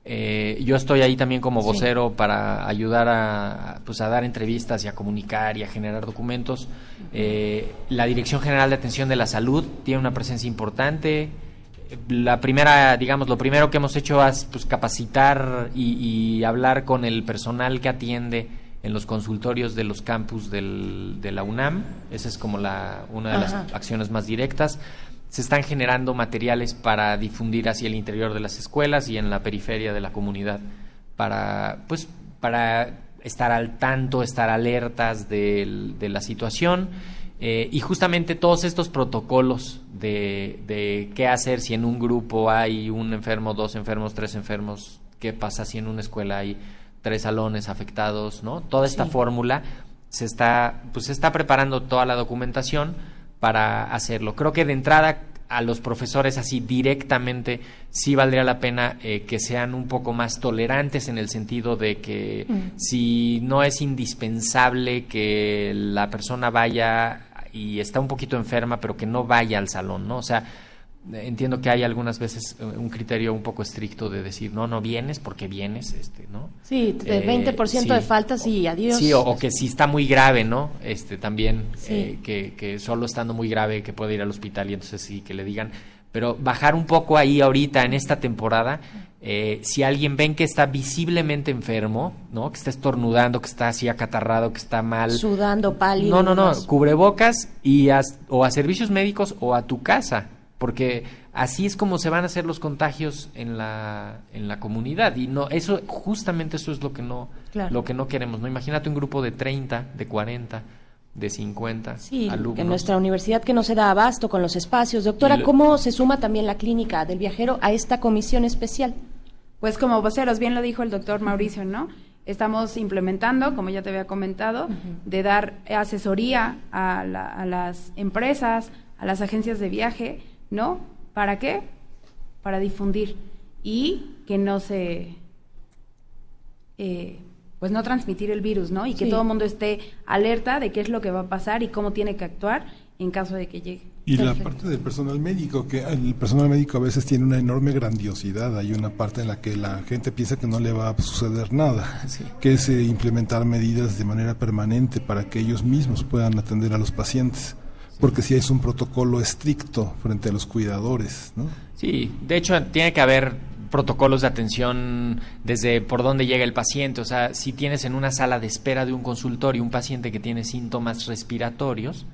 Eh, yo estoy ahí también como Sí. vocero para ayudar a, pues, a dar entrevistas y a comunicar y a generar documentos. Eh, la Dirección General de Atención de la Salud tiene una presencia importante. La primera, digamos, lo primero que hemos hecho es pues, capacitar y, y hablar con el personal que atiende en los consultorios de los campus del- de la UNAM. Esa es como la, una de Ajá. las acciones más directas. Se están generando materiales para difundir hacia el interior de las escuelas y en la periferia de la comunidad para, pues, para estar al tanto, estar alertas de la situación. Eh, y justamente todos estos protocolos de, de qué hacer si en un grupo hay un enfermo, dos enfermos, tres enfermos, qué pasa si en una escuela hay tres salones afectados, ¿no? Toda esta Sí. fórmula se está, pues se está preparando toda la documentación para hacerlo. Creo que de entrada a los profesores así directamente sí valdría la pena eh, que sean un poco más tolerantes en el sentido de que Mm. si no es indispensable que la persona vaya y está un poquito enferma, pero que no vaya al salón, ¿no? O sea, entiendo que hay algunas veces eh, un criterio un poco estricto de decir, no, no vienes porque vienes, este, ¿no? Sí, de Eh, 20% de faltas y adiós. Sí, o, o que si está muy grave, ¿no? Este también, Sí. eh, que, que solo estando muy grave que puede ir al hospital y entonces sí que le digan. Pero bajar un poco ahí ahorita en esta temporada, eh, si alguien ven que está visiblemente enfermo, ¿no? Que está estornudando, que está así acatarrado, que está mal. Sudando, pálido. No, no, no, cubrebocas y as- o a servicios médicos o a tu casa, porque así es como se van a hacer los contagios en la en la comunidad y no eso justamente eso es lo que no Claro. lo que no queremos, ¿no? Imagínate un grupo de 30, de 40, de 50 Sí, alumnos. en nuestra universidad que no se da abasto con los espacios. Doctora, lo- ¿cómo se suma también la clínica del viajero a esta comisión especial? Pues como voceros, bien lo dijo el doctor Mauricio, ¿no? Estamos implementando, como ya te había comentado, de dar asesoría a, la- a las empresas, a las agencias de viaje, ¿no? ¿Para qué? Para difundir y que no se, eh, pues no transmitir el virus, ¿no? Y que Sí. todo el mundo esté alerta de qué es lo que va a pasar y cómo tiene que actuar en caso de que llegue. Y la parte del personal médico, que el personal médico a veces tiene una enorme grandiosidad. Hay una parte en la que la gente piensa que no le va a suceder nada, que es eh, implementar medidas de manera permanente para que ellos mismos puedan atender a los pacientes. Porque si es un protocolo estricto frente a los cuidadores, ¿no? Sí, de hecho tiene que haber protocolos de atención desde por dónde llega el paciente, o sea, si tienes en una sala de espera de un consultorio un paciente que tiene síntomas respiratorios,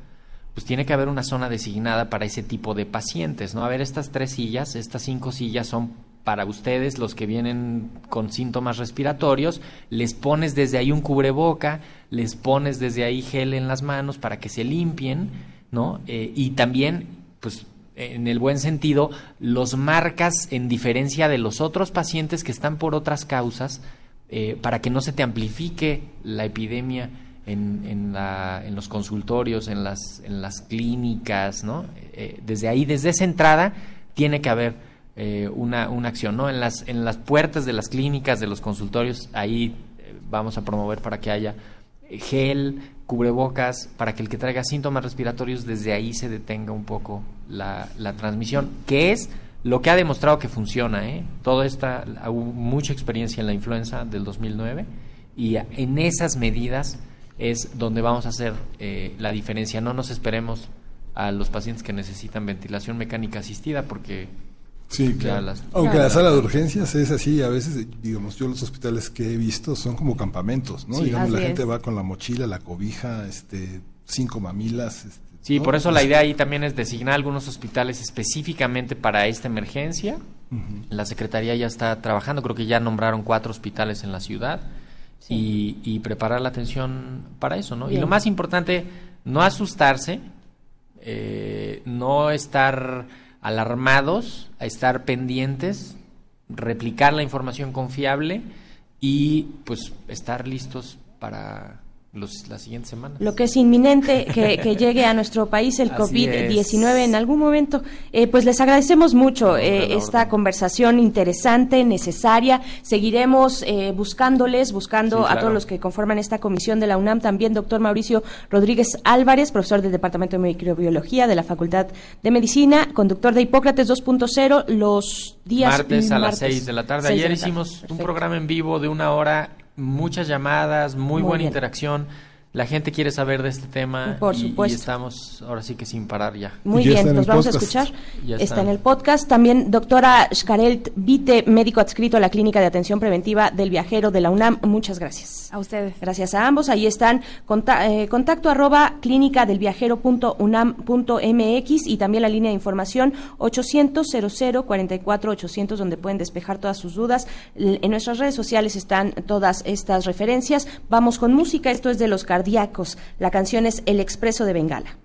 pues tiene que haber una zona designada para ese tipo de pacientes, ¿no? A ver, estas tres sillas, estas cinco sillas son para ustedes, los que vienen con síntomas respiratorios, les pones desde ahí un cubreboca, les pones desde ahí gel en las manos para que se limpien, ¿no? Eh, y también, pues, en el buen sentido, los marcas en diferencia de los otros pacientes que están por otras causas, eh, para que no se te amplifique la epidemia en, en, la- en los consultorios, en las, en las clínicas, ¿no? Eh, desde ahí, desde esa entrada, tiene que haber eh, una, una acción, ¿no? En las, en las puertas de las clínicas, de los consultorios, ahí eh, vamos a promover para que haya eh, gel, cubrebocas, para que el que traiga síntomas respiratorios desde ahí se detenga un poco la, la transmisión, que es lo que ha demostrado que funciona, ¿eh? Todo esta, hubo mucha experiencia en la influenza del 2009 y en esas medidas es donde vamos a hacer eh, la diferencia. No nos esperemos a los pacientes que necesitan ventilación mecánica asistida porque Sí, claro. las- Aunque la sala de urgencias es así, a veces, digamos, yo los hospitales que he visto son como campamentos, ¿no? Sí, digamos, la gente va con la mochila, la cobija, este, cinco mamilas. este, Sí, ¿no? por eso la idea ahí también es designar algunos hospitales específicamente para esta emergencia. La Secretaría ya está trabajando, creo que ya nombraron cuatro hospitales en la ciudad y, y preparar la atención para eso, ¿no? Y lo más importante, no asustarse, eh, no estar alarmados, a estar pendientes, replicar la información confiable y pues estar listos para los, la siguiente semana. Lo que es inminente que, que llegue a nuestro país el <laughs> Así COVID-19 es. en algún momento. Eh, pues les agradecemos mucho eh, esta conversación interesante, necesaria. Seguiremos eh, buscándoles, buscando Sí, a todos los que conforman esta comisión de la UNAM. También doctor Mauricio Rodríguez Álvarez, profesor del Departamento de Microbiología de la Facultad de Medicina, conductor de Hipócrates 2.0 los días martes a las martes, 6 de la tarde. de Ayer la tarde. hicimos un programa en vivo de una hora, muchas llamadas, muy, Muy buena bien. interacción. La gente quiere saber de este tema Por y- y, supuesto. estamos ahora sí que sin parar ya. Muy bien, los vamos a escuchar. Ya está. en el podcast. También doctora Xcarelt Vite, médico adscrito a la Clínica de Atención Preventiva del Viajero de la UNAM. Muchas gracias. A ustedes. Gracias a ambos. Ahí están conta- eh, contacto arroba clínica del viajero.unam.mx y también la línea de información 800 00 44 800 donde pueden despejar todas sus dudas. L- En nuestras redes sociales están todas estas referencias. Vamos con música. Esto es de los La canción es El Expreso de Bengala.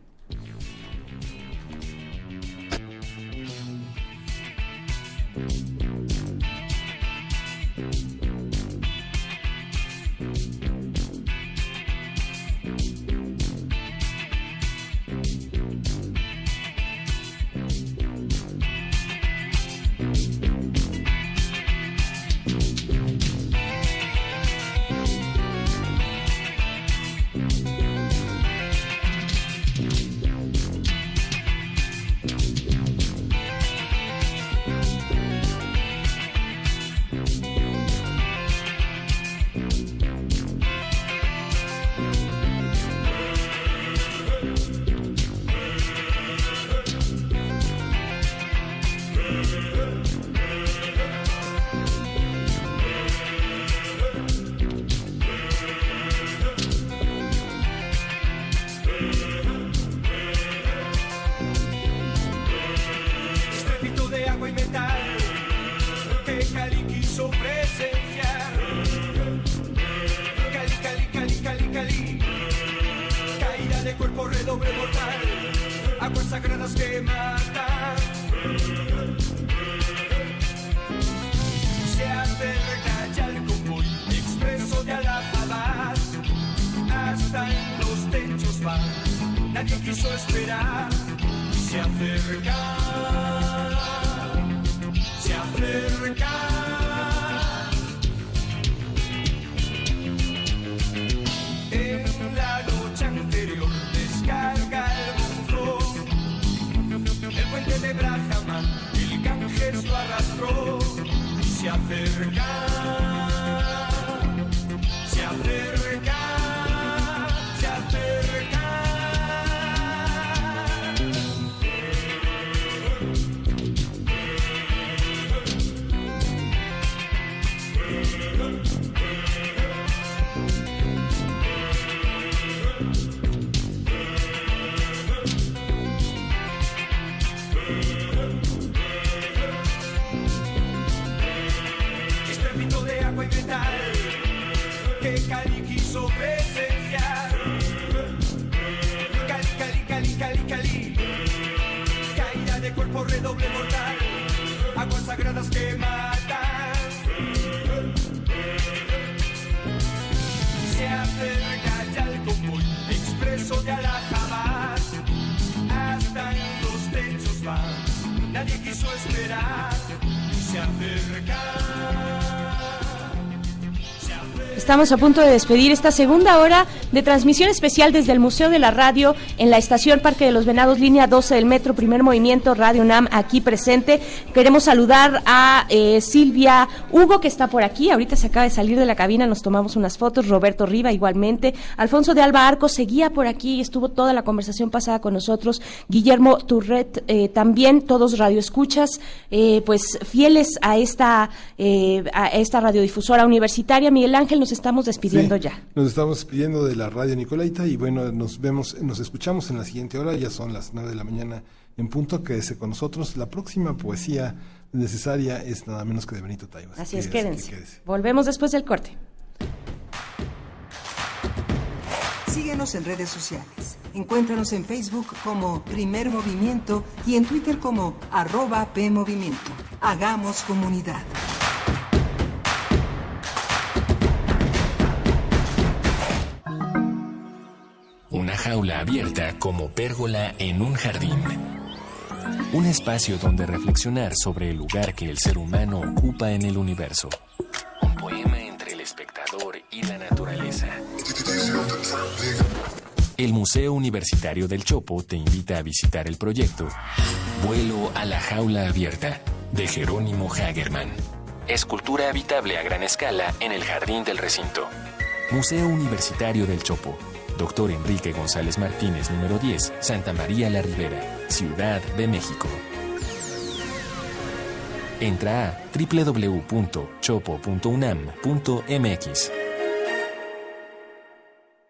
Nadie quiso esperar. Se acerca. Se acerca. Se acerca. Cuerpo redoble mortal. Aguas sagradas que Estamos a punto de despedir esta segunda hora de transmisión especial desde el Museo de la Radio en la estación Parque de los Venados, línea 12 del Metro, primer movimiento, Radio UNAM aquí presente. Queremos saludar a eh, Silvia Hugo, que está por aquí. Ahorita se acaba de salir de la cabina, nos tomamos unas fotos. Roberto Riva, igualmente. Alfonso de Alba Arco seguía por aquí, estuvo toda la conversación pasada con nosotros. Guillermo Turret, eh, también, todos radioescuchas, eh, pues fieles a esta, eh, a esta radiodifusora universitaria. Miguel Ángel, nos estamos despidiendo Sí, ya. Nos estamos despidiendo de la radio Nicolaita y bueno, nos vemos, nos escuchamos en la siguiente hora, ya son las nueve de la mañana en punto, quédese con nosotros. La próxima poesía necesaria es nada menos que de Benito Taibo. Así es, quédense. que quédese. Volvemos después del corte. Síguenos en redes sociales. Encuéntranos en Facebook como Primer Movimiento y en Twitter como arroba PMovimiento. Hagamos comunidad. Jaula abierta como pérgola en un jardín. Un espacio donde reflexionar sobre el lugar que el ser humano ocupa en el universo. Un poema entre el espectador y la naturaleza. El Museo Universitario del Chopo te invita a visitar el proyecto Vuelo a la jaula abierta de Jerónimo Hagerman. Escultura habitable a gran escala en el jardín del recinto. Museo Universitario del Chopo. Doctor Enrique González Martínez, número 10, Santa María la Ribera, Ciudad de México. Entra a www.chopo.unam.mx.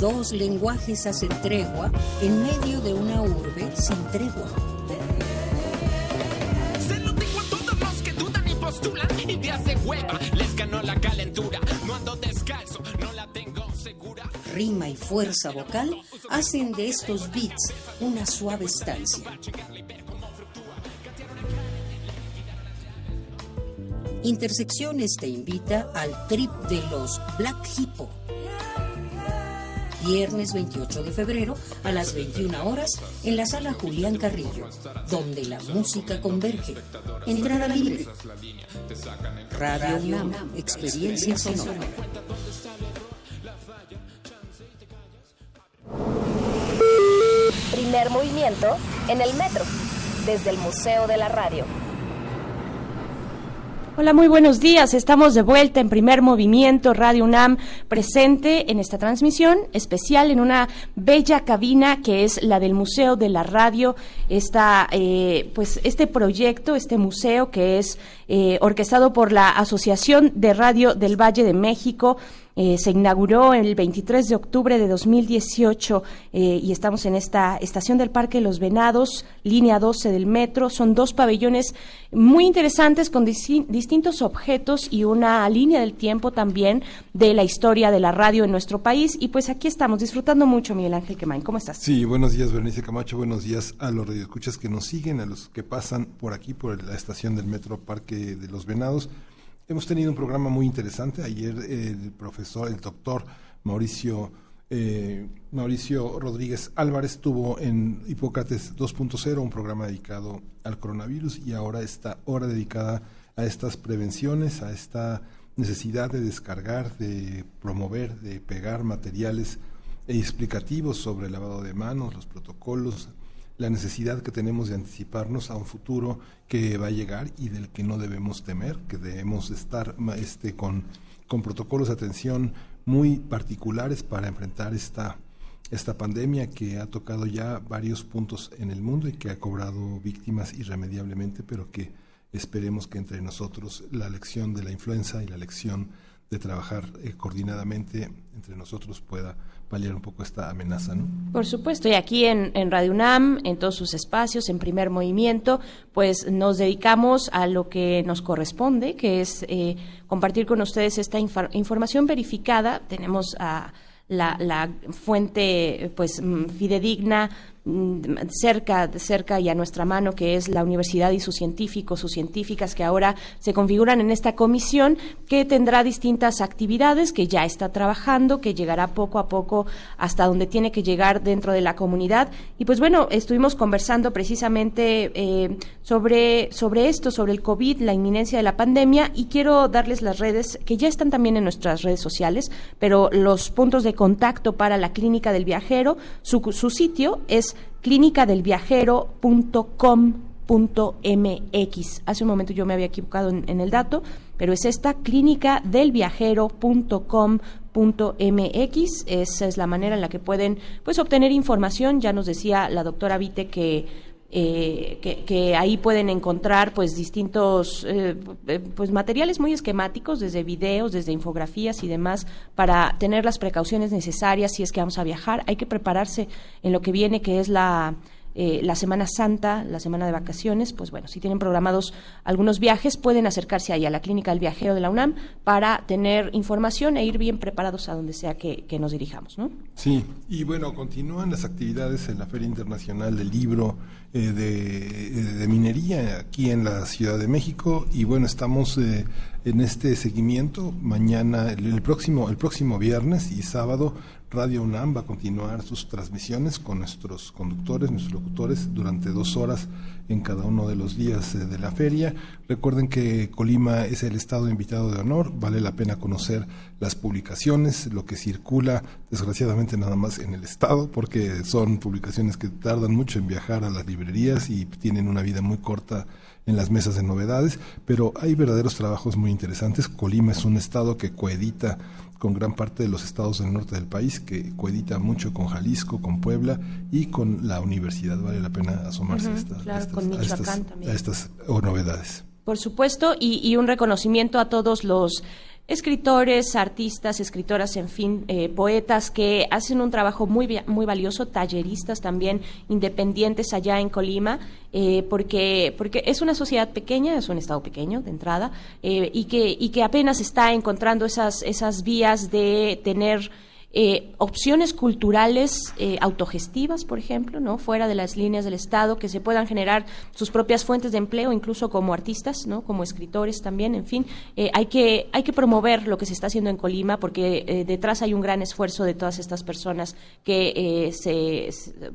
Dos lenguajes hacen tregua en medio de una urbe sin tregua. Se lo digo a todos los que dudan y postulan. Ideas de hueva, les ganó la calentura. No ando descalzo, no la tengo segura. Rima y fuerza vocal hacen de estos beats una suave estancia. Intersecciones te invita al trip de los Black Hippo. Viernes 28 de febrero a las 21 horas en la sala Julián Carrillo, donde la música converge. Entrada libre. Radio UNAM, experiencia sonora. Primer movimiento en el metro, desde el Museo de la Radio. Hola, muy buenos días. Estamos de vuelta en primer movimiento Radio UNAM, presente en esta transmisión especial en una bella cabina que es la del Museo de la Radio. Esta, eh, pues, este proyecto, este museo que es eh, orquestado por la Asociación de Radio del Valle de México. Eh, se inauguró el 23 de octubre de 2018 eh, y estamos en esta estación del Parque Los Venados, línea 12 del metro. Son dos pabellones muy interesantes con disti- distintos objetos y una línea del tiempo también de la historia de la radio en nuestro país. Y pues aquí estamos disfrutando mucho, Miguel Ángel Quemain. ¿Cómo estás? Sí, buenos días, Berenice Camacho. Buenos días a los radioescuchas que nos siguen, a los que pasan por aquí, por la estación del Metro Parque de los Venados. Hemos tenido un programa muy interesante. Ayer el profesor, el doctor Mauricio, eh, Mauricio Rodríguez Álvarez estuvo en Hipócrates 2.0, un programa dedicado al coronavirus, y ahora esta hora dedicada a estas prevenciones, a esta necesidad de descargar, de promover, de pegar materiales explicativos sobre el lavado de manos, los protocolos, la necesidad que tenemos de anticiparnos a un futuro que va a llegar y del que no debemos temer, que debemos estar este, con, con protocolos de atención muy particulares para enfrentar esta, esta pandemia que ha tocado ya varios puntos en el mundo y que ha cobrado víctimas irremediablemente, pero que esperemos que entre nosotros la lección de la influenza y la lección de trabajar eh, coordinadamente entre nosotros pueda paliar un poco esta amenaza, ¿no? Por supuesto, y aquí en, Radio UNAM, en todos sus espacios, en primer movimiento, pues nos dedicamos a lo que nos corresponde, que es eh, compartir con ustedes esta infor- información verificada. Tenemos a la, la fuente pues mm, fidedigna cerca, cerca y a nuestra mano, que es la universidad y sus científicos, sus científicas que ahora se configuran en esta comisión, que tendrá distintas actividades, que ya está trabajando, que llegará poco a poco hasta donde tiene que llegar dentro de la comunidad. Y pues bueno, estuvimos conversando precisamente eh, sobre, sobre esto, sobre el COVID, la inminencia de la pandemia, y quiero darles las redes, que ya están también en nuestras redes sociales, pero los puntos de contacto para la Clínica del Viajero, su, su sitio es clinicadelviajero.com.mx. Hace un momento yo me había equivocado en, el dato, pero es esta clinicadelviajero.com.mx. Esa es la manera en la que pueden pues obtener información. Ya nos decía la doctora Vite que eh, que, que ahí pueden encontrar pues distintos eh, eh, pues materiales muy esquemáticos desde videos desde infografías y demás para tener las precauciones necesarias si es que vamos a viajar. Hay que prepararse en lo que viene que es la eh, la Semana Santa, la semana de vacaciones, pues bueno, si tienen programados algunos viajes, pueden acercarse ahí a la Clínica del Viajero de la UNAM para tener información e ir bien preparados a donde sea que, que nos dirijamos, ¿no? Sí, y bueno, continúan las actividades en la Feria Internacional del Libro eh, de, eh, de Minería aquí en la Ciudad de México y bueno, estamos eh, en este seguimiento mañana, el, próximo, el próximo viernes y sábado Radio UNAM va a continuar sus transmisiones con nuestros conductores, nuestros locutores, durante dos horas en cada uno de los días eh, de la feria. Recuerden que Colima es el estado invitado de honor, vale la pena conocer las publicaciones, lo que circula, desgraciadamente nada más en el estado, porque son publicaciones que tardan mucho en viajar a las librerías y tienen una vida muy corta en las mesas de novedades, pero hay verdaderos trabajos muy interesantes. Colima es un estado que coedita con gran parte de los estados del norte del país, que coedita mucho con Jalisco, con Puebla y con la universidad. Vale la pena asomarse a estas, claro, a estas- con a estas- Michoacán también. a estas, oh, novedades. Por supuesto, y, y un reconocimiento a todos los escritores, artistas, escritoras, en fin, eh, poetas que hacen un trabajo muy, muy valioso, talleristas también independientes allá en Colima, eh, porque, porque es una sociedad pequeña, es un estado pequeño de entrada, eh, y, que, y que apenas está encontrando esas, esas vías de tener eh, opciones culturales eh, autogestivas, por ejemplo, no fuera de las líneas del Estado, que se puedan generar sus propias fuentes de empleo, incluso como artistas, no como escritores también. En fin, eh, hay que hay que promover lo que se está haciendo en Colima, porque eh, detrás hay un gran esfuerzo de todas estas personas que se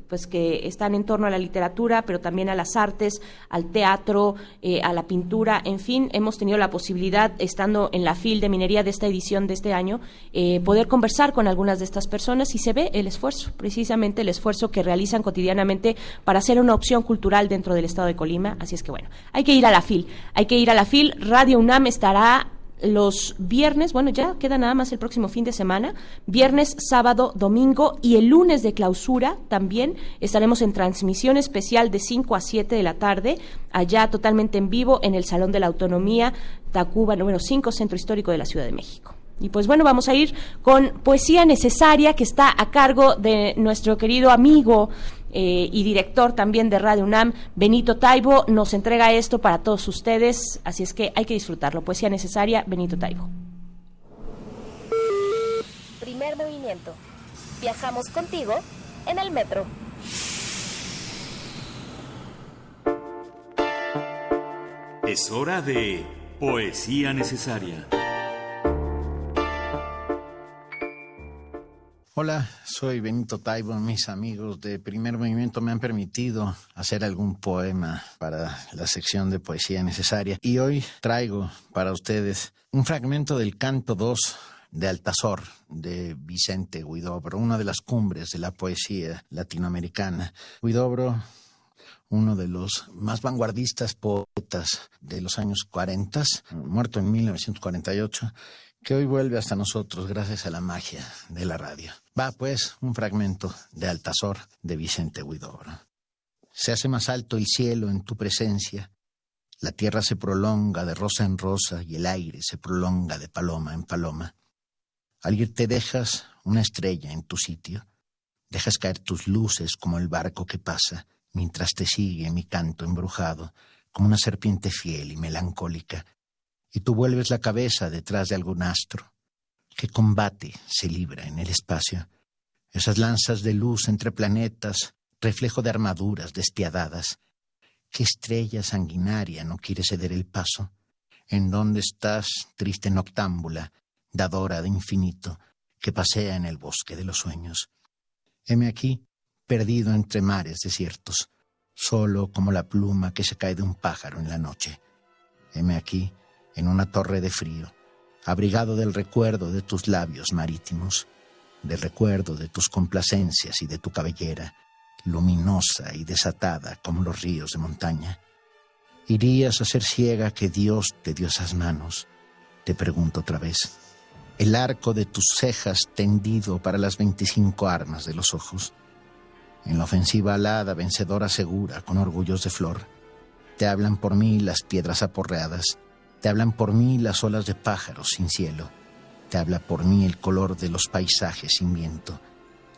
pues que están en torno a la literatura, pero también a las artes, al teatro, a la pintura. En fin, hemos tenido la posibilidad, estando en la FIL de minería de esta edición de este año, poder conversar con algunas de estas personas y se ve el esfuerzo, precisamente el esfuerzo que realizan cotidianamente para ser una opción cultural dentro del estado de Colima. Así es que bueno, hay que ir a la FIL, hay que ir a la FIL. Radio UNAM estará los viernes, bueno, ya queda nada más el próximo fin de semana, viernes, sábado, domingo y el lunes de clausura también estaremos en transmisión especial de 5 a 7 de la tarde, allá totalmente en vivo en el Salón de la Autonomía, Tacuba número 5, Centro Histórico de la Ciudad de México. Y pues bueno, vamos a ir con Poesía Necesaria, que está a cargo de nuestro querido amigo eh, y director también de Radio UNAM, Benito Taibo. Nos entrega esto para todos ustedes, así es que hay que disfrutarlo. Poesía Necesaria, Benito Taibo. Primer movimiento. Viajamos contigo en el metro. Es hora de Poesía Necesaria. Hola, soy Benito Taibo. Mis amigos de Primer Movimiento me han permitido hacer algún poema para la sección de poesía necesaria. Y hoy traigo para ustedes un fragmento del canto 2 de Altazor de Vicente Huidobro, una de las cumbres de la poesía latinoamericana. Huidobro uno de los más vanguardistas poetas de los años 40, muerto en 1948, que hoy vuelve hasta nosotros gracias a la magia de la radio. Va pues un fragmento de Altazor de Vicente Huidobro. Se hace más alto el cielo en tu presencia, la tierra se prolonga de rosa en rosa y el aire se prolonga de paloma en paloma. Al ir te dejas una estrella en tu sitio, dejas caer tus luces como el barco que pasa, mientras te sigue mi canto embrujado, como una serpiente fiel y melancólica, y tú vuelves la cabeza detrás de algún astro. ¿Qué combate se libra en el espacio? Esas lanzas de luz entre planetas, reflejo de armaduras despiadadas. ¿Qué estrella sanguinaria no quiere ceder el paso? ¿En dónde estás, triste noctámbula, dadora de infinito, que pasea en el bosque de los sueños? Heme aquí, perdido entre mares desiertos, solo como la pluma que se cae de un pájaro en la noche. Heme aquí, en una torre de frío, abrigado del recuerdo de tus labios marítimos, del recuerdo de tus complacencias y de tu cabellera, luminosa y desatada como los ríos de montaña. ¿Irías a ser ciega que Dios te dio esas manos? Te pregunto otra vez. El arco de tus cejas tendido para las veinticinco armas de los ojos. en la ofensiva alada, vencedora segura, con orgullos de flor. Te hablan por mí las piedras aporreadas, te hablan por mí las olas de pájaros sin cielo, te habla por mí el color de los paisajes sin viento,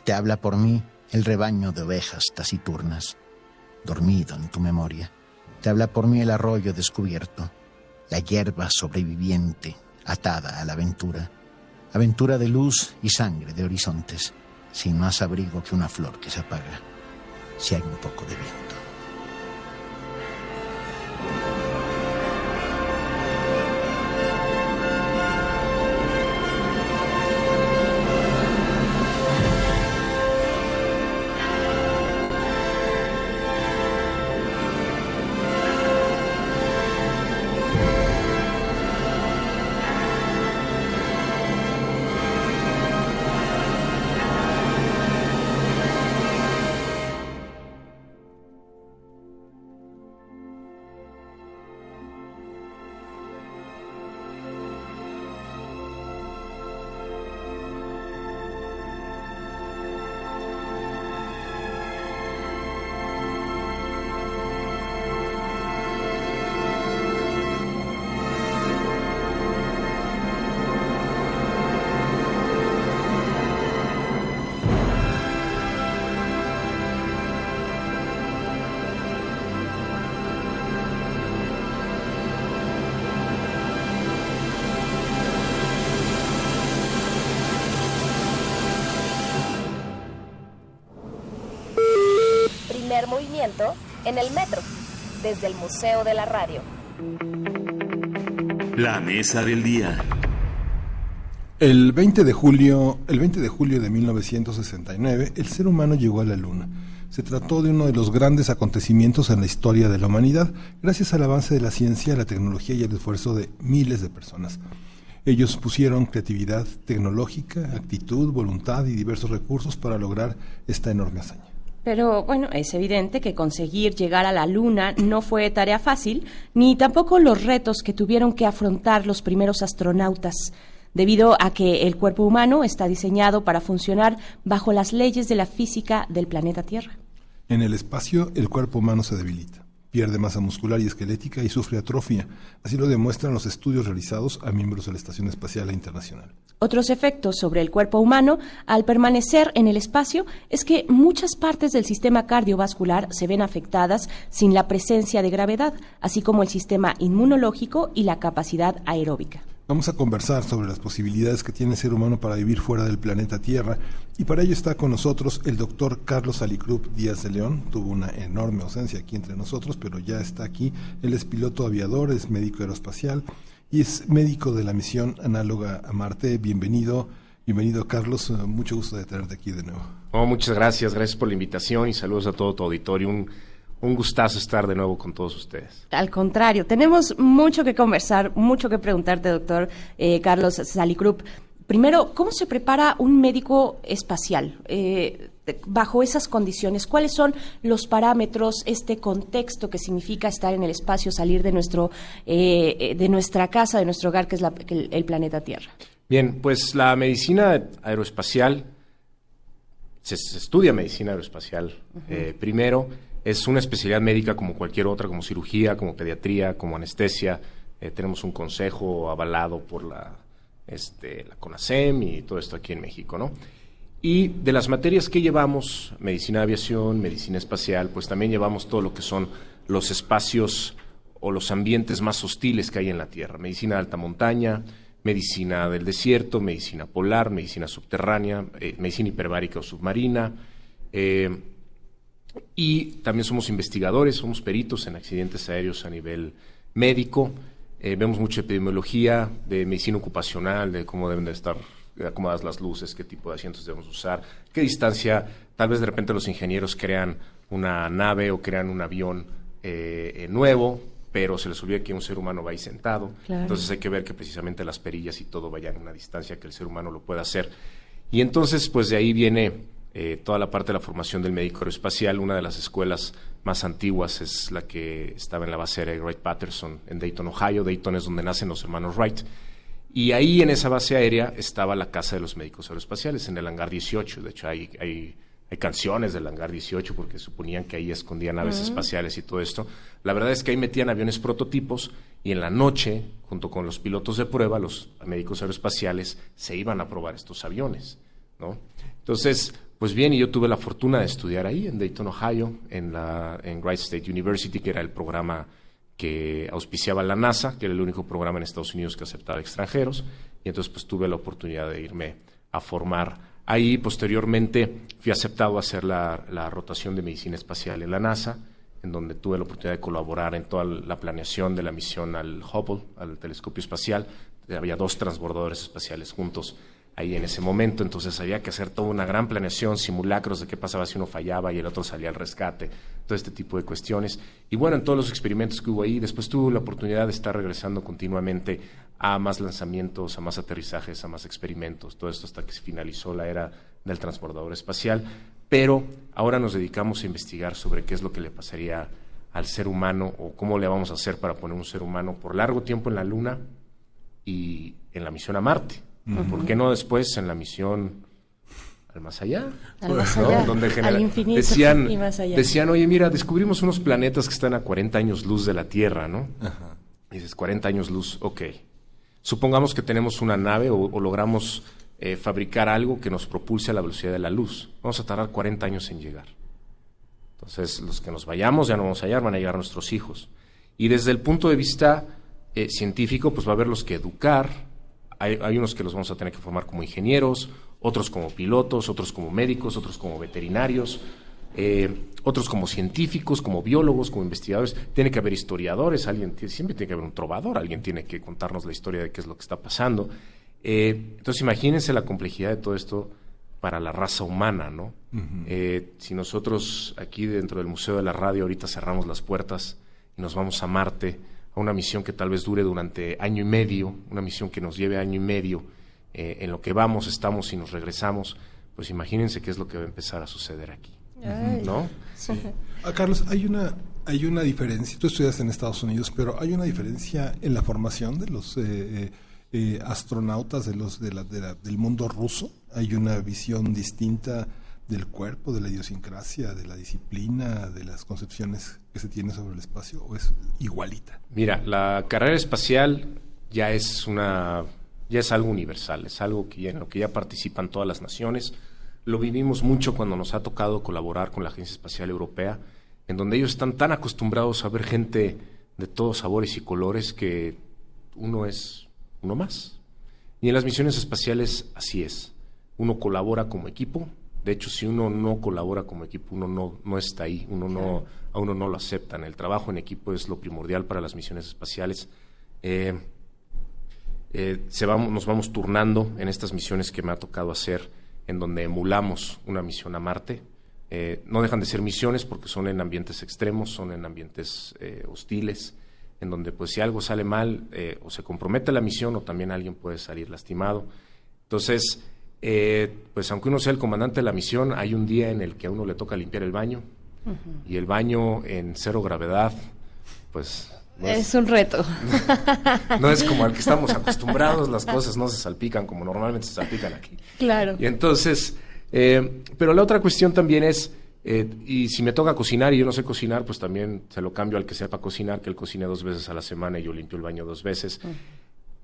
te habla por mí el rebaño de ovejas taciturnas, dormido en tu memoria, te habla por mí el arroyo descubierto, la hierba sobreviviente atada a la aventura, aventura de luz y sangre de horizontes, sin más abrigo que una flor que se apaga, si hay un poco de viento. Desde el Museo de la Radio. La mesa del día. El 20 de julio, el 20 de julio de 1969, el ser humano llegó a la luna. Se trató de uno de los grandes acontecimientos en la historia de la humanidad, gracias al avance de la ciencia, la tecnología y el esfuerzo de miles de personas. Ellos pusieron creatividad tecnológica, actitud, voluntad y diversos recursos para lograr esta enorme hazaña. Pero bueno, es evidente que conseguir llegar a la Luna no fue tarea fácil, ni tampoco los retos que tuvieron que afrontar los primeros astronautas, debido a que el cuerpo humano está diseñado para funcionar bajo las leyes de la física del planeta Tierra. En el espacio, el cuerpo humano se debilita, pierde masa muscular y esquelética y sufre atrofia. Así lo demuestran los estudios realizados a miembros de la Estación Espacial Internacional. Otros efectos sobre el cuerpo humano al permanecer en el espacio es que muchas partes del sistema cardiovascular se ven afectadas sin la presencia de gravedad, así como el sistema inmunológico y la capacidad aeróbica. Vamos a conversar sobre las posibilidades que tiene el ser humano para vivir fuera del planeta Tierra y para ello está con nosotros el doctor Carlos Alicrup Díaz de León. Tuvo una enorme ausencia aquí entre nosotros, pero ya está aquí. Él es piloto aviador, es médico aeroespacial y es médico de la misión análoga a Marte. Bienvenido, bienvenido Carlos, mucho gusto de tenerte aquí de nuevo. Oh, muchas gracias, gracias por la invitación y saludos a todo tu auditorio. Un gustazo estar de nuevo con todos ustedes. Al contrario, tenemos mucho que conversar, mucho que preguntarte, doctor eh, Carlos Salicrup. Primero, ¿cómo se prepara un médico espacial? Eh, bajo esas condiciones, ¿cuáles son los parámetros, este contexto que significa estar en el espacio, salir de nuestro, eh, de nuestra casa, de nuestro hogar, que es la- que el, planeta Tierra? Bien, pues la medicina aeroespacial, se, se estudia medicina aeroespacial eh, primero, es una especialidad médica como cualquier otra, como cirugía, como pediatría, como anestesia. Eh, tenemos un consejo avalado por la, este, la CONASEM y todo esto aquí en México, ¿no? Y de las materias que llevamos, medicina de aviación, medicina espacial, pues también llevamos todo lo que son los espacios o los ambientes más hostiles que hay en la Tierra. Medicina de alta montaña, medicina del desierto, medicina polar, medicina subterránea, eh, medicina hiperbárica o submarina. eh, y también somos investigadores, somos peritos en accidentes aéreos a nivel médico. Eh, vemos mucha epidemiología de medicina ocupacional, de cómo deben de estar acomodadas las luces, qué tipo de asientos debemos usar, qué distancia, tal vez de repente los ingenieros crean una nave o crean un avión eh, eh, nuevo, pero se les olvida que un ser humano va ahí sentado. Claro. Entonces hay que ver que precisamente las perillas y todo vayan a una distancia que el ser humano lo pueda hacer. Y entonces, pues de ahí viene eh, toda la parte de la formación del médico aeroespacial. Una de las escuelas más antiguas es la que estaba en la base aérea Wright Patterson en Dayton, Ohio. Dayton es donde nacen los hermanos Wright. Y ahí en esa base aérea estaba la casa de los médicos aeroespaciales, en el hangar 18. De hecho, hay, hay, canciones del hangar 18 porque suponían que ahí escondían naves Mm. espaciales y todo esto. La verdad es que ahí metían aviones prototipos y en la noche, junto con los pilotos de prueba, los médicos aeroespaciales, se iban a probar estos aviones, ¿no? Entonces, pues bien, y yo tuve la fortuna de estudiar ahí, en Dayton, Ohio, en, la, en Wright State University, que era el programa que auspiciaba la NASA, que era el único programa en Estados Unidos que aceptaba extranjeros, y entonces pues tuve la oportunidad de irme a formar ahí. Posteriormente fui aceptado a hacer la, la rotación de medicina espacial en la NASA, en donde tuve la oportunidad de colaborar en toda la planeación de la misión al Hubble, al telescopio espacial. Había dos transbordadores espaciales juntos ahí en ese momento, entonces había que hacer toda una gran planeación, simulacros de qué pasaba si uno fallaba y el otro salía al rescate, todo este tipo de cuestiones. Y bueno, en todos los experimentos que hubo ahí, después tuve la oportunidad de estar regresando continuamente a más lanzamientos, a más aterrizajes, a más experimentos, todo esto hasta que se finalizó la era del transbordador espacial, pero ahora nos dedicamos a investigar sobre qué es lo que le pasaría al ser humano o cómo le vamos a hacer para poner un ser humano por largo tiempo en la Luna y en la misión a Marte. ¿Por qué no después en la misión al más allá? Al más ¿No? allá, Donde al infinito decían, y más allá. decían, oye, mira, descubrimos unos planetas que están a 40 años luz de la Tierra, ¿no? Y dices, 40 años luz, ok. Supongamos que tenemos una nave o, o logramos eh, fabricar algo que nos propulse a la velocidad de la luz. Vamos a tardar 40 años en llegar. Entonces, los que nos vayamos ya no vamos a hallar, van a llegar nuestros hijos. Y desde el punto de vista eh, científico, pues va a haber los que educar. Hay, hay unos que los vamos a tener que formar como ingenieros, otros como pilotos, otros como médicos, otros como veterinarios, eh, otros como científicos, como biólogos, como investigadores. Tiene que haber historiadores, alguien siempre tiene que haber un trovador, alguien tiene que contarnos la historia de qué es lo que está pasando. Eh, entonces, imagínense la complejidad de todo esto para la raza humana, ¿no? Eh, si nosotros aquí dentro del Museo de la Radio ahorita cerramos las puertas y nos vamos a Marte, a una misión que tal vez dure durante año y medio, una misión que nos lleve año y medio, eh, en lo que vamos, estamos y nos regresamos, pues imagínense qué es lo que va a empezar a suceder aquí, Ay. ¿no? Ah, Carlos, hay una, hay una diferencia. Tú estudias en Estados Unidos, pero hay una diferencia en la formación de los eh, eh, eh, astronautas de los de la- de la- del mundo ruso. Hay una visión distinta del cuerpo, de la idiosincrasia, de la disciplina, de las concepciones que se tiene sobre el espacio, o es igualita. Mira, la carrera espacial ya es una ya es algo universal, es algo que ya- en lo que ya participan todas las naciones. Lo vivimos mucho cuando nos ha tocado colaborar con la Agencia Espacial Europea, en donde ellos están tan acostumbrados a ver gente de todos sabores y colores que uno es uno más. Y en las misiones espaciales así es. Uno colabora como equipo. De hecho, si uno no colabora como equipo, uno no, no está ahí, uno no, a uno no lo aceptan. El trabajo en equipo es lo primordial para las misiones espaciales. Eh, eh, se vamos, nos vamos turnando en estas misiones que me ha tocado hacer, en donde emulamos una misión a Marte. Eh, no dejan de ser misiones porque son en ambientes extremos, son en ambientes hostiles, en donde pues si algo sale mal o se compromete la misión o también alguien puede salir lastimado. Entonces, eh, pues aunque uno sea el comandante de la misión, hay un día en el que a uno le toca limpiar el baño y el baño en cero gravedad, pues no Es un reto. <laughs> no es como al que estamos acostumbrados, las cosas no se salpican como normalmente se salpican aquí. Claro. Y entonces, eh, pero la otra cuestión también es, eh, y si me toca cocinar y yo no sé cocinar, pues también se lo cambio al que sepa cocinar, que él cocine dos veces a la semana y yo limpio el baño dos veces.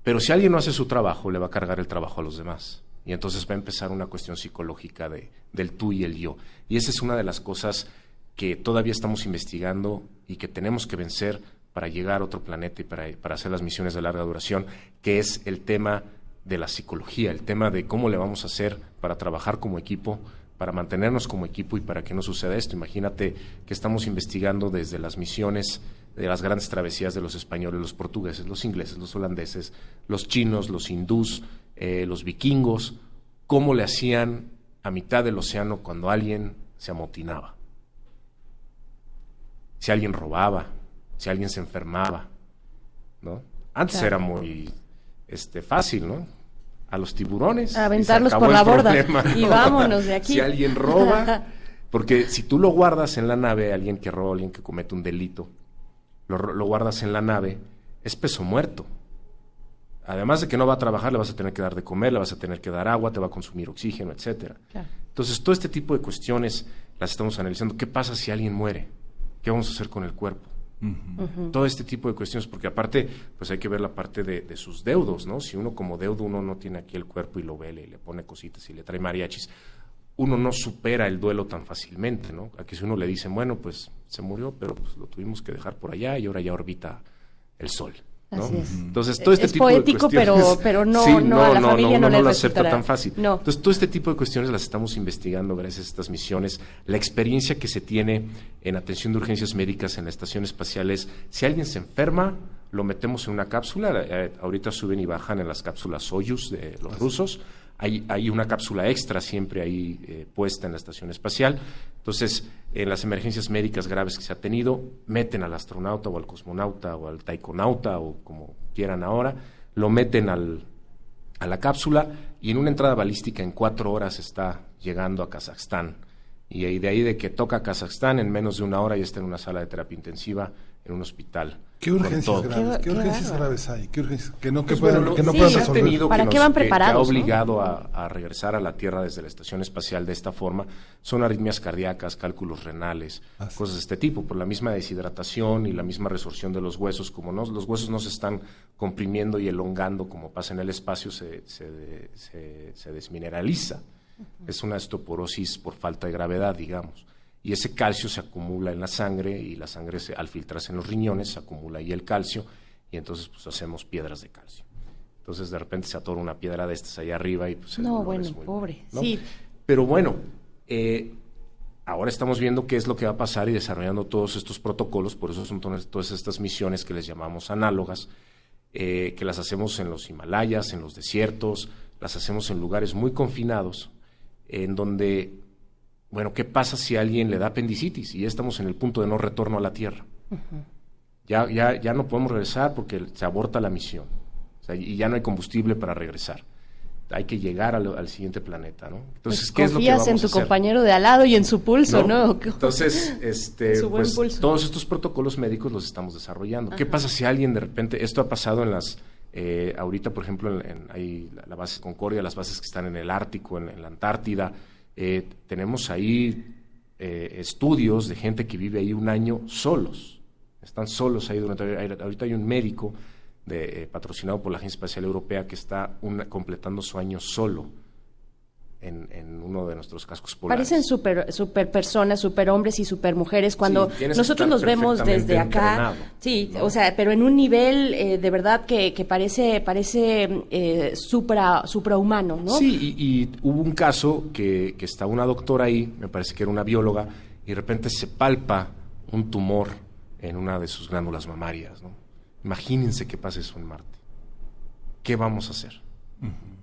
Pero si alguien no hace su trabajo, le va a cargar el trabajo a los demás. Y entonces va a empezar una cuestión psicológica de, del tú y el yo. Y esa es una de las cosas que todavía estamos investigando y que tenemos que vencer para llegar a otro planeta y para, para hacer las misiones de larga duración, que es el tema de la psicología, el tema de cómo le vamos a hacer para trabajar como equipo, para mantenernos como equipo y para que no suceda esto. Imagínate que estamos investigando desde las misiones de las grandes travesías de los españoles, los portugueses, los ingleses, los holandeses, los chinos, los hindús, eh, los vikingos, cómo le hacían a mitad del océano cuando alguien se amotinaba. Si alguien robaba, si alguien se enfermaba, ¿no? Antes Claro. era muy este, fácil, ¿no? A los tiburones. se Aventarlos por la borda. problema, Y ¿no? vámonos de <laughs> aquí. Si alguien roba, <laughs> porque si tú lo guardas en la nave, alguien que roba, alguien que comete un delito, lo guardas en la nave, es peso muerto. Además de que no va a trabajar, le vas a tener que dar de comer, le vas a tener que dar agua, te va a consumir oxígeno, etcétera. Claro. Entonces, todo este tipo de cuestiones las estamos analizando. ¿Qué pasa si alguien muere? ¿Qué vamos a hacer con el cuerpo? Todo este tipo de cuestiones, porque aparte, pues hay que ver la parte de, de sus deudos, ¿no? Si uno como deudo, uno no tiene aquí el cuerpo y lo vele y le pone cositas y le trae mariachis, uno no supera el duelo tan fácilmente, ¿no? Aquí si uno le dice, bueno, pues se murió, pero pues lo tuvimos que dejar por allá y ahora ya orbita el sol. ¿No? Así es. Entonces, todo este Es tipo poético, de cuestiones... pero- <laughs> pero no- Sí, no, a la familia no uno le lo acepta tan fácil. No. Entonces, todo este tipo de cuestiones las estamos investigando gracias a estas misiones. La experiencia que se tiene en atención de urgencias médicas en la estación espacial es, si alguien se enferma, lo metemos en una cápsula. eh, ahorita suben y bajan en las cápsulas Soyuz de los rusos. Hay, hay una cápsula extra siempre ahí eh, puesta en la estación espacial. Entonces, en las emergencias médicas graves que se ha tenido, meten al astronauta o al cosmonauta o al taikonauta o como quieran ahora, lo meten al, a la cápsula y en una entrada balística en cuatro horas está llegando a Kazajstán. Y de ahí de que toca Kazajstán, en menos de una hora ya está en una sala de terapia intensiva en un hospital. ¿Qué urgencias graves? ¿Qué, qué urgencias bárbaro. graves hay? ¿Qué urgencias? Que no, que Pues puedan, bueno, que no sí, puedan resolver. tenido ¿Para que qué nos- van que- que preparados, ha no? obligado a, a regresar a la Tierra desde la estación espacial de esta forma son arritmias cardíacas, cálculos renales, cosas de este tipo, por la misma deshidratación y la misma resorción de los huesos, como no, los huesos no se están comprimiendo y elongando como pasa en el espacio, se, se, se- se desmineraliza. Es una osteoporosis por falta de gravedad, digamos. Y ese calcio se acumula en la sangre y la sangre se- al filtrarse en los riñones se acumula ahí el calcio y entonces pues hacemos piedras de calcio. Entonces de repente se atora una piedra de estas allá arriba y pues No, bueno, es muy- pobre. ¿no? Sí. Pero bueno, eh, ahora estamos viendo qué es lo que va a pasar y desarrollando todos estos protocolos, por eso son todas, todas estas misiones que les llamamos análogas, eh, que las hacemos en los Himalayas, en los desiertos, las hacemos en lugares muy confinados, en donde, bueno, ¿qué pasa si a alguien le da apendicitis y ya estamos en el punto de no retorno a la Tierra? Ya, ya, ya no podemos regresar porque se aborta la misión O sea, y ya no hay combustible para regresar. Hay que llegar al, al siguiente planeta, ¿no? Entonces, Pues ¿qué es lo que vamos en a tu hacer? compañero de al lado y en su pulso, ¿no? ¿no? <laughs> Entonces, este, Su buen pues, pulso. todos estos protocolos médicos los estamos desarrollando. ¿Qué pasa si alguien de repente, esto ha pasado en las, eh, ahorita por ejemplo, en, en- hay la, la base Concordia, las bases que están en el Ártico, en, en la Antártida, eh, tenemos ahí eh, estudios de gente que vive ahí un año solos. Están solos ahí durante, ahorita hay un médico de, eh, patrocinado por la Agencia Espacial Europea que está completando su año solo en, en uno de nuestros cascos polares. Parecen super, super personas, super hombres y super mujeres cuando Sí, nosotros los vemos desde acá. Sí, o sea, pero en un nivel eh, de verdad que, que parece parece eh, supra, suprahumano, ¿no? Sí, y, y hubo un caso que, que está una doctora ahí, me parece que era una bióloga, y de repente se palpa un tumor en una de sus glándulas mamarias, ¿no? Imagínense qué pasa eso en Marte. ¿Qué vamos a hacer?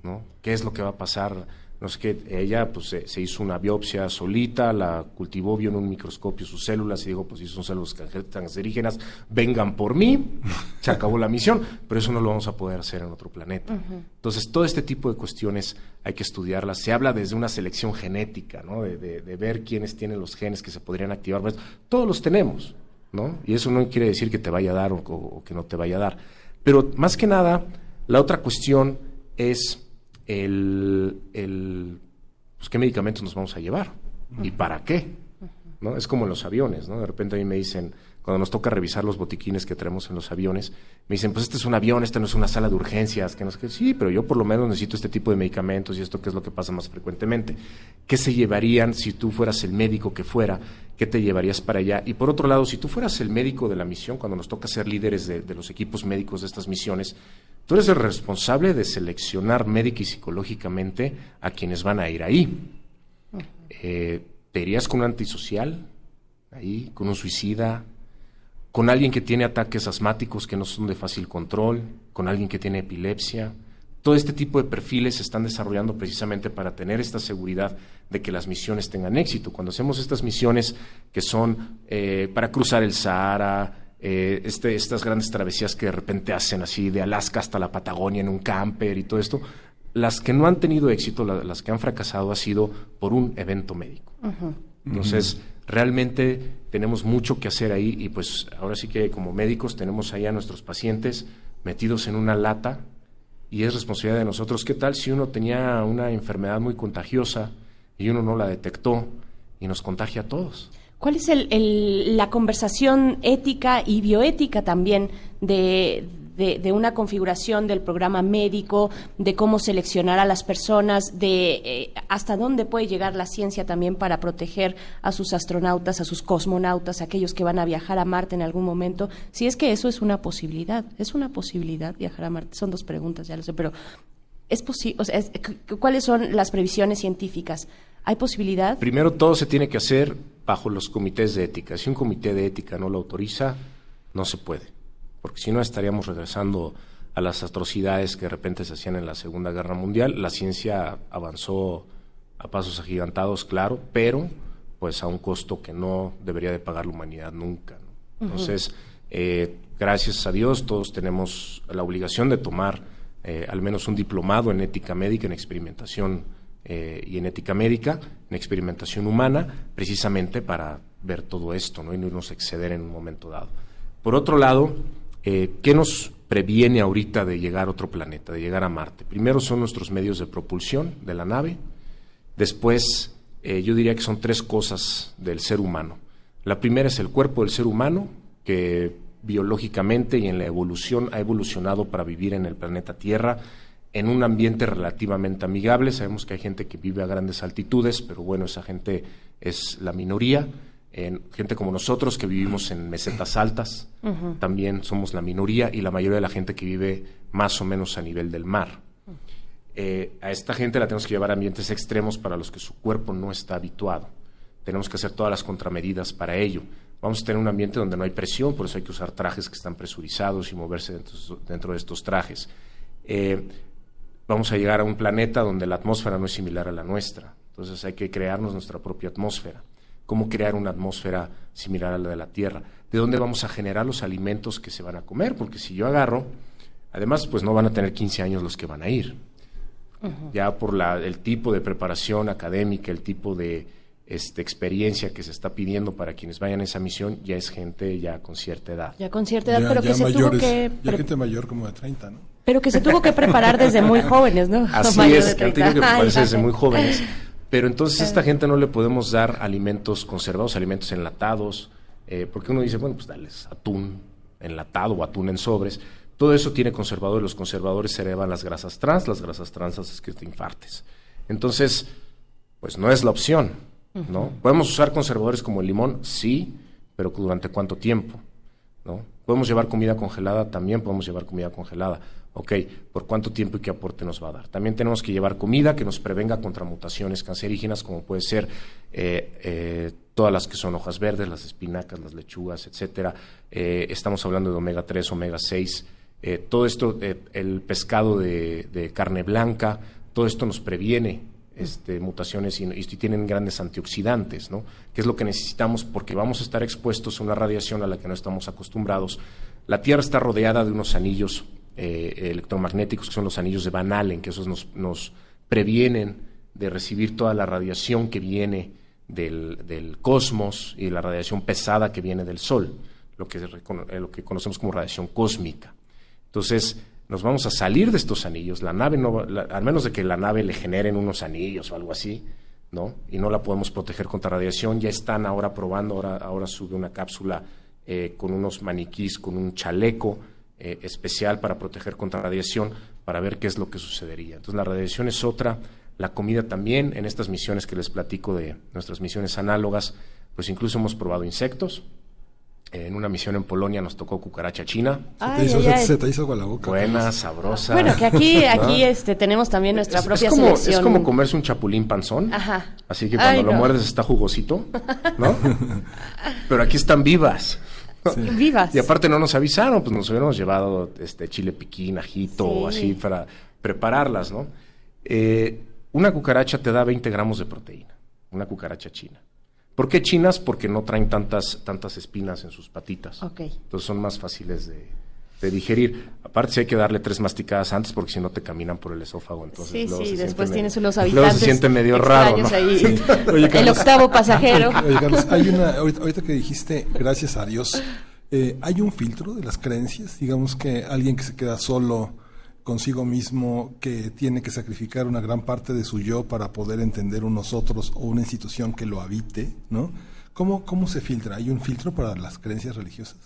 ¿no? ¿Qué es lo que va a pasar? No sé qué, ella pues se, se hizo una biopsia solita, la cultivó, vio en un microscopio sus células y dijo, pues si son células cancerígenas, vengan por mí, <laughs> se acabó la misión, pero eso no lo vamos a poder hacer en otro planeta. Entonces, todo este tipo de cuestiones hay que estudiarlas. Se habla desde una selección genética, ¿no? De, de- de ver quiénes tienen los genes que se podrían activar. Pues, todos los tenemos, ¿no? Y eso no quiere decir que te vaya a dar o, o- o que no te vaya a dar. Pero más que nada, la otra cuestión es el, el, pues, qué medicamentos nos vamos a llevar y para qué. ¿no? Es como en los aviones, ¿no? De repente a mí me dicen, cuando nos toca revisar los botiquines que traemos en los aviones, me dicen, pues este es un avión, este no es una sala de urgencias, que no sé qué. Sí, pero yo por lo menos necesito este tipo de medicamentos y esto que es lo que pasa más frecuentemente. ¿Qué se llevarían si tú fueras el médico que fuera? ¿Qué te llevarías para allá? Y por otro lado, si tú fueras el médico de la misión, cuando nos toca ser líderes de, de los equipos médicos de estas misiones, tú eres el responsable de seleccionar médica y psicológicamente a quienes van a ir ahí. Eh, ¿Te irías con un antisocial? Ahí, con un suicida, con alguien que tiene ataques asmáticos que no son de fácil control, con alguien que tiene epilepsia. Todo este tipo de perfiles se están desarrollando precisamente para tener esta seguridad de que las misiones tengan éxito. Cuando hacemos estas misiones que son eh, para cruzar el Sahara, eh, este, estas grandes travesías que de repente hacen así de Alaska hasta la Patagonia en un camper y todo esto, las que no han tenido éxito, la- las que han fracasado ha sido por un evento médico. Entonces, realmente tenemos mucho que hacer ahí y pues ahora sí que como médicos tenemos ahí a nuestros pacientes metidos en una lata y es responsabilidad de nosotros. ¿Qué tal si uno tenía una enfermedad muy contagiosa y uno no la detectó y nos contagia a todos? ¿Cuál es el, el- la conversación ética y bioética también de, de- una configuración del programa médico, de cómo seleccionar a las personas, de eh, hasta dónde puede llegar la ciencia también para proteger a sus astronautas, a sus cosmonautas, a aquellos que van a viajar a Marte en algún momento? Si es que eso es una posibilidad, es una posibilidad viajar a Marte. Son dos preguntas, ya lo sé, pero es posible. ¿Cuáles son las previsiones científicas? ¿Hay posibilidad? Primero, todo se tiene que hacer bajo los comités de ética. Si un comité de ética no lo autoriza, no se puede. Porque si no, estaríamos regresando a las atrocidades que de repente se hacían en la Segunda Guerra Mundial. La ciencia avanzó a pasos agigantados, claro, pero pues a un costo que no debería de pagar la humanidad nunca. Entonces, eh, gracias a Dios, todos tenemos la obligación de tomar eh, al menos un diplomado en ética médica, en experimentación eh, y en ética médica, en experimentación humana, precisamente para ver todo esto ¿no? y no irnos a exceder en un momento dado. Por otro lado, eh, ¿qué nos previene ahorita de llegar a otro planeta, de llegar a Marte? Primero son nuestros medios de propulsión de la nave, después eh, yo diría que son tres cosas del ser humano. La primera es el cuerpo del ser humano, que biológicamente y en la evolución ha evolucionado para vivir en el planeta Tierra en un ambiente relativamente amigable. Sabemos que hay gente que vive a grandes altitudes, pero bueno, esa gente es la minoría. En gente como nosotros que vivimos en mesetas altas, también somos la minoría y la mayoría de la gente que vive más o menos a nivel del mar. Eh, a esta gente la tenemos que llevar a ambientes extremos para los que su cuerpo no está habituado. Tenemos que hacer todas las contramedidas para ello. Vamos a tener un ambiente donde no hay presión, por eso hay que usar trajes que están presurizados y moverse dentro, dentro de estos trajes. Eh, vamos a llegar a un planeta donde la atmósfera no es similar a la nuestra. Entonces hay que crearnos nuestra propia atmósfera. ¿Cómo crear una atmósfera similar a la de la Tierra? ¿De dónde vamos a generar los alimentos que se van a comer? Porque si yo agarro, además, pues no van a tener 15 años los que van a ir. Ya por la, el tipo de preparación académica, el tipo de este, experiencia que se está pidiendo para quienes vayan a esa misión, ya es gente ya con cierta edad. Ya con cierta edad, Ya- pero ya que se tuvo que ya gente mayor como de 30, ¿no? pero que se tuvo que preparar desde muy <laughs> jóvenes, ¿no? Así es, que han 30. tenido que prepararse desde muy jóvenes. Pero entonces a esta gente no le podemos dar alimentos conservados, alimentos enlatados, eh, porque uno dice, bueno, pues dales atún enlatado o atún en sobres. Todo eso tiene conservadores, los conservadores se elevan las grasas trans, las grasas trans haces que te infartes. Entonces, pues no es la opción, ¿no? ¿Podemos usar conservadores como el limón? Sí, pero ¿durante cuánto tiempo? ¿no? ¿Podemos llevar comida congelada? También podemos llevar comida congelada. Ok, ¿por cuánto tiempo y qué aporte nos va a dar? También tenemos que llevar comida que nos prevenga contra mutaciones cancerígenas, como puede ser eh, eh, todas las que son hojas verdes, las espinacas, las lechugas, etcétera. Eh, estamos hablando de omega 3, omega 6. eh, todo esto, el pescado de, de carne blanca, todo esto nos previene este, mutaciones y, y tienen grandes antioxidantes, ¿no? Que es lo que necesitamos porque vamos a estar expuestos a una radiación a la que no estamos acostumbrados. La Tierra está rodeada de unos anillos eh, electromagnéticos que son los anillos de Van Allen, que esos nos, nos previenen de recibir toda la radiación que viene del, del cosmos y la radiación pesada que viene del Sol, lo que, eh, lo que conocemos como radiación cósmica. Entonces, nos vamos a salir de estos anillos. La nave no al menos de que la nave le generen unos anillos o algo así, ¿no? Y no la podemos proteger contra radiación. Ya están ahora probando, ahora, ahora sube una cápsula eh, con unos maniquís, con un chaleco eh, especial para proteger contra radiación, para ver qué es lo que sucedería. Entonces, la radiación es otra, la comida también. En estas misiones que les platico de nuestras misiones análogas, pues incluso hemos probado insectos. En una misión en Polonia nos tocó cucaracha china. Ay, hizo- ay, ay. se te hizo agua la boca. Buena, sabrosa. Bueno, que aquí, <laughs> aquí este, tenemos también nuestra Es- propia es como, selección. Es como comerse un chapulín panzón. Ajá. Así que cuando Ay, lo no. muerdes está jugosito, ¿no? <laughs> Pero aquí están vivas. Vivas. Y aparte no nos avisaron, pues nos hubiéramos llevado este chile piquín, ajito, Sí. así para prepararlas, ¿no? Eh, una cucaracha te da 20 gramos de proteína, una cucaracha china. ¿Por qué chinas? Porque no traen tantas, tantas espinas en sus patitas. Entonces son más fáciles de, de digerir. Aparte, sí hay que darle tres masticadas antes porque si no te caminan por el esófago. Entonces, Sí, luego sí, se siente después medio- tienes unos Luego habitantes se siente medio raro, ¿no? extraños ahí. <laughs> Oye, el octavo pasajero. <laughs> Oye, Carlos, hay una, ahorita, ahorita que dijiste, gracias a Dios, eh, ¿hay un filtro de las creencias? Digamos que alguien que se queda solo consigo mismo que tiene que sacrificar una gran parte de su yo para poder entender unos otros o una institución que lo habite, ¿no? ¿Cómo, cómo se filtra? ¿Hay un filtro para las creencias religiosas?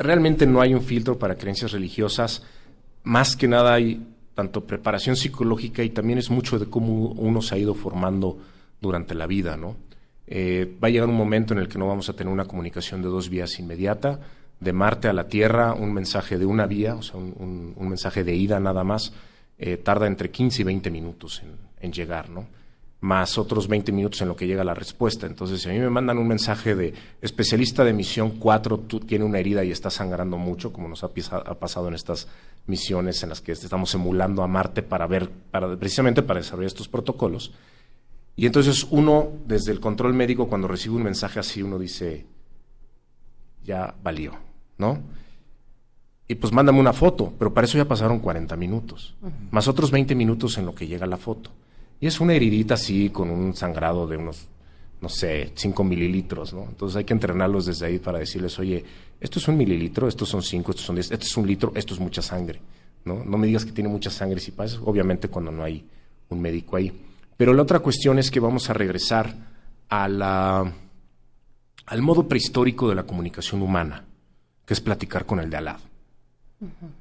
Realmente no hay un filtro para creencias religiosas. Más que nada hay tanto preparación psicológica y también es mucho de cómo uno se ha ido formando durante la vida, ¿no? Eh, va a llegar un momento en el que no vamos a tener una comunicación de dos vías inmediata, de Marte a la Tierra, un mensaje de una vía, o sea, un, mensaje de ida nada más, eh, tarda entre 15 y 20 minutos en llegar, ¿no? Más otros 20 minutos en lo que llega la respuesta. Entonces, si a mí me mandan un mensaje de especialista de misión 4, tú tiene una herida y está sangrando mucho, como nos ha, pisa- ha pasado en estas misiones en las que estamos emulando a Marte para ver, para, precisamente para desarrollar estos protocolos. Y entonces uno, desde el control médico, cuando recibe un mensaje así, uno dice, ya valió, ¿no? Y pues mándame una foto, pero para eso ya pasaron 40 minutos, más otros 20 minutos en lo que llega la foto. Y es una heridita así, con un sangrado de unos, no sé, 5 mililitros, ¿no? Entonces hay que entrenarlos desde ahí para decirles, oye, esto es un mililitro, estos son 5, estos son 10, esto es un litro, esto es mucha sangre, ¿no? No me digas que tiene mucha sangre si pasa, obviamente cuando no hay un médico ahí. Pero la otra cuestión es que vamos a regresar a la, al modo prehistórico de la comunicación humana, que es platicar con el de al lado.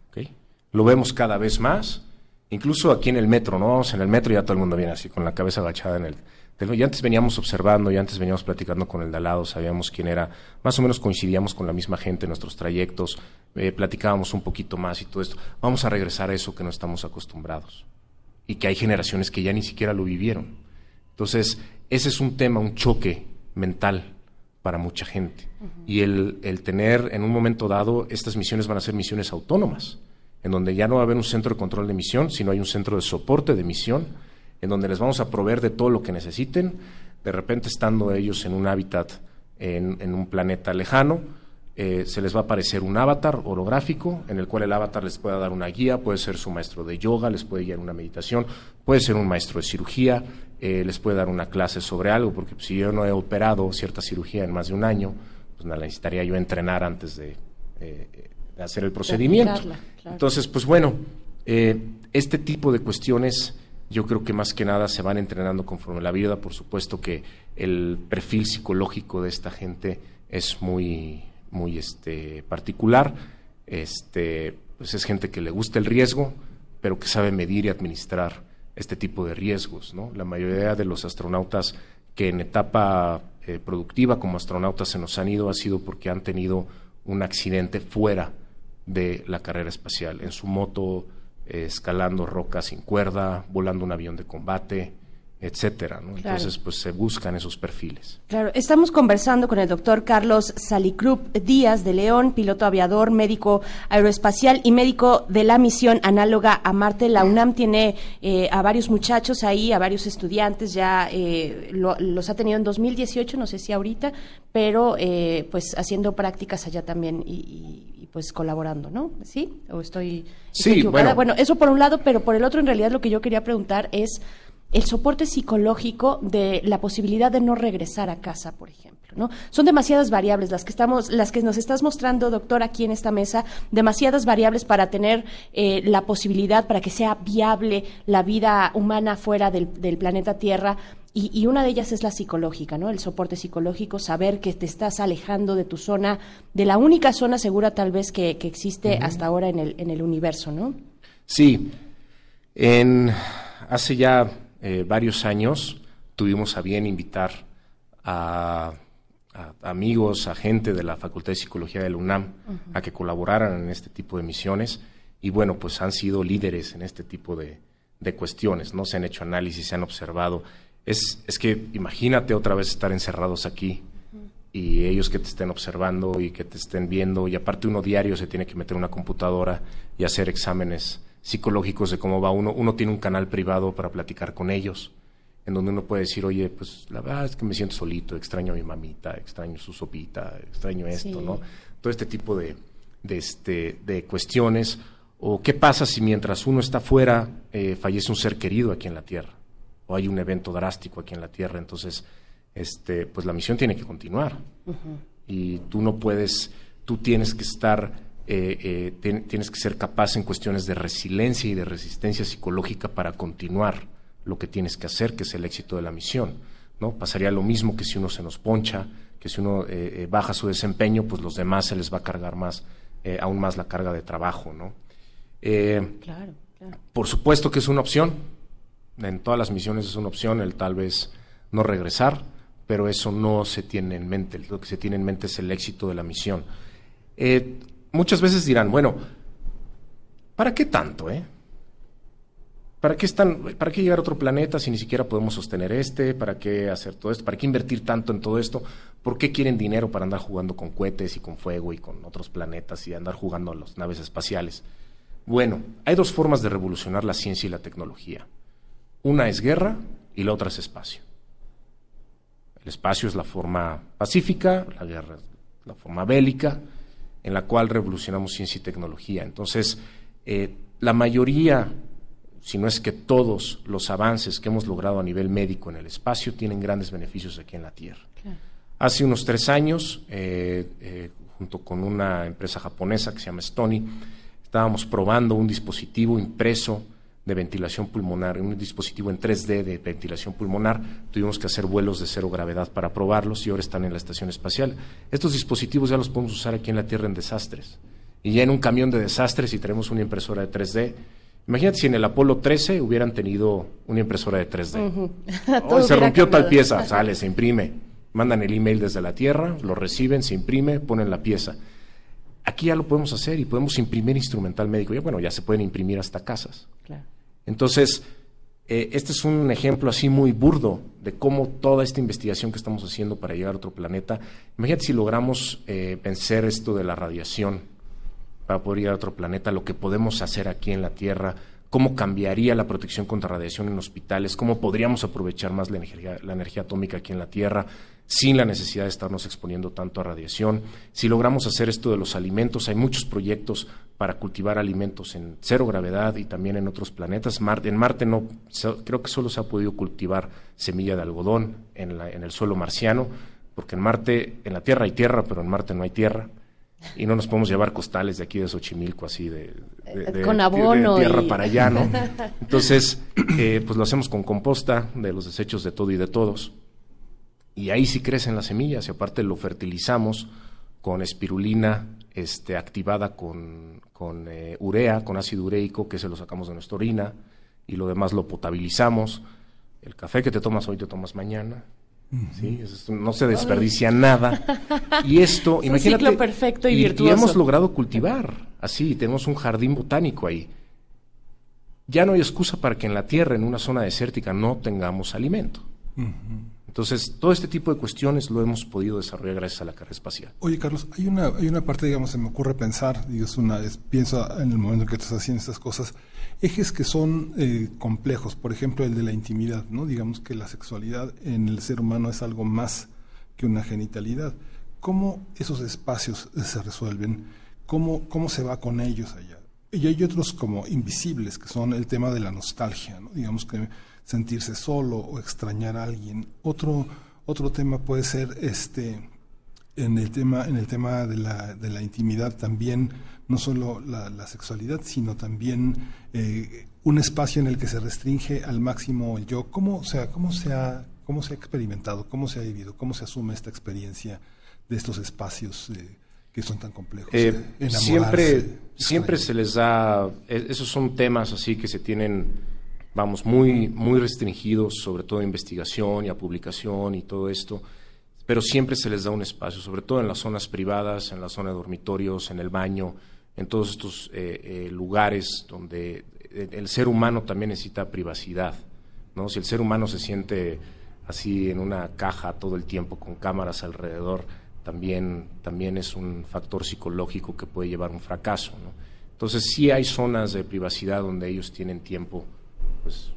¿ok? Lo vemos cada vez más, incluso aquí en el metro, ¿no? Vamos en el metro y ya todo el mundo viene así con la cabeza agachada en el. Y antes veníamos observando, y antes veníamos platicando con el de al lado, sabíamos quién era, más o menos coincidíamos con la misma gente en nuestros trayectos, eh, platicábamos un poquito más y todo esto. Vamos a regresar a eso que no estamos acostumbrados y que hay generaciones que ya ni siquiera lo vivieron. Entonces, ese es un tema, un choque mental para mucha gente. Y el, el tener en un momento dado, estas misiones van a ser misiones autónomas, en donde ya no va a haber un centro de control de misión, sino hay un centro de soporte de misión, en donde les vamos a proveer de todo lo que necesiten, de repente estando ellos en un hábitat, en, un planeta lejano, eh, se les va a aparecer un avatar holográfico en el cual el avatar les pueda dar una guía, puede ser su maestro de yoga, les puede guiar una meditación, puede ser un maestro de cirugía, eh, les puede dar una clase sobre algo, porque si yo no he operado cierta cirugía en más de un año, pues la necesitaría yo entrenar antes de, eh, de hacer el procedimiento. Claro. Entonces, pues bueno, eh, este tipo de cuestiones yo creo que más que nada se van entrenando conforme la vida. Por supuesto que el perfil psicológico de esta gente es muy, muy este, particular. Este, pues es gente que le gusta el riesgo, pero que sabe medir y administrar este tipo de riesgos. ¿no? La mayoría de los astronautas que en etapa eh, productiva como astronautas se nos han ido ha sido porque han tenido un accidente fuera de la carrera espacial, en su moto, eh, escalando rocas sin cuerda, volando un avión de combate, etcétera. ¿no? Claro. Entonces, pues se buscan esos perfiles. Claro, estamos conversando con el doctor Carlos Salicrup Díaz de León, piloto aviador, médico aeroespacial y médico de la misión análoga a Marte. La UNAM tiene eh, a varios muchachos ahí, a varios estudiantes, ya eh, lo- los ha tenido en 2018, no sé si ahorita, pero eh, pues haciendo prácticas allá también y, y- y, pues colaborando, ¿no? ¿Sí? ¿O estoy, estoy Sí, equivocada? bueno. bueno, eso por un lado, pero por el otro en realidad lo que yo quería preguntar es el soporte psicológico de la posibilidad de no regresar a casa, por ejemplo, ¿no? Son demasiadas variables las que estamos, las que nos estás mostrando, doctor, aquí en esta mesa, demasiadas variables para tener eh, la posibilidad, para que sea viable la vida humana fuera del, del planeta Tierra. Y, y una de ellas es la psicológica, ¿no? El soporte psicológico, saber que te estás alejando de tu zona, de la única zona segura tal vez que, que existe hasta ahora en el, en el universo, ¿no? Sí, en, hace ya eh, varios años tuvimos a bien invitar a, a amigos, a gente de la Facultad de Psicología de la UNAM a que colaboraran en este tipo de misiones y bueno, pues han sido líderes en este tipo de, de cuestiones, ¿no? Se han hecho análisis, se han observado. Es, es que imagínate otra vez estar encerrados aquí y ellos que te estén observando y que te estén viendo y aparte uno diario se tiene que meter en una computadora y hacer exámenes psicológicos de cómo va uno. Uno tiene un canal privado para platicar con ellos, en donde uno puede decir, oye, pues la verdad es que me siento solito, extraño a mi mamita, extraño su sopita, extraño esto, Sí. ¿no? Todo este tipo de, de, este, de cuestiones. O qué pasa si mientras uno está fuera eh, fallece un ser querido aquí en la Tierra, o hay un evento drástico aquí en la Tierra, entonces, este, pues la misión tiene que continuar y tú no puedes, tú tienes que estar eh, eh, tien- tienes que ser capaz en cuestiones de resiliencia y de resistencia psicológica para continuar lo que tienes que hacer, que es el éxito de la misión. ¿no? Pasaría lo mismo que si uno se nos poncha, que si uno eh, baja su desempeño, pues los demás se les va a cargar más, aún más la carga de trabajo. ¿no? Claro, claro. por supuesto que es una opción. En todas las misiones es una opción el tal vez no regresar, pero eso no se tiene en mente. Lo que se tiene en mente es el éxito de la misión. Eh, muchas veces dirán, bueno, ¿para qué tanto, eh? ¿Para qué, están, ¿Para qué llegar a otro planeta si ni siquiera podemos sostener este? ¿Para qué hacer todo esto? ¿Para qué invertir tanto en todo esto? ¿Por qué quieren dinero para andar jugando con cohetes y con fuego y con otros planetas y andar jugando a las naves espaciales? Bueno, hay dos formas de revolucionar la ciencia y la tecnología. Una es guerra y la otra es espacio. El espacio es la forma pacífica, la guerra es la forma bélica, en la cual revolucionamos ciencia y tecnología. Entonces, eh, la mayoría, si no es que todos los avances que hemos logrado a nivel médico en el espacio tienen grandes beneficios aquí en la Tierra. Hace unos tres años, eh, eh, junto con una empresa japonesa que se llama Stony, estábamos probando un dispositivo impreso de ventilación pulmonar, un dispositivo en 3D de ventilación pulmonar. Tuvimos que hacer vuelos de cero gravedad para probarlos y ahora están en la estación espacial. Estos dispositivos ya los podemos usar aquí en la Tierra en desastres. Y ya en un camión de desastres, si tenemos una impresora de 3D, imagínate si en el Apolo 13 hubieran tenido una impresora de 3D. Ujú. Oh, <laughs> Todo se rompió tal pieza, sale, se imprime. Mandan el email desde la Tierra, lo reciben, se imprime, ponen la pieza. Aquí ya lo podemos hacer y podemos imprimir instrumental médico. Ya, bueno, ya se pueden imprimir hasta casas. Claro. Entonces, eh, este es un ejemplo así muy burdo de cómo toda esta investigación que estamos haciendo para llegar a otro planeta, imagínate si logramos eh, vencer esto de la radiación para poder llegar a otro planeta, lo que podemos hacer aquí en la Tierra, cómo cambiaría la protección contra radiación en hospitales, cómo podríamos aprovechar más la energía, la energía atómica aquí en la Tierra sin la necesidad de estarnos exponiendo tanto a radiación. Si logramos hacer esto de los alimentos, hay muchos proyectos para cultivar alimentos en cero gravedad y también en otros planetas. Marte, en Marte no, creo que solo se ha podido cultivar semilla de algodón en, la- en el suelo marciano, porque en Marte, en la Tierra hay tierra, pero en Marte no hay tierra. Y no nos podemos llevar costales de aquí de Xochimilco así de, de- de- Con abono de tierra y- para allá, ¿no? <laughs> Entonces, eh, pues lo hacemos con composta de los desechos de todo y de todos. Y ahí sí crecen las semillas y aparte lo fertilizamos con espirulina este, activada con, con, eh, urea, con ácido ureico, que se lo sacamos de nuestra orina y lo demás lo potabilizamos. El café que te tomas hoy te tomas mañana. ¿sí? Es- no se desperdicia nada. Y esto, <laughs> Es un imagínate. ciclo perfecto y y virtuoso. hemos logrado cultivar así, tenemos un jardín botánico ahí. Ya no hay excusa para que en la tierra, en una zona desértica, no tengamos alimento. Entonces, todo este tipo de cuestiones lo hemos podido desarrollar gracias a la carrera espacial. Oye, Carlos, hay una, hay una parte, digamos, se me ocurre pensar, digo, es una, es- pienso en el momento en que estás haciendo estas cosas, ejes que son eh, complejos, por ejemplo, el de la intimidad, ¿no? Digamos que la sexualidad en el ser humano es algo más que una genitalidad. ¿Cómo esos espacios se resuelven? ¿Cómo, cómo se va con ellos allá? Y hay otros como invisibles, que son el tema de la nostalgia, ¿no? Digamos que sentirse solo o extrañar a alguien. Otro, otro tema puede ser este en el tema, en el tema de la, de la intimidad también, no solo la, la sexualidad, sino también eh, un espacio en el que se restringe al máximo el yo. ¿Cómo, o sea, cómo, se ha, ¿Cómo se ha experimentado, cómo se ha vivido, cómo se asume esta experiencia de estos espacios eh, que son tan complejos? Eh, siempre, siempre se les da, e- esos son temas así que se tienen, vamos, muy, muy restringidos, sobre todo a investigación y a publicación y todo esto, pero siempre se les da un espacio, sobre todo en las zonas privadas, en la zona de dormitorios, en el baño, en todos estos eh, eh, lugares donde eh, el ser humano también necesita privacidad, ¿no? Si el ser humano se siente así en una caja todo el tiempo con cámaras alrededor, también, también es un factor psicológico que puede llevar a un fracaso. Entonces sí hay zonas de privacidad donde ellos tienen tiempo pues,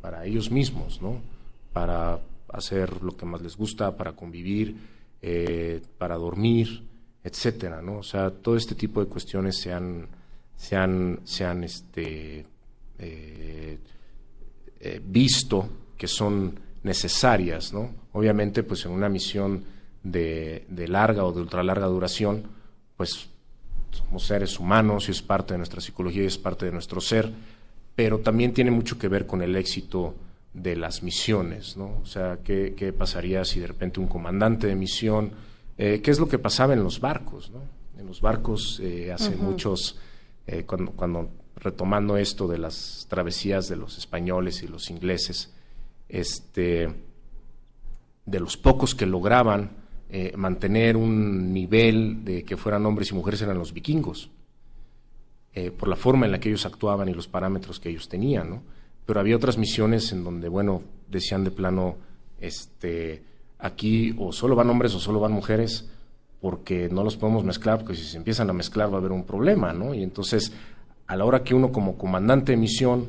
para ellos mismos, ¿no? para hacer lo que más les gusta, para convivir, eh, para dormir, etcétera, ¿no? O sea, todo este tipo de cuestiones se han, se este, eh, eh, visto que son necesarias, ¿no? Obviamente, pues en una misión de, de larga o de ultra larga duración, pues somos seres humanos y es parte de nuestra psicología y es parte de nuestro ser, pero también tiene mucho que ver con el éxito de las misiones, ¿no? O sea, ¿qué, qué pasaría si de repente un comandante de misión, eh, qué es lo que pasaba en los barcos, ¿no? En los barcos eh, hace muchos, eh, cuando, cuando retomando esto de las travesías de los españoles y los ingleses, este, de los pocos que lograban mantener un nivel de que fueran hombres y mujeres eran los vikingos, eh, por la forma en la que ellos actuaban y los parámetros que ellos tenían, ¿no? Pero había otras misiones en donde, bueno, decían de plano, este, aquí o solo van hombres o solo van mujeres, porque no los podemos mezclar, porque si se empiezan a mezclar va a haber un problema, ¿no? Y entonces, a la hora que uno como comandante de misión,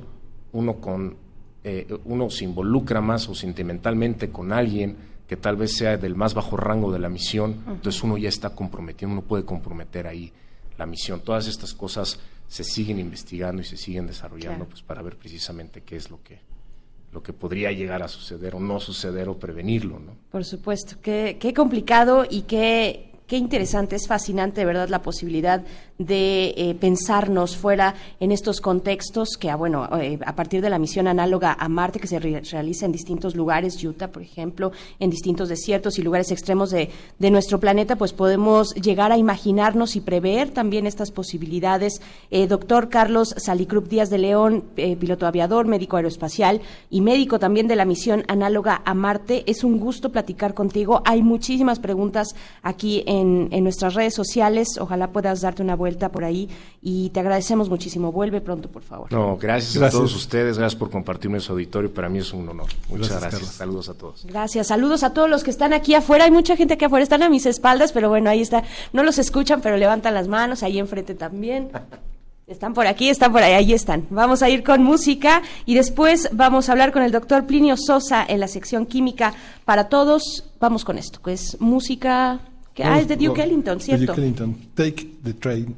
uno con eh, uno se involucra más o sentimentalmente con alguien que tal vez sea del más bajo rango de la misión, entonces uno ya está comprometiendo, uno puede comprometer ahí la misión. Todas estas cosas se siguen investigando y se siguen desarrollando Claro. pues para ver precisamente qué es lo que lo que podría llegar a suceder o no suceder o prevenirlo, ¿no? Por supuesto, qué, qué complicado y qué, qué interesante, es fascinante, de verdad, la posibilidad de eh, pensarnos fuera en estos contextos que, ah, bueno, eh, a partir de la misión análoga a Marte que se re- realiza en distintos lugares, Utah, por ejemplo, en distintos desiertos y lugares extremos de, de nuestro planeta, pues podemos llegar a imaginarnos y prever también estas posibilidades. Eh, doctor Carlos Salicrup Díaz de León, piloto aviador, médico aeroespacial y médico también de la misión análoga a Marte, es un gusto platicar contigo. Hay muchísimas preguntas aquí en, en nuestras redes sociales. Ojalá puedas darte una vuelta por ahí y te agradecemos muchísimo. Vuelve pronto, por favor. No, gracias, Gracias. a todos ustedes, gracias por compartirme su auditorio, para mí es un honor. Muchas Gracias, gracias. Saludos a todos. Gracias. Saludos a todos los que están aquí afuera. Hay mucha gente aquí afuera. Están a mis espaldas, pero bueno, ahí está. No los escuchan, pero levantan las manos. Ahí enfrente también. <laughs> Están por aquí, están por ahí, ahí están. Vamos a ir con música y después vamos a hablar con el doctor Plinio Sosa en la sección química para todos. Vamos con esto, que es música... Que, ah, es de Duke Ellington, ¿cierto? Duke Ellington. Take the train.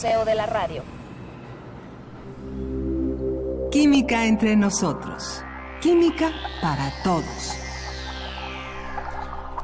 Museo de la Radio. Química entre nosotros. Química para todos.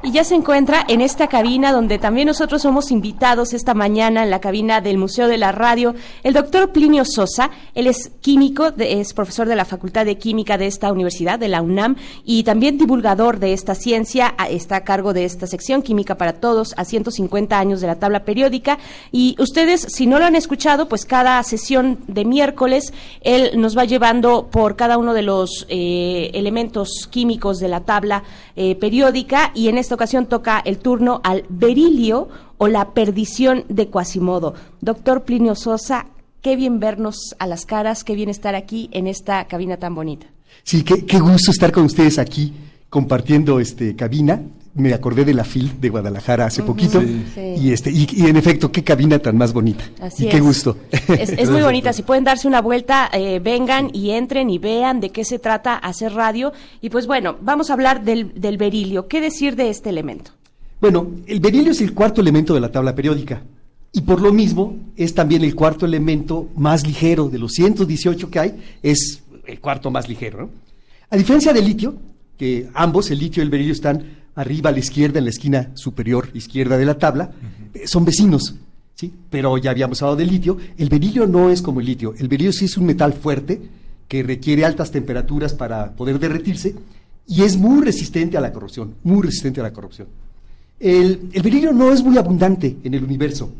Y ya se encuentra en esta cabina donde también nosotros somos invitados esta mañana en la cabina del Museo de la Radio, el doctor Plinio Sosa. Él es químico, es profesor de la Facultad de Química de esta universidad, de la UNAM, y también divulgador de esta ciencia. Está a cargo de esta sección, Química para Todos, a 150 años de la tabla periódica. Y ustedes, si no lo han escuchado, pues cada sesión de miércoles, él nos va llevando por cada uno de los eh, elementos químicos de la tabla eh, periódica y en esta ocasión toca el turno al berilio o la perdición de Quasimodo. Doctor Plinio Sosa, qué bien vernos a las caras, qué bien estar aquí en esta cabina tan bonita. Sí, qué, qué gusto estar con ustedes aquí compartiendo este cabina. Me acordé de la FIL de Guadalajara hace poquito sí. Sí. y este y, y en efecto qué cabina tan más bonita Así y qué es. gusto. Es, es muy <laughs> bonita, si pueden darse una vuelta, eh, vengan y entren y vean de qué se trata hacer radio. Y pues bueno, vamos a hablar del, del berilio. ¿Qué decir de este elemento? Bueno, el berilio es el cuarto elemento de la tabla periódica y por lo mismo es también el cuarto elemento más ligero de los 118 que hay, es el cuarto más ligero. ¿no? A diferencia del litio, que ambos, el litio y el berilio, están arriba a la izquierda, en la esquina superior izquierda de la tabla, eh, son vecinos. ¿sí? Pero ya habíamos hablado del litio. El berilio no es como el litio. El berilio sí es un metal fuerte que requiere altas temperaturas para poder derretirse y es muy resistente a la corrosión, muy resistente a la corrupción. El, el berilio no es muy abundante en el universo,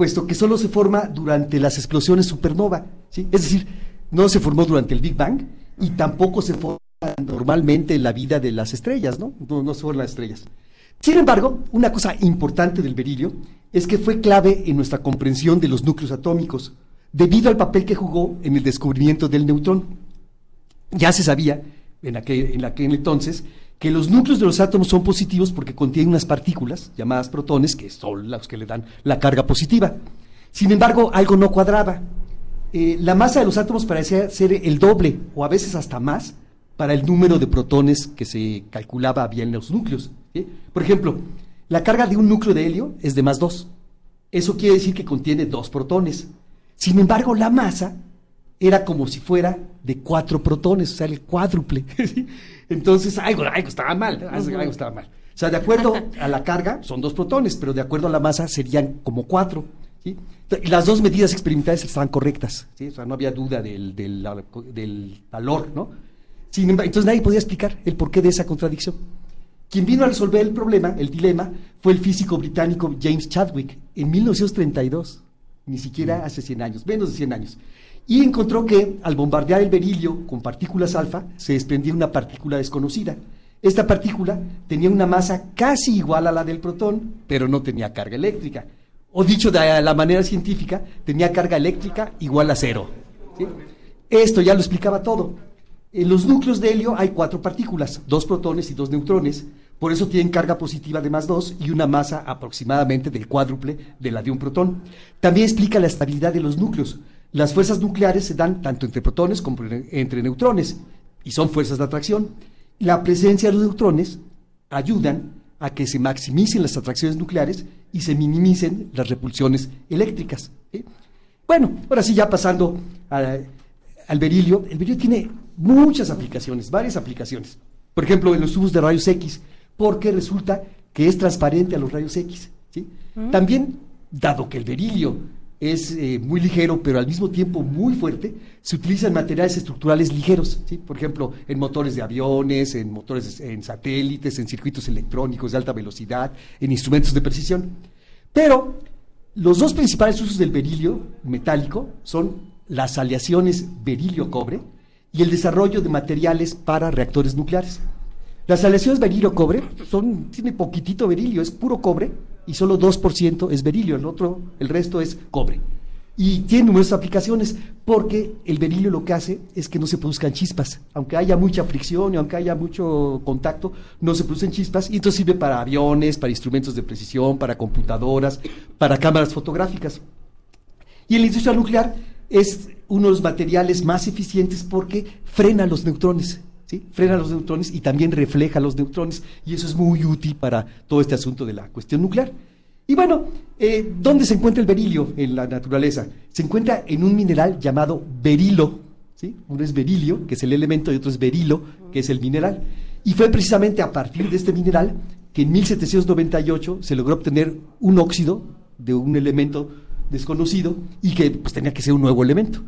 puesto que solo se forma durante las explosiones supernova. ¿sí? Es decir, no se formó durante el Big Bang y tampoco se forma normalmente en la vida de las estrellas, ¿no? No, no las estrellas. Sin embargo, una cosa importante del berilio es que fue clave en nuestra comprensión de los núcleos atómicos, debido al papel que jugó en el descubrimiento del neutrón. Ya se sabía en aquel, en aquel entonces que los núcleos de los átomos son positivos porque contienen unas partículas llamadas protones que son las que le dan la carga positiva. Sin embargo, algo no cuadraba. Eh, la masa de los átomos parecía ser el doble o a veces hasta más para el número de protones que se calculaba había en los núcleos. Por ejemplo, la carga de un núcleo de helio es de más 2. Eso quiere decir que contiene dos protones. Sin embargo, la masa era como si fuera de cuatro protones, o sea, el cuádruple. <laughs> ¿sí? Entonces, algo, algo estaba mal, algo, estaba mal. O sea, de acuerdo <laughs> a la carga, son dos protones, pero de acuerdo a la masa serían como cuatro. las dos medidas experimentales estaban correctas, ¿sí? o sea, no había duda del, del, del valor, ¿no? Sin embargo, entonces nadie podía explicar el porqué de esa contradicción. Quien vino a resolver el problema, el dilema, fue el físico británico James Chadwick en 1932, ni siquiera hace 100 años, menos de 100 años. Y encontró que al bombardear el berilio con partículas alfa se desprendía una partícula desconocida. Esta partícula tenía una masa casi igual a la del protón, pero no tenía carga eléctrica. O dicho de la manera científica, tenía carga eléctrica igual a cero. Esto ya lo explicaba todo. En los núcleos de helio hay cuatro partículas, dos protones y dos neutrones. Por eso tienen carga positiva de más 2 y una masa aproximadamente del cuádruple de la de un protón. También explica la estabilidad de los núcleos. Las fuerzas nucleares se dan tanto entre protones como entre neutrones y son fuerzas de atracción. La presencia de los neutrones ayudan a que se maximicen las atracciones nucleares y se minimicen las repulsiones eléctricas. Bueno, ahora sí, ya pasando a, al berilio, el berilio tiene muchas aplicaciones, varias aplicaciones. Por ejemplo, en los tubos de rayos X, porque resulta que es transparente a los rayos X. ¿sí? Mm. También, dado que el berilio es eh, muy ligero, pero al mismo tiempo muy fuerte, se utilizan materiales estructurales ligeros, por ejemplo, en motores de aviones, en motores, en satélites, en circuitos electrónicos de alta velocidad, en instrumentos de precisión. Pero los dos principales usos del berilio metálico son las aleaciones berilio-cobre y el desarrollo de materiales para reactores nucleares. Las aleaciones berilio-cobre son, tiene poquitito berilio, es puro cobre y solo 2% es berilio, el otro, el resto es cobre. Y tiene numerosas aplicaciones porque el berilio lo que hace es que no se produzcan chispas. Aunque haya mucha fricción y aunque haya mucho contacto, no se producen chispas y entonces sirve para aviones, para instrumentos de precisión, para computadoras, para cámaras fotográficas. Y en la industria nuclear es uno de los materiales más eficientes porque frena los neutrones. Frena los neutrones y también refleja los neutrones y eso es muy útil para todo este asunto de la cuestión nuclear. Y bueno, Eh, ¿Dónde se encuentra el berilio en la naturaleza? Se encuentra en un mineral llamado berilo. ¿sí? Uno es berilio, que es el elemento, y otro es berilo, que es el mineral. Y fue precisamente a partir de este mineral que en 1798 se logró obtener un óxido de un elemento desconocido y que pues, tenía que ser un nuevo elemento.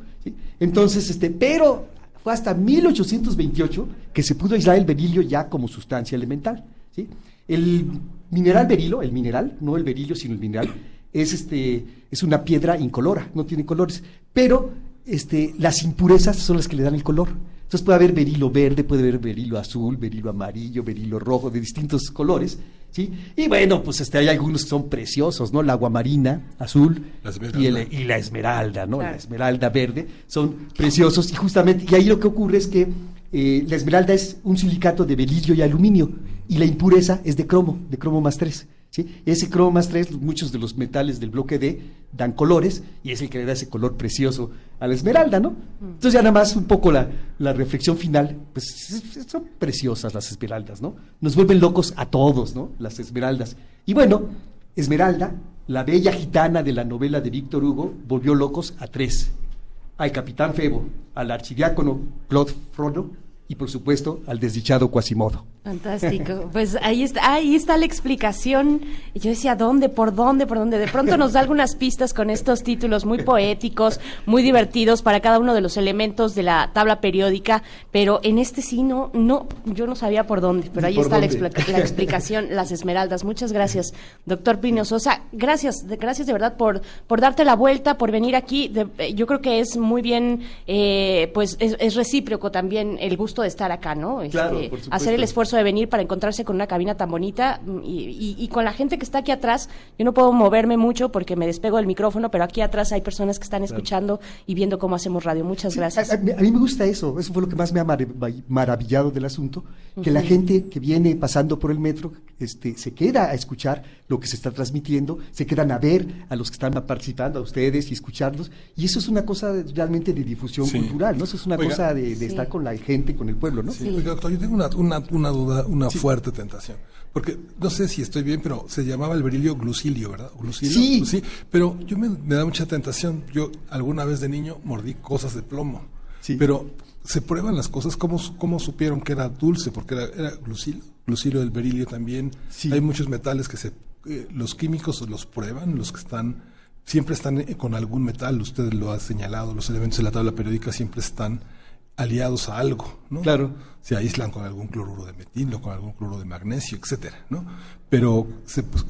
Entonces, este, pero fue hasta 1828 que se pudo aislar el berilio ya como sustancia elemental. ¿sí? El mineral berilo, el mineral, no el berilio, sino el mineral, es, este, es una piedra incolora, no tiene colores, pero este, las impurezas son las que le dan el color. Entonces puede haber berilo verde, puede haber berilo azul, berilo amarillo, berilo rojo, de distintos colores. ¿Sí? Y bueno, pues este, hay algunos que son preciosos, ¿no? La aguamarina azul y, el- y la esmeralda, ¿no? La esmeralda verde son preciosos y justamente, y ahí lo que ocurre es que eh, la esmeralda es un silicato de berilio y aluminio y la impureza es de cromo, de cromo más 3. ¿Sí? Ese cromo más 3, muchos de los metales del bloque D dan colores y es el que le da ese color precioso a la esmeralda, ¿no? Entonces ya nada más un poco la, la reflexión final, pues es- es- son preciosas las esmeraldas, ¿no? Nos vuelven locos a todos, ¿no? Las esmeraldas. Y bueno, Esmeralda, la bella gitana de la novela de Víctor Hugo, volvió locos a tres. Al capitán Febo, al archidiácono Claude Frono y por supuesto al desdichado Quasimodo. Fantástico. Pues ahí está, ahí está la explicación. Y yo decía, ¿dónde? ¿Por dónde? ¿Por dónde? De pronto nos da algunas pistas con estos títulos muy poéticos, muy divertidos para cada uno de los elementos de la tabla periódica, pero en este sí no, no yo no sabía por dónde, pero ahí ¿Por está la, la explicación, las esmeraldas. Muchas gracias, doctor Plinio Sosa. Gracias, de- gracias de verdad por, por darte la vuelta, por venir aquí. De- eh, yo creo que es muy bien, eh, pues es, es recíproco también el gusto de estar acá, ¿no? Claro, Este, por hacer el esfuerzo de venir para encontrarse con una cabina tan bonita mm, y, y- y con la gente que está aquí atrás. Yo no puedo moverme mucho porque me despego del micrófono, pero aquí atrás hay personas que están escuchando y viendo cómo hacemos radio. Muchas gracias. A, a mí- a mí me gusta eso, eso fue lo que más me ha marav- maravillado del asunto, que la gente que viene pasando por el metro este, se queda a escuchar lo que se está transmitiendo, se quedan a ver a los que están participando, a ustedes y escucharlos, y eso es una cosa de- realmente de difusión Sí. cultural, ¿no? Eso es una Oiga. cosa de, de Sí. estar con la gente, con el pueblo, ¿no? Oiga, doctor, yo tengo una, una, una duda, una fuerte tentación. Porque no sé si estoy bien, pero se llamaba el berilio glucilio, ¿verdad? Glucilio. Sí. Pero yo me, me da mucha tentación. Yo alguna vez de niño mordí cosas de plomo. Pero se prueban las cosas. ¿Cómo, cómo supieron que era dulce? Porque era, era glucilio. Glucilio del berilio también. Hay muchos metales que se, eh, los químicos los prueban, los que están, siempre están eh, con algún metal. Usted lo ha señalado. Los elementos de la tabla periódica siempre están aliados a algo, ¿no? Claro. Se aíslan con algún cloruro de metil o con algún cloruro de magnesio, etcétera, ¿no? Pero, se, pues,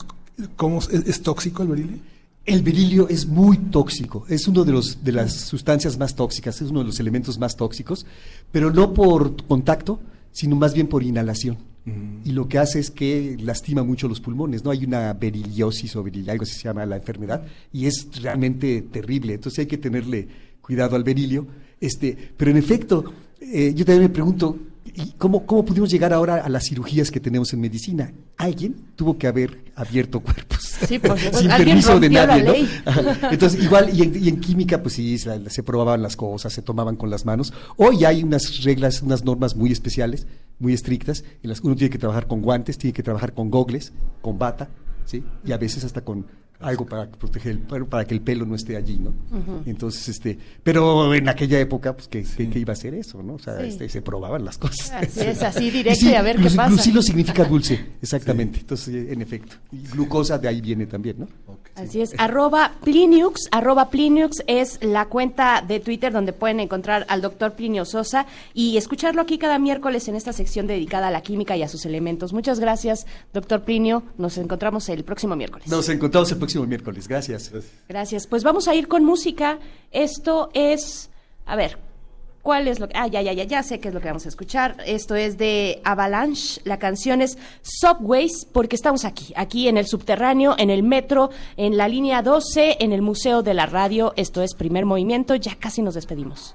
¿cómo es, es tóxico el berilio? El berilio es muy tóxico, es uno de, los, de las sustancias más tóxicas, es uno de los elementos más tóxicos, pero no por contacto, sino más bien por inhalación. Y lo que hace es que lastima mucho los pulmones, ¿no? Hay una beriliosis o beril, algo así se llama la enfermedad, y es realmente terrible. Entonces hay que tenerle cuidado al berilio. Este, pero en efecto, eh, yo también me pregunto, ¿y cómo, ¿cómo pudimos llegar ahora a las cirugías que tenemos en medicina? Alguien tuvo que haber abierto cuerpos. Sí, por supuesto. Sin Alguien permiso de nadie, ¿no? Entonces, igual, y en, y en química, pues sí, se, se probaban las cosas, se tomaban con las manos. Hoy hay unas reglas, unas normas muy especiales, muy estrictas, en las que uno tiene que trabajar con guantes, tiene que trabajar con gogles, con bata, ¿sí? Y a veces hasta con algo para proteger, el, para, para que el pelo no esté allí, ¿no? Entonces, este, pero en aquella época, pues, ¿qué, qué- qué iba a ser eso, no? O sea, Sí. este, se probaban las cosas. Así es, <laughs> así directo sí, y a ver qué pasa. Glucilo significa dulce, <laughs> exactamente. Entonces, eh, en efecto. Y glucosa de ahí viene también, ¿no? Así es, arroba Pliniux, arroba Pliniux es la cuenta de Twitter donde pueden encontrar al doctor Plinio Sosa y escucharlo aquí cada miércoles en esta sección dedicada a la química y a sus elementos. Muchas gracias, doctor Plinio. Nos encontramos el próximo miércoles. Nos encontramos el próximo miércoles. Gracias. Gracias. Pues vamos a ir con música. Esto es, a ver, ¿cuál es lo que... Ah, ya, ya, ya, ya sé qué es lo que vamos a escuchar. Esto es de Avalanche. La canción es Subways porque estamos aquí, aquí en el subterráneo, en el metro, en la línea 12, en el Museo de la Radio. Esto es Primer Movimiento. Ya casi nos despedimos.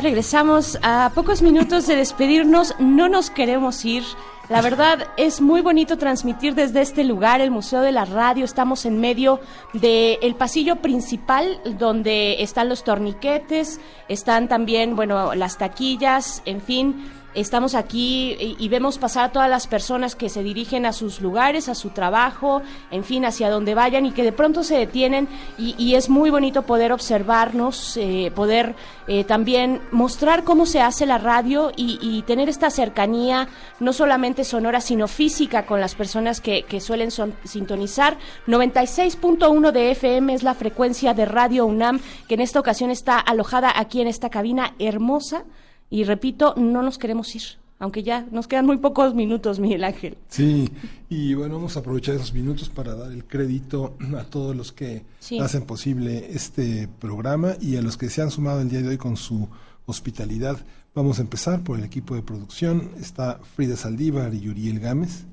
Regresamos a pocos minutos de despedirnos. No nos queremos ir. La verdad es muy bonito transmitir desde este lugar, el Museo de la Radio. Estamos en medio del pasillo principal donde están los torniquetes, están también, bueno, las taquillas, en fin. Estamos aquí y, vemos pasar a todas las personas que se dirigen a sus lugares, a su trabajo, en fin, hacia donde vayan y que de pronto se detienen y, y es muy bonito poder observarnos, eh, poder eh, también mostrar cómo se hace la radio y, y tener esta cercanía, no solamente sonora, sino física con las personas que, que suelen son- sintonizar. 96.1 de FM es la frecuencia de Radio UNAM, que en esta ocasión está alojada aquí en esta cabina hermosa. Y repito, no nos queremos ir, aunque ya nos quedan muy pocos minutos, Miguel Ángel. Sí, y bueno, vamos a aprovechar esos minutos para dar el crédito a todos los que Sí. hacen posible este programa y a los que se han sumado el día de hoy con su hospitalidad. Vamos a empezar por el equipo de producción. Está Frida Saldívar y Yuriel Gámez.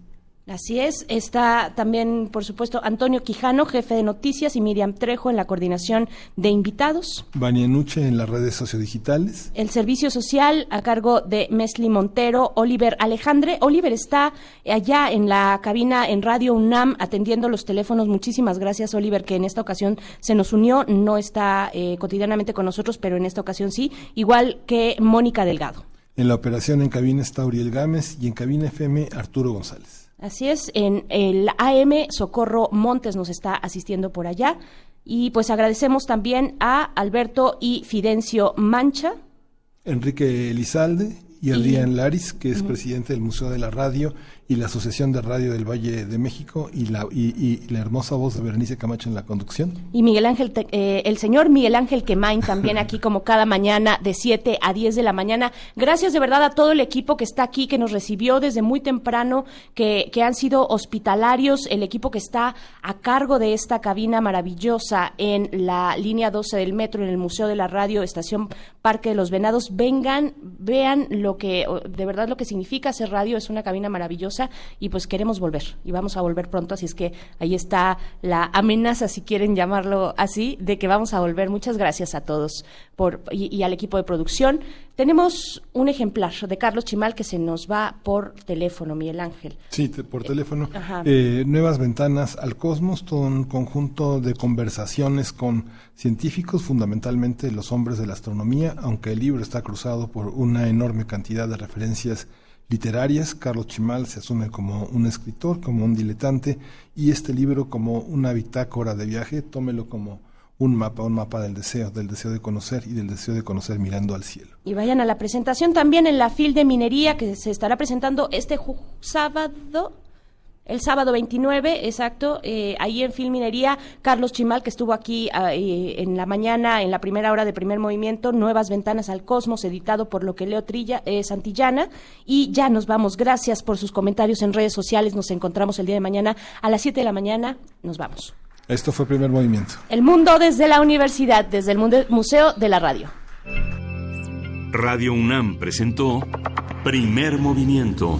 Así es, está también, por supuesto, Antonio Quijano, jefe de noticias, y Miriam Trejo en la coordinación de invitados. Vania Nuche en las redes sociodigitales. El servicio social a cargo de Mesli Montero, Oliver Alejandre. Oliver está allá en la cabina en Radio UNAM atendiendo los teléfonos. Muchísimas gracias, Oliver, que en esta ocasión se nos unió. No está eh, cotidianamente con nosotros, pero en esta ocasión sí, igual que Mónica Delgado. En la operación en cabina está Uriel Gámez y en cabina FM Arturo González. Así es, en el AM Socorro Montes nos está asistiendo por allá. Y pues agradecemos también a Alberto y Fidencio Mancha. Enrique Elizalde y Adrián Laris, que es presidente del Museo de la Radio y la Asociación de Radio del Valle de México y la, y, y la hermosa voz de Berenice Camacho en la conducción. Y Miguel Ángel, Te- eh, el señor Miguel Ángel Quemain también <laughs> aquí como cada mañana de 7 a 10 de la mañana. Gracias de verdad a todo el equipo que está aquí, que nos recibió desde muy temprano, que, que han sido hospitalarios, el equipo que está a cargo de esta cabina maravillosa en la línea 12 del metro, en el Museo de la Radio, Estación Parque de los Venados. Vengan, vean lo que, de verdad lo que significa hacer radio, es una cabina maravillosa y pues queremos volver y vamos a volver pronto, así es que ahí está la amenaza, si quieren llamarlo así, de que vamos a volver. Muchas gracias a todos por, y, y al equipo de producción. Tenemos un ejemplar de Carlos Chimal que se nos va por teléfono, Miguel Ángel. Sí, te- por teléfono. Ajá. Eh, nuevas ventanas al cosmos, todo un conjunto de conversaciones con científicos, fundamentalmente los hombres de la astronomía, aunque el libro está cruzado por una enorme cantidad de referencias literarias. Carlos Chimal se asume como un escritor, como un diletante, y este libro como una bitácora de viaje, tómelo como un mapa, un mapa del deseo, del deseo de conocer y del deseo de conocer mirando al cielo. Y vayan a la presentación también en la FIL de Minería que se estará presentando este sábado. El sábado 29, exacto, eh, ahí en Film Minería, Carlos Chimal, que estuvo aquí eh, en la mañana, en la primera hora de primer movimiento, Nuevas Ventanas al Cosmos, editado por lo que Leo Trilla, eh, Santillana. Y ya nos vamos. Gracias por sus comentarios en redes sociales. Nos encontramos el día de mañana a las 7 de la mañana. Nos vamos. Esto fue primer movimiento. El mundo desde la universidad, desde el mundo- Museo de la Radio. Radio UNAM presentó Primer Movimiento.